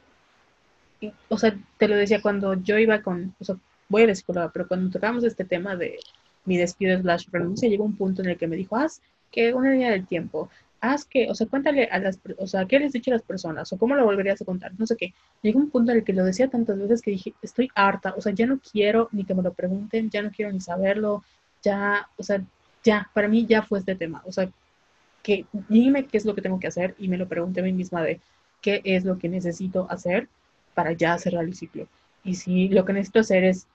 o sea, te lo decía cuando yo iba con, o sea, voy a la psicóloga, pero cuando tocamos este tema de mi despido slash renuncia, llegó un punto en el que me dijo, haz que una línea del tiempo, haz que, o sea, cuéntale a las, o sea, ¿qué les dicho a las personas? ¿O cómo lo volverías a contar? No sé qué. Llegó un punto en el que lo decía tantas veces que dije, estoy harta, o sea, ya no quiero ni que me lo pregunten, ya no quiero ni saberlo, ya, o sea, ya, para mí ya fue este tema, o sea, que dime qué es lo que tengo que hacer y me lo pregunté a mí misma de qué es lo que necesito hacer para ya cerrar el ciclo. Y si lo que necesito hacer es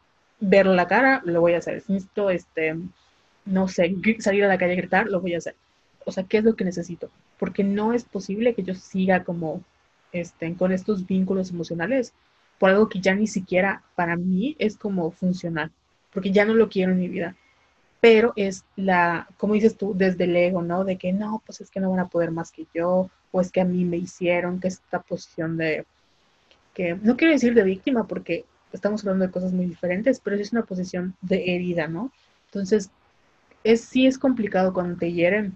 ver la cara, lo voy a hacer. Si necesito, este, no sé, salir a la calle a gritar, lo voy a hacer. O sea, ¿qué es lo que necesito? Porque no es posible que yo siga como, este, con estos vínculos emocionales por algo que ya ni siquiera para mí es como funcional, porque ya no lo quiero en mi vida. Pero es la, como dices tú, desde el ego, ¿no? De que no, pues es que no van a poder más que yo, o es que a mí me hicieron, que esta posición de, que no quiero decir de víctima, porque estamos hablando de cosas muy diferentes, pero es una posición de herida, ¿no? Entonces, es, sí es complicado cuando te hieren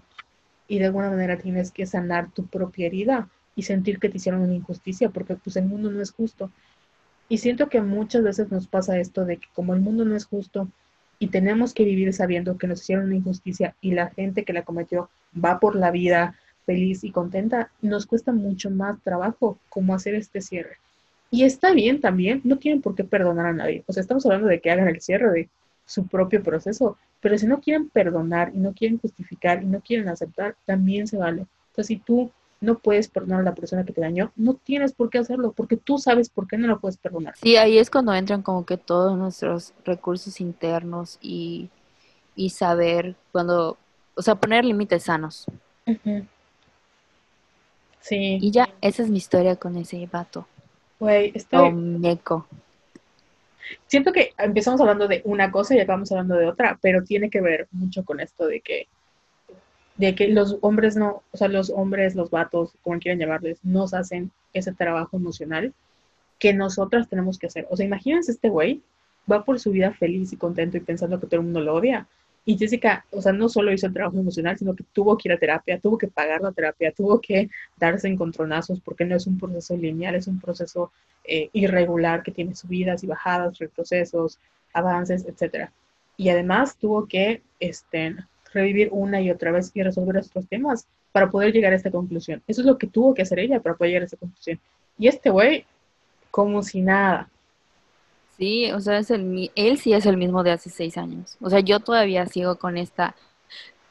y de alguna manera tienes que sanar tu propia herida y sentir que te hicieron una injusticia, porque pues el mundo no es justo. Y siento que muchas veces nos pasa esto de que como el mundo no es justo y tenemos que vivir sabiendo que nos hicieron una injusticia y la gente que la cometió va por la vida feliz y contenta, nos cuesta mucho más trabajo como hacer este cierre. Y está bien también, no tienen por qué perdonar a nadie. O sea, estamos hablando de que hagan el cierre de su propio proceso, pero si no quieren perdonar y no quieren justificar y no quieren aceptar, también se vale. Entonces, si tú no puedes perdonar a la persona que te dañó, no tienes por qué hacerlo, porque tú sabes por qué no la puedes perdonar. Sí, ahí es cuando entran como que todos nuestros recursos internos y, y saber cuando, o sea, poner límites sanos. Sí. Y ya, esa es mi historia con ese vato. Güey, estoy... Siento que empezamos hablando de una cosa y acabamos hablando de otra, pero tiene que ver mucho con esto de que de que los hombres no, o sea, los hombres, los vatos, como quieran llamarles, nos hacen ese trabajo emocional que nosotras tenemos que hacer. O sea, imagínense este güey, va por su vida feliz y contento y pensando que todo el mundo lo odia. Y Jessica, o sea, no solo hizo el trabajo emocional, sino que tuvo que ir a terapia, tuvo que pagar la terapia, tuvo que darse encontronazos, porque no es un proceso lineal, es un proceso eh, irregular que tiene subidas y bajadas, retrocesos, avances, etc. Y además tuvo que este, revivir una y otra vez y resolver estos temas para poder llegar a esta conclusión. Eso es lo que tuvo que hacer ella para poder llegar a esta conclusión. Y este güey, como si nada. Sí, o sea, es el, él sí es el mismo de hace seis años. O sea, yo todavía sigo con esta,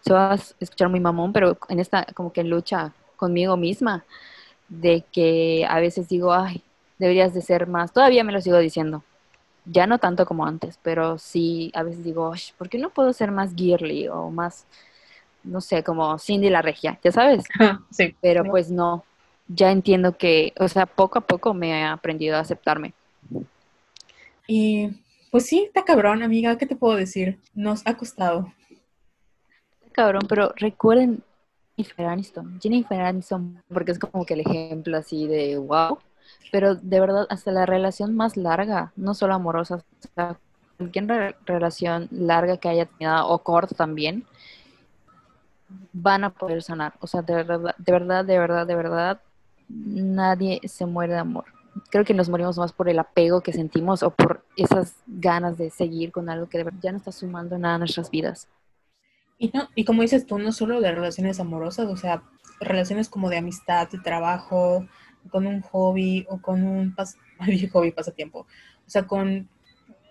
se va a escuchar muy mamón, pero en esta como que lucha conmigo misma, de que a veces digo, ay, deberías de ser más, todavía me lo sigo diciendo, ya no tanto como antes, pero sí, a veces digo, ¿por qué no puedo ser más girly o más, no sé, como Cindy la regia, ya sabes? sí. Pero pues no, ya entiendo que, o sea, poco a poco me he aprendido a aceptarme. Y pues sí, está cabrón, amiga, ¿qué te puedo decir? Nos ha costado. Está cabrón, pero recuerden Jennifer Aniston, Jennifer Aniston, porque es como que el ejemplo así de wow, pero de verdad hasta la relación más larga, no solo amorosa, o cualquier relación larga que haya tenido o corta también, van a poder sanar. O sea, de verdad, de verdad, de verdad, de verdad, nadie se muere de amor creo que nos morimos más por el apego que sentimos o por esas ganas de seguir con algo que ya no está sumando nada a nuestras vidas. Y, no, y como dices tú, no solo de relaciones amorosas, o sea, relaciones como de amistad, de trabajo, con un hobby o con un pas hobby pasatiempo, o sea, con,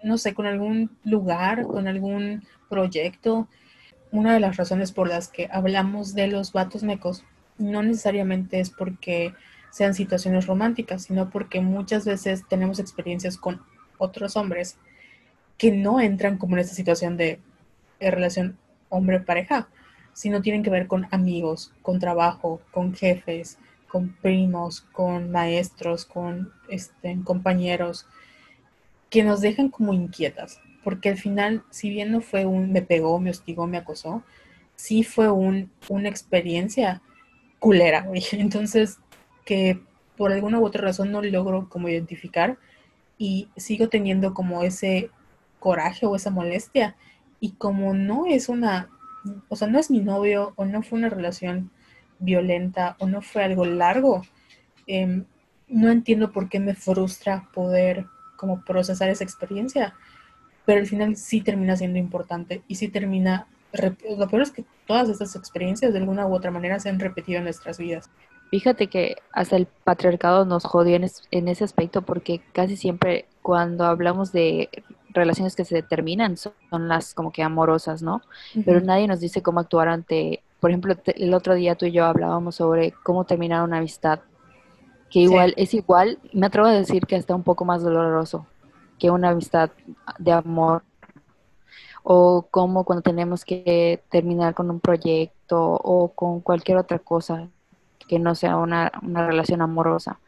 no sé, con algún lugar, con algún proyecto. Una de las razones por las que hablamos de los vatos mecos no necesariamente es porque sean situaciones románticas, sino porque muchas veces tenemos experiencias con otros hombres que no entran como en esta situación de, relación hombre-pareja, sino tienen que ver con amigos, con trabajo, con jefes, con primos, con maestros, con este, compañeros, que nos dejan como inquietas, porque al final, si bien no fue un me pegó, me hostigó, me acosó, sí fue un, una experiencia culera, Entonces, que por alguna u otra razón no logro como identificar y sigo teniendo como ese coraje o esa molestia. Y como no es una, o sea, no es mi novio o no fue una relación violenta o no fue algo largo, em, no entiendo por qué me frustra poder como procesar esa experiencia, pero al final sí termina siendo importante y sí termina, lo peor es que todas estas experiencias de alguna u otra manera se han repetido en nuestras vidas. Fíjate que hasta el patriarcado nos jodió en, ese aspecto porque casi siempre cuando hablamos de relaciones que se terminan son, las como que amorosas, ¿no? Pero nadie nos dice cómo actuar ante por ejemplo, el otro día tú y yo hablábamos sobre cómo terminar una amistad, que igual es igual, me atrevo a decir que está un poco más doloroso que una amistad de amor, o cómo cuando tenemos que terminar con un proyecto o con cualquier otra cosa que no sea una, relación amorosa.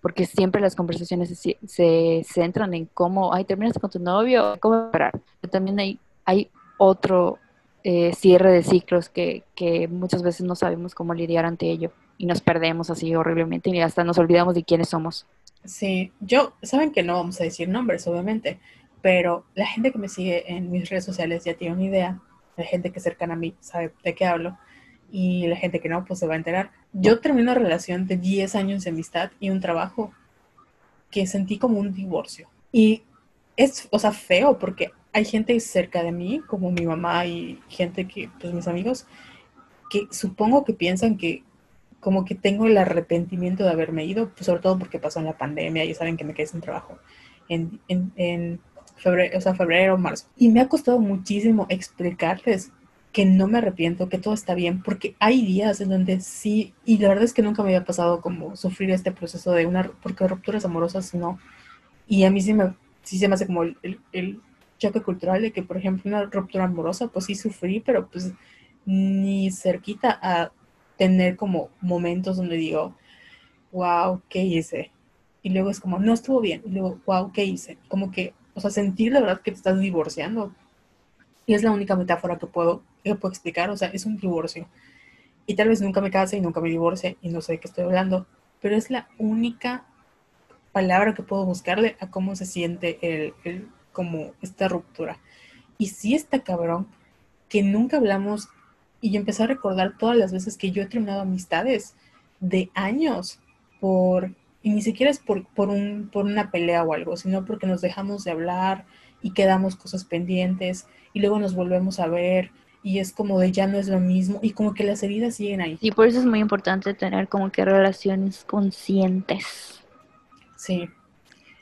Porque siempre las conversaciones se, se, centran en cómo, ay, terminas con tu novio, cómo esperar. Pero también hay, hay otro, eh, cierre de ciclos que, que muchas veces no sabemos cómo lidiar ante ello y nos perdemos así horriblemente y hasta nos olvidamos de quiénes somos. Sí, yo, saben que no vamos a decir nombres, obviamente, pero la gente que me sigue en mis redes sociales ya tiene una idea, la gente que es cercana a mí sabe de qué hablo y la gente que no, pues se va a enterar. Yo terminé una relación de 10 años de amistad y un trabajo que sentí como un divorcio. Y es, o sea, feo porque hay gente cerca de mí, como mi mamá y gente que, pues mis amigos, que supongo que piensan que como que tengo el arrepentimiento de haberme ido, pues sobre todo porque pasó en la pandemia y saben que me quedé sin trabajo en, en, en febrero, o sea, febrero, marzo. Y me ha costado muchísimo explicarles que no me arrepiento, que todo está bien, porque hay días en donde sí, y la verdad es que nunca me había pasado como sufrir este proceso de una, porque rupturas amorosas no, y a mí sí, me, sí se me hace como el, el choque cultural de que, por ejemplo, una ruptura amorosa, pues sí sufrí, pero pues ni cerquita a tener como momentos donde digo, wow, ¿qué hice? Y luego es como, no estuvo bien. Y luego, wow, ¿qué hice? Como que, o sea, sentir la verdad que te estás divorciando. Y es la única metáfora que puedo, puedo explicar. O sea, es un divorcio. Y tal vez nunca me case y nunca me divorcie y no sé de qué estoy hablando. Pero es la única palabra que puedo buscarle a cómo se siente el, el como esta ruptura. Y sí está cabrón que nunca hablamos y yo empecé a recordar todas las veces que yo he terminado amistades de años por, y ni siquiera es por, por, un, por una pelea o algo, sino porque nos dejamos de hablar y quedamos cosas pendientes y luego nos volvemos a ver y es como de ya no es lo mismo y como que las heridas siguen ahí. Y por eso es muy importante tener como que relaciones conscientes. Sí.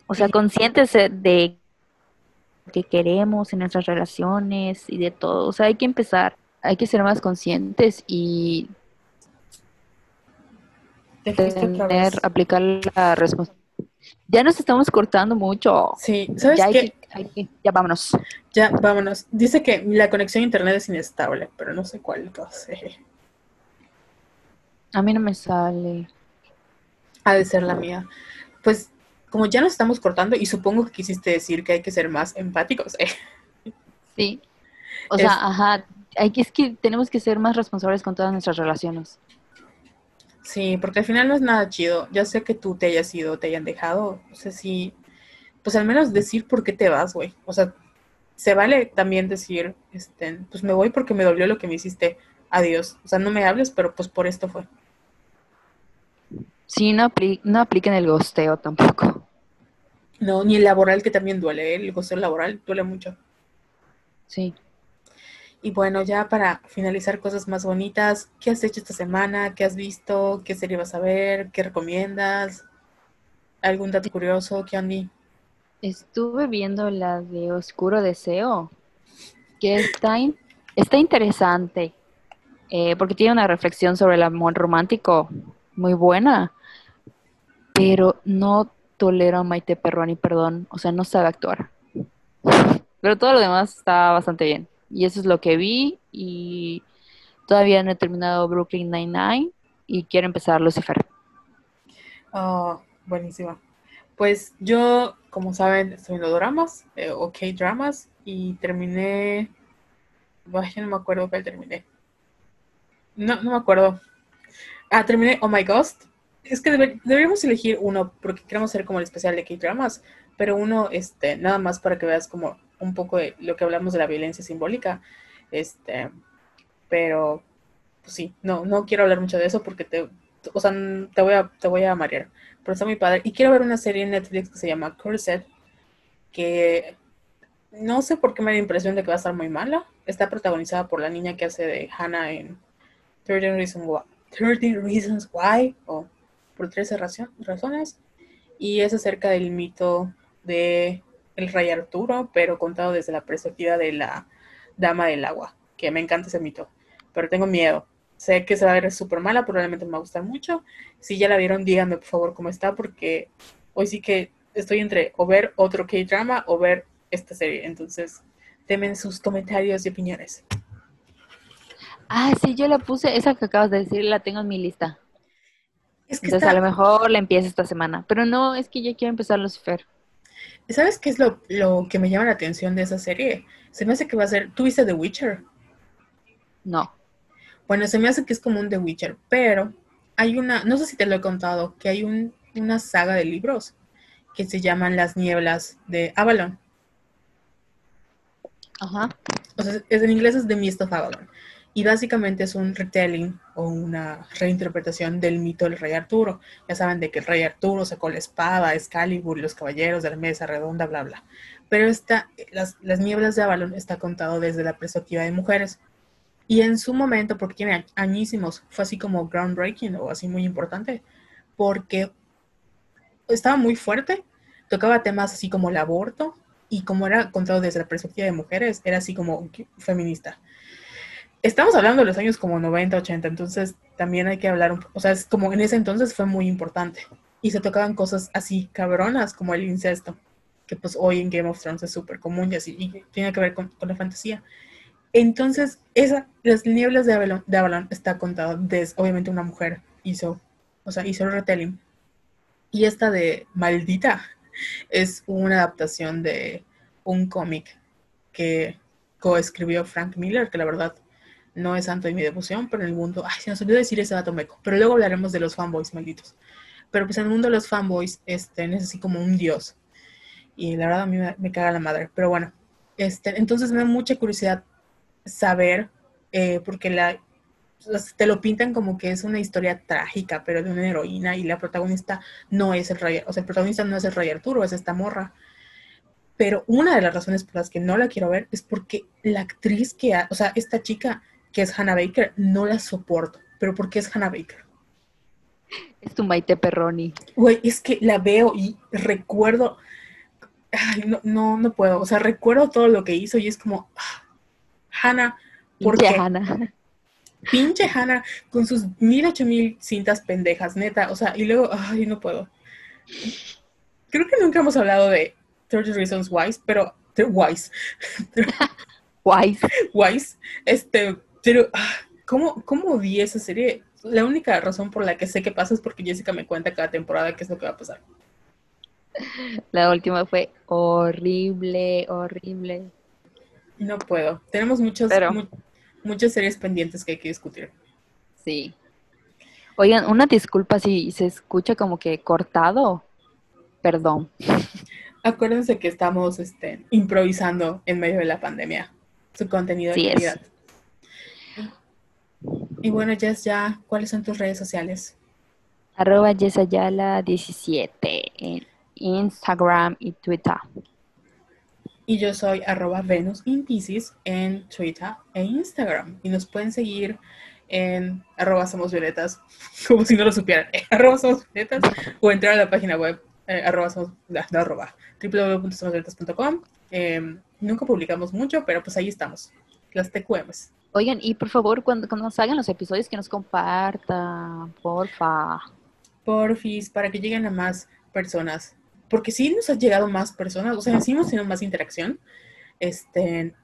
O sea, conscientes de que queremos en nuestras relaciones y de todo. O sea, hay que empezar, hay que ser más conscientes y tener, aplicar la responsabilidad. Ya nos estamos cortando mucho. Sí, ¿sabes ya qué? Ya vámonos. Ya, vámonos. Dice que la conexión a internet es inestable, pero no sé cuál sé. A mí no me sale. Ha de ser la mía. Pues como ya nos estamos cortando, y supongo que quisiste decir que hay que ser más empáticos. ¿eh? Sí. O sea, ajá, hay que, es que tenemos que ser más responsables con todas nuestras relaciones. Sí, porque al final no es nada chido. Ya sé que tú te hayas ido, te hayan dejado. No sé si, pues al menos decir por qué te vas, güey. O sea, se vale también decir, este, pues me voy porque me dolió lo que me hiciste. Adiós. O sea, no me hables, pero pues por esto fue. Sí, no, no apliquen el gosteo tampoco. No, ni el laboral que también duele, ¿eh? el gosteo laboral duele mucho. Sí. Y bueno, ya para finalizar cosas más bonitas, ¿qué has hecho esta semana? ¿Qué has visto? ¿Qué serie vas a ver? ¿Qué recomiendas? ¿Algún dato curioso, Candy? Estuve viendo la de Oscuro Deseo, que está, está interesante, eh, porque tiene una reflexión sobre el amor romántico muy buena, pero no tolera a Maite Perroni, perdón, o sea, no sabe actuar. Pero todo lo demás está bastante bien. Y eso es lo que vi y todavía no he terminado Brooklyn Nine-Nine y quiero empezar Lucifer. Oh, buenísima. Pues yo, como saben, estoy viendo dramas eh, o K-dramas y terminé. Ay, no me acuerdo cuál terminé. No, no me acuerdo. Ah, terminé Oh My Ghost. Es que deberíamos elegir uno porque queremos hacer como el especial de K-dramas, pero uno, este, nada más para que veas como un poco de lo que hablamos de la violencia simbólica. Este, pero pues sí, no, no quiero hablar mucho de eso porque te, o sea, te voy a, te voy a marear pero está muy padre. Y quiero ver una serie en Netflix que se llama Cursed, que no sé por qué me da la impresión de que va a estar muy mala. Está protagonizada por la niña que hace de Hannah en 13 Reasons Why, 13 Reasons Why o por 13 razones. Y es acerca del mito de el rey Arturo, pero contado desde la perspectiva de la dama del agua, que me encanta ese mito, pero tengo miedo Sé que se va a ver súper mala, probablemente me va a gustar mucho. Si ya la vieron, díganme por favor cómo está, porque hoy sí que estoy entre o ver otro K-drama o ver esta serie. Entonces, temen sus comentarios y opiniones. Ah, sí, yo la puse, esa que acabas de decir, la tengo en mi lista. Entonces, a lo mejor la empiezo esta semana. Pero no, es que ya quiero empezar Lucifer. ¿Sabes qué es lo, lo que me llama la atención de esa serie? Se me hace que va a ser. ¿Tú viste The Witcher? No. Bueno, se me hace que es como un The Witcher, pero hay una, no sé si te lo he contado, que hay un, una saga de libros que se llaman Las Nieblas de Avalon. Ajá. O sea, es, en inglés es The Mist of Avalon. Y básicamente es un retelling o una reinterpretación del mito del rey Arturo. Ya saben de que el rey Arturo sacó la espada, Excalibur, los caballeros de la mesa redonda, bla, bla. Pero esta, las, las nieblas de Avalon está contado desde la perspectiva de mujeres. Y en su momento, porque tiene añísimos, fue así como groundbreaking o así muy importante, porque estaba muy fuerte, tocaba temas así como el aborto y como era contado desde la perspectiva de mujeres, era así como feminista. Estamos hablando de los años como 90, 80, entonces también hay que hablar, un, o sea, es como en ese entonces fue muy importante y se tocaban cosas así cabronas como el incesto, que pues hoy en Game of Thrones es súper común y así, y tiene que ver con la fantasía. Entonces, esa, las nieblas de Avalon, está contado desde, obviamente, una mujer hizo, o sea, hizo el retelling. Y esta de Maldita es una adaptación de un cómic que coescribió Frank Miller, que la verdad no es santo de mi devoción, pero en el mundo, ay, se nos olvidó decir ese dato meco, pero luego hablaremos de los fanboys malditos. Pero pues en el mundo de los fanboys, este, es así como un dios. Y la verdad a mí me, me caga la madre. Pero bueno, este, entonces me da mucha curiosidad saber, eh, porque la, te lo pintan como que es una historia trágica, pero de una heroína y la protagonista no es el rey, o sea, el protagonista no es el rey Arturo, es esta morra. Pero una de las razones por las que no la quiero ver es porque la actriz que, o sea, esta chica que es Hannah Baker, no la soporto. ¿Pero por qué es Hannah Baker? Es tu Maite Perroni. Güey, es que la veo y recuerdo, ay, no, no, no puedo, o sea, recuerdo todo lo que hizo y es como, ah, Hannah. Pinche Hannah. Pinche Hannah con sus mil ocho mil cintas pendejas, neta. O sea, y luego, ay, no puedo. Creo que nunca hemos hablado de 30 Reasons Wise, pero. Wise. Wise. Wise. Este, pero, ah, ¿cómo, ¿cómo vi esa serie? La única razón por la que sé qué pasa es porque Jessica me cuenta cada temporada qué es lo que va a pasar. La última fue horrible, horrible. No puedo. Tenemos muchas, muchas series pendientes que hay que discutir. Sí. Oigan, una disculpa si se escucha como que cortado. Perdón. Acuérdense que estamos este, improvisando en medio de la pandemia. Su contenido de calidad. Y bueno, Jess, ya, ¿cuáles son tus redes sociales? Arroba Yesayala17 en Instagram y Twitter. Y yo soy arroba Venus en Twitter e Instagram. Y nos pueden seguir en arroba somos violetas, como si no lo supieran, arroba somos violetas, o entrar a la página web eh, arroba somos, no, arroba, www.somosvioletas.com. Em, nunca publicamos mucho, pero pues ahí estamos, las TQMs. Oigan, y por favor, cuando, cuando nos hagan los episodios, que nos compartan, porfa. Porfis, para que lleguen a más personas. Porque sí nos han llegado más personas, o sea, sí hemos tenido más interacción. Este.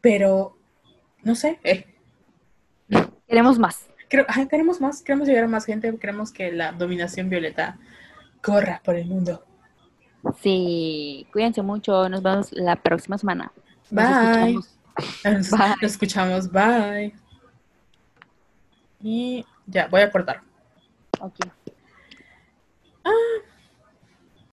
Pero, no sé. Eh. Queremos más. queremos más, queremos llegar a más gente, queremos que la dominación violeta corra por el mundo. Sí, cuídense mucho, nos vemos la próxima semana. Bye. Nos, bye. escuchamos, bye. Y ya, voy a cortar. Ok. Ah.